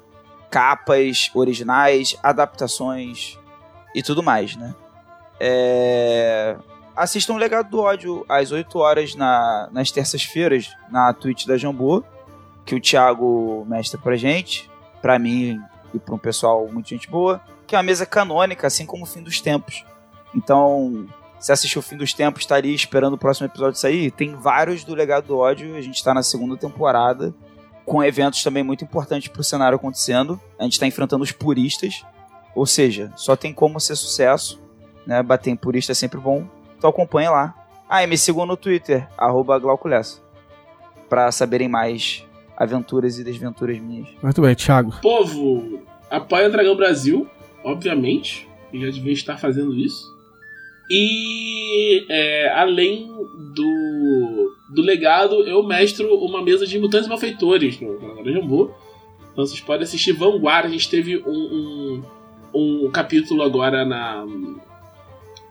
capas originais, adaptações e tudo mais, né? É... Assistam o Legado do Ódio às 8 horas na, nas terças-feiras na Twitch da Jambô, que o Thiago mestra pra gente, pra mim e pra um pessoal muito gente boa, que é uma mesa canônica, assim como o Fim dos Tempos. Então, se assistiu o Fim dos Tempos, estaria esperando o próximo episódio sair. Tem vários do Legado do Ódio, a gente tá na segunda temporada, com eventos também muito importantes pro cenário acontecendo. A gente tá enfrentando os puristas, ou seja, só tem como ser sucesso né? Bater em purista é sempre bom. Então acompanha lá. Ah, e me sigam no Twitter, arroba Glauculessa. Pra saberem mais aventuras e desventuras minhas. Muito bem, Thiago. Povo, apoia o Dragão Brasil, obviamente. Eu já devia estar fazendo isso. E é, além do, do legado, eu mestro uma mesa de mutantes malfeitores no canal da Jambô. Então vocês podem assistir Vanguard. A gente teve um, um, um capítulo agora na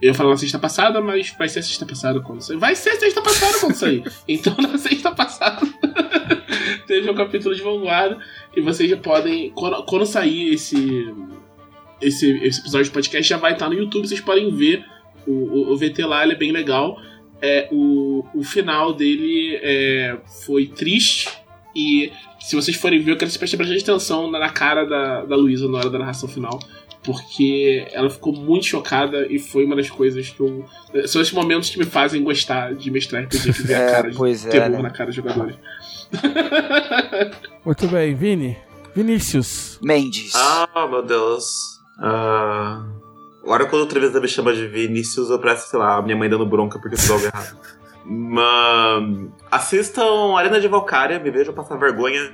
Eu ia falar na sexta passada, mas vai ser sexta passada quando sair. Vai ser sexta passada quando sair. Então na sexta passada teve um capítulo de vanguarda. E vocês já podem. Quando, quando sair esse, esse, esse episódio de podcast, já vai estar no YouTube. Vocês podem ver o, o, o VT lá, ele é bem legal. É, o, o final dele é, foi triste. E se vocês forem ver, eu quero que vocês prestem bastante atenção na, na cara da, da Luísa na hora da narração final porque ela ficou muito chocada e foi uma das coisas que eu. São esses momentos que me fazem gostar de mestrar RPG, que ver É, a cara de é, terror né? na cara dos jogadores. Muito bem, Vini. Vinícius. Mendes. Ah, meu Deus. Ah, agora quando o Trevisan me chama de Vinícius, eu parece, sei lá, a minha mãe dando bronca porque eu fiz algo errado. Mas, assistam Arena de Valkyria, me vejam passar vergonha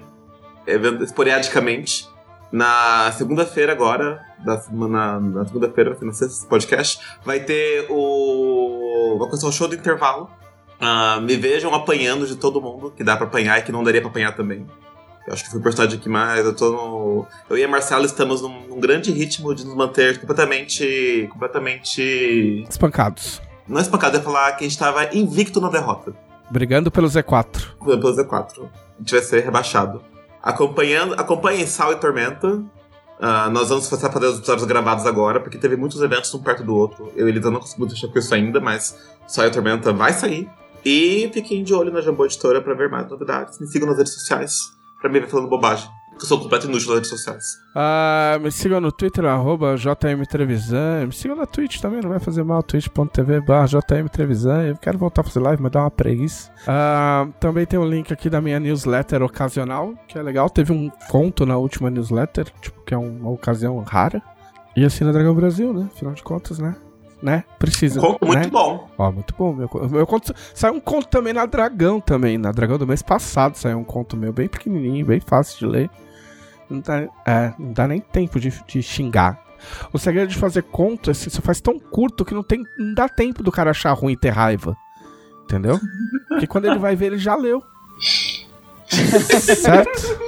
esporadicamente. Na segunda-feira agora, da semana, na segunda-feira, na sexta podcast, vai ter o. Vai começar o show do intervalo. Ah, me vejam apanhando de todo mundo, que dá pra apanhar e que não daria pra apanhar também. Eu acho que fui o personagem aqui mais. Eu tô no. Eu e a Marcela estamos num, num grande ritmo de nos manter completamente. completamente. Espancados. Não espancado, é falar que a gente tava invicto na derrota. Brigando pelo Z4. Pelo Z4. A gente vai ser rebaixado. Acompanhando. Acompanhem Sal e Tormenta. Ah, nós vamos começar a fazer os episódios gravados agora, porque teve muitos eventos um perto do outro. Eu e Elisa não conseguimos deixar com isso ainda, mas Sal e Tormenta vai sair. E fiquem de olho na Jambô Editora pra ver mais novidades. Me sigam nas redes sociais pra me ver falando bobagem. Porque eu sou completo inútil nas redes sociais. Ah, me sigam no Twitter, arroba JM Trevisan. Me sigam na Twitch também, não vai fazer mal. twitch.tv barra JM Trevisan. Eu quero voltar a fazer live, mas dá uma preguiça. Ah, também tem um link aqui da minha newsletter ocasional, que é legal. Teve um conto na última newsletter, tipo, que é uma ocasião rara. E assim na Dragão Brasil, né? Afinal de contas, né? Né? Precisa. Um conto muito né? bom. Ó, muito bom. Meu, meu conto. Saiu um conto também na Dragão também. Na Dragão do mês passado saiu um conto meu bem pequenininho, bem fácil de ler. Não dá, é, não dá nem tempo de, de xingar. O segredo de fazer conto é que você faz tão curto que não, tem, não dá tempo do cara achar ruim e ter raiva. Entendeu? Porque quando ele vai ver, ele já leu. certo?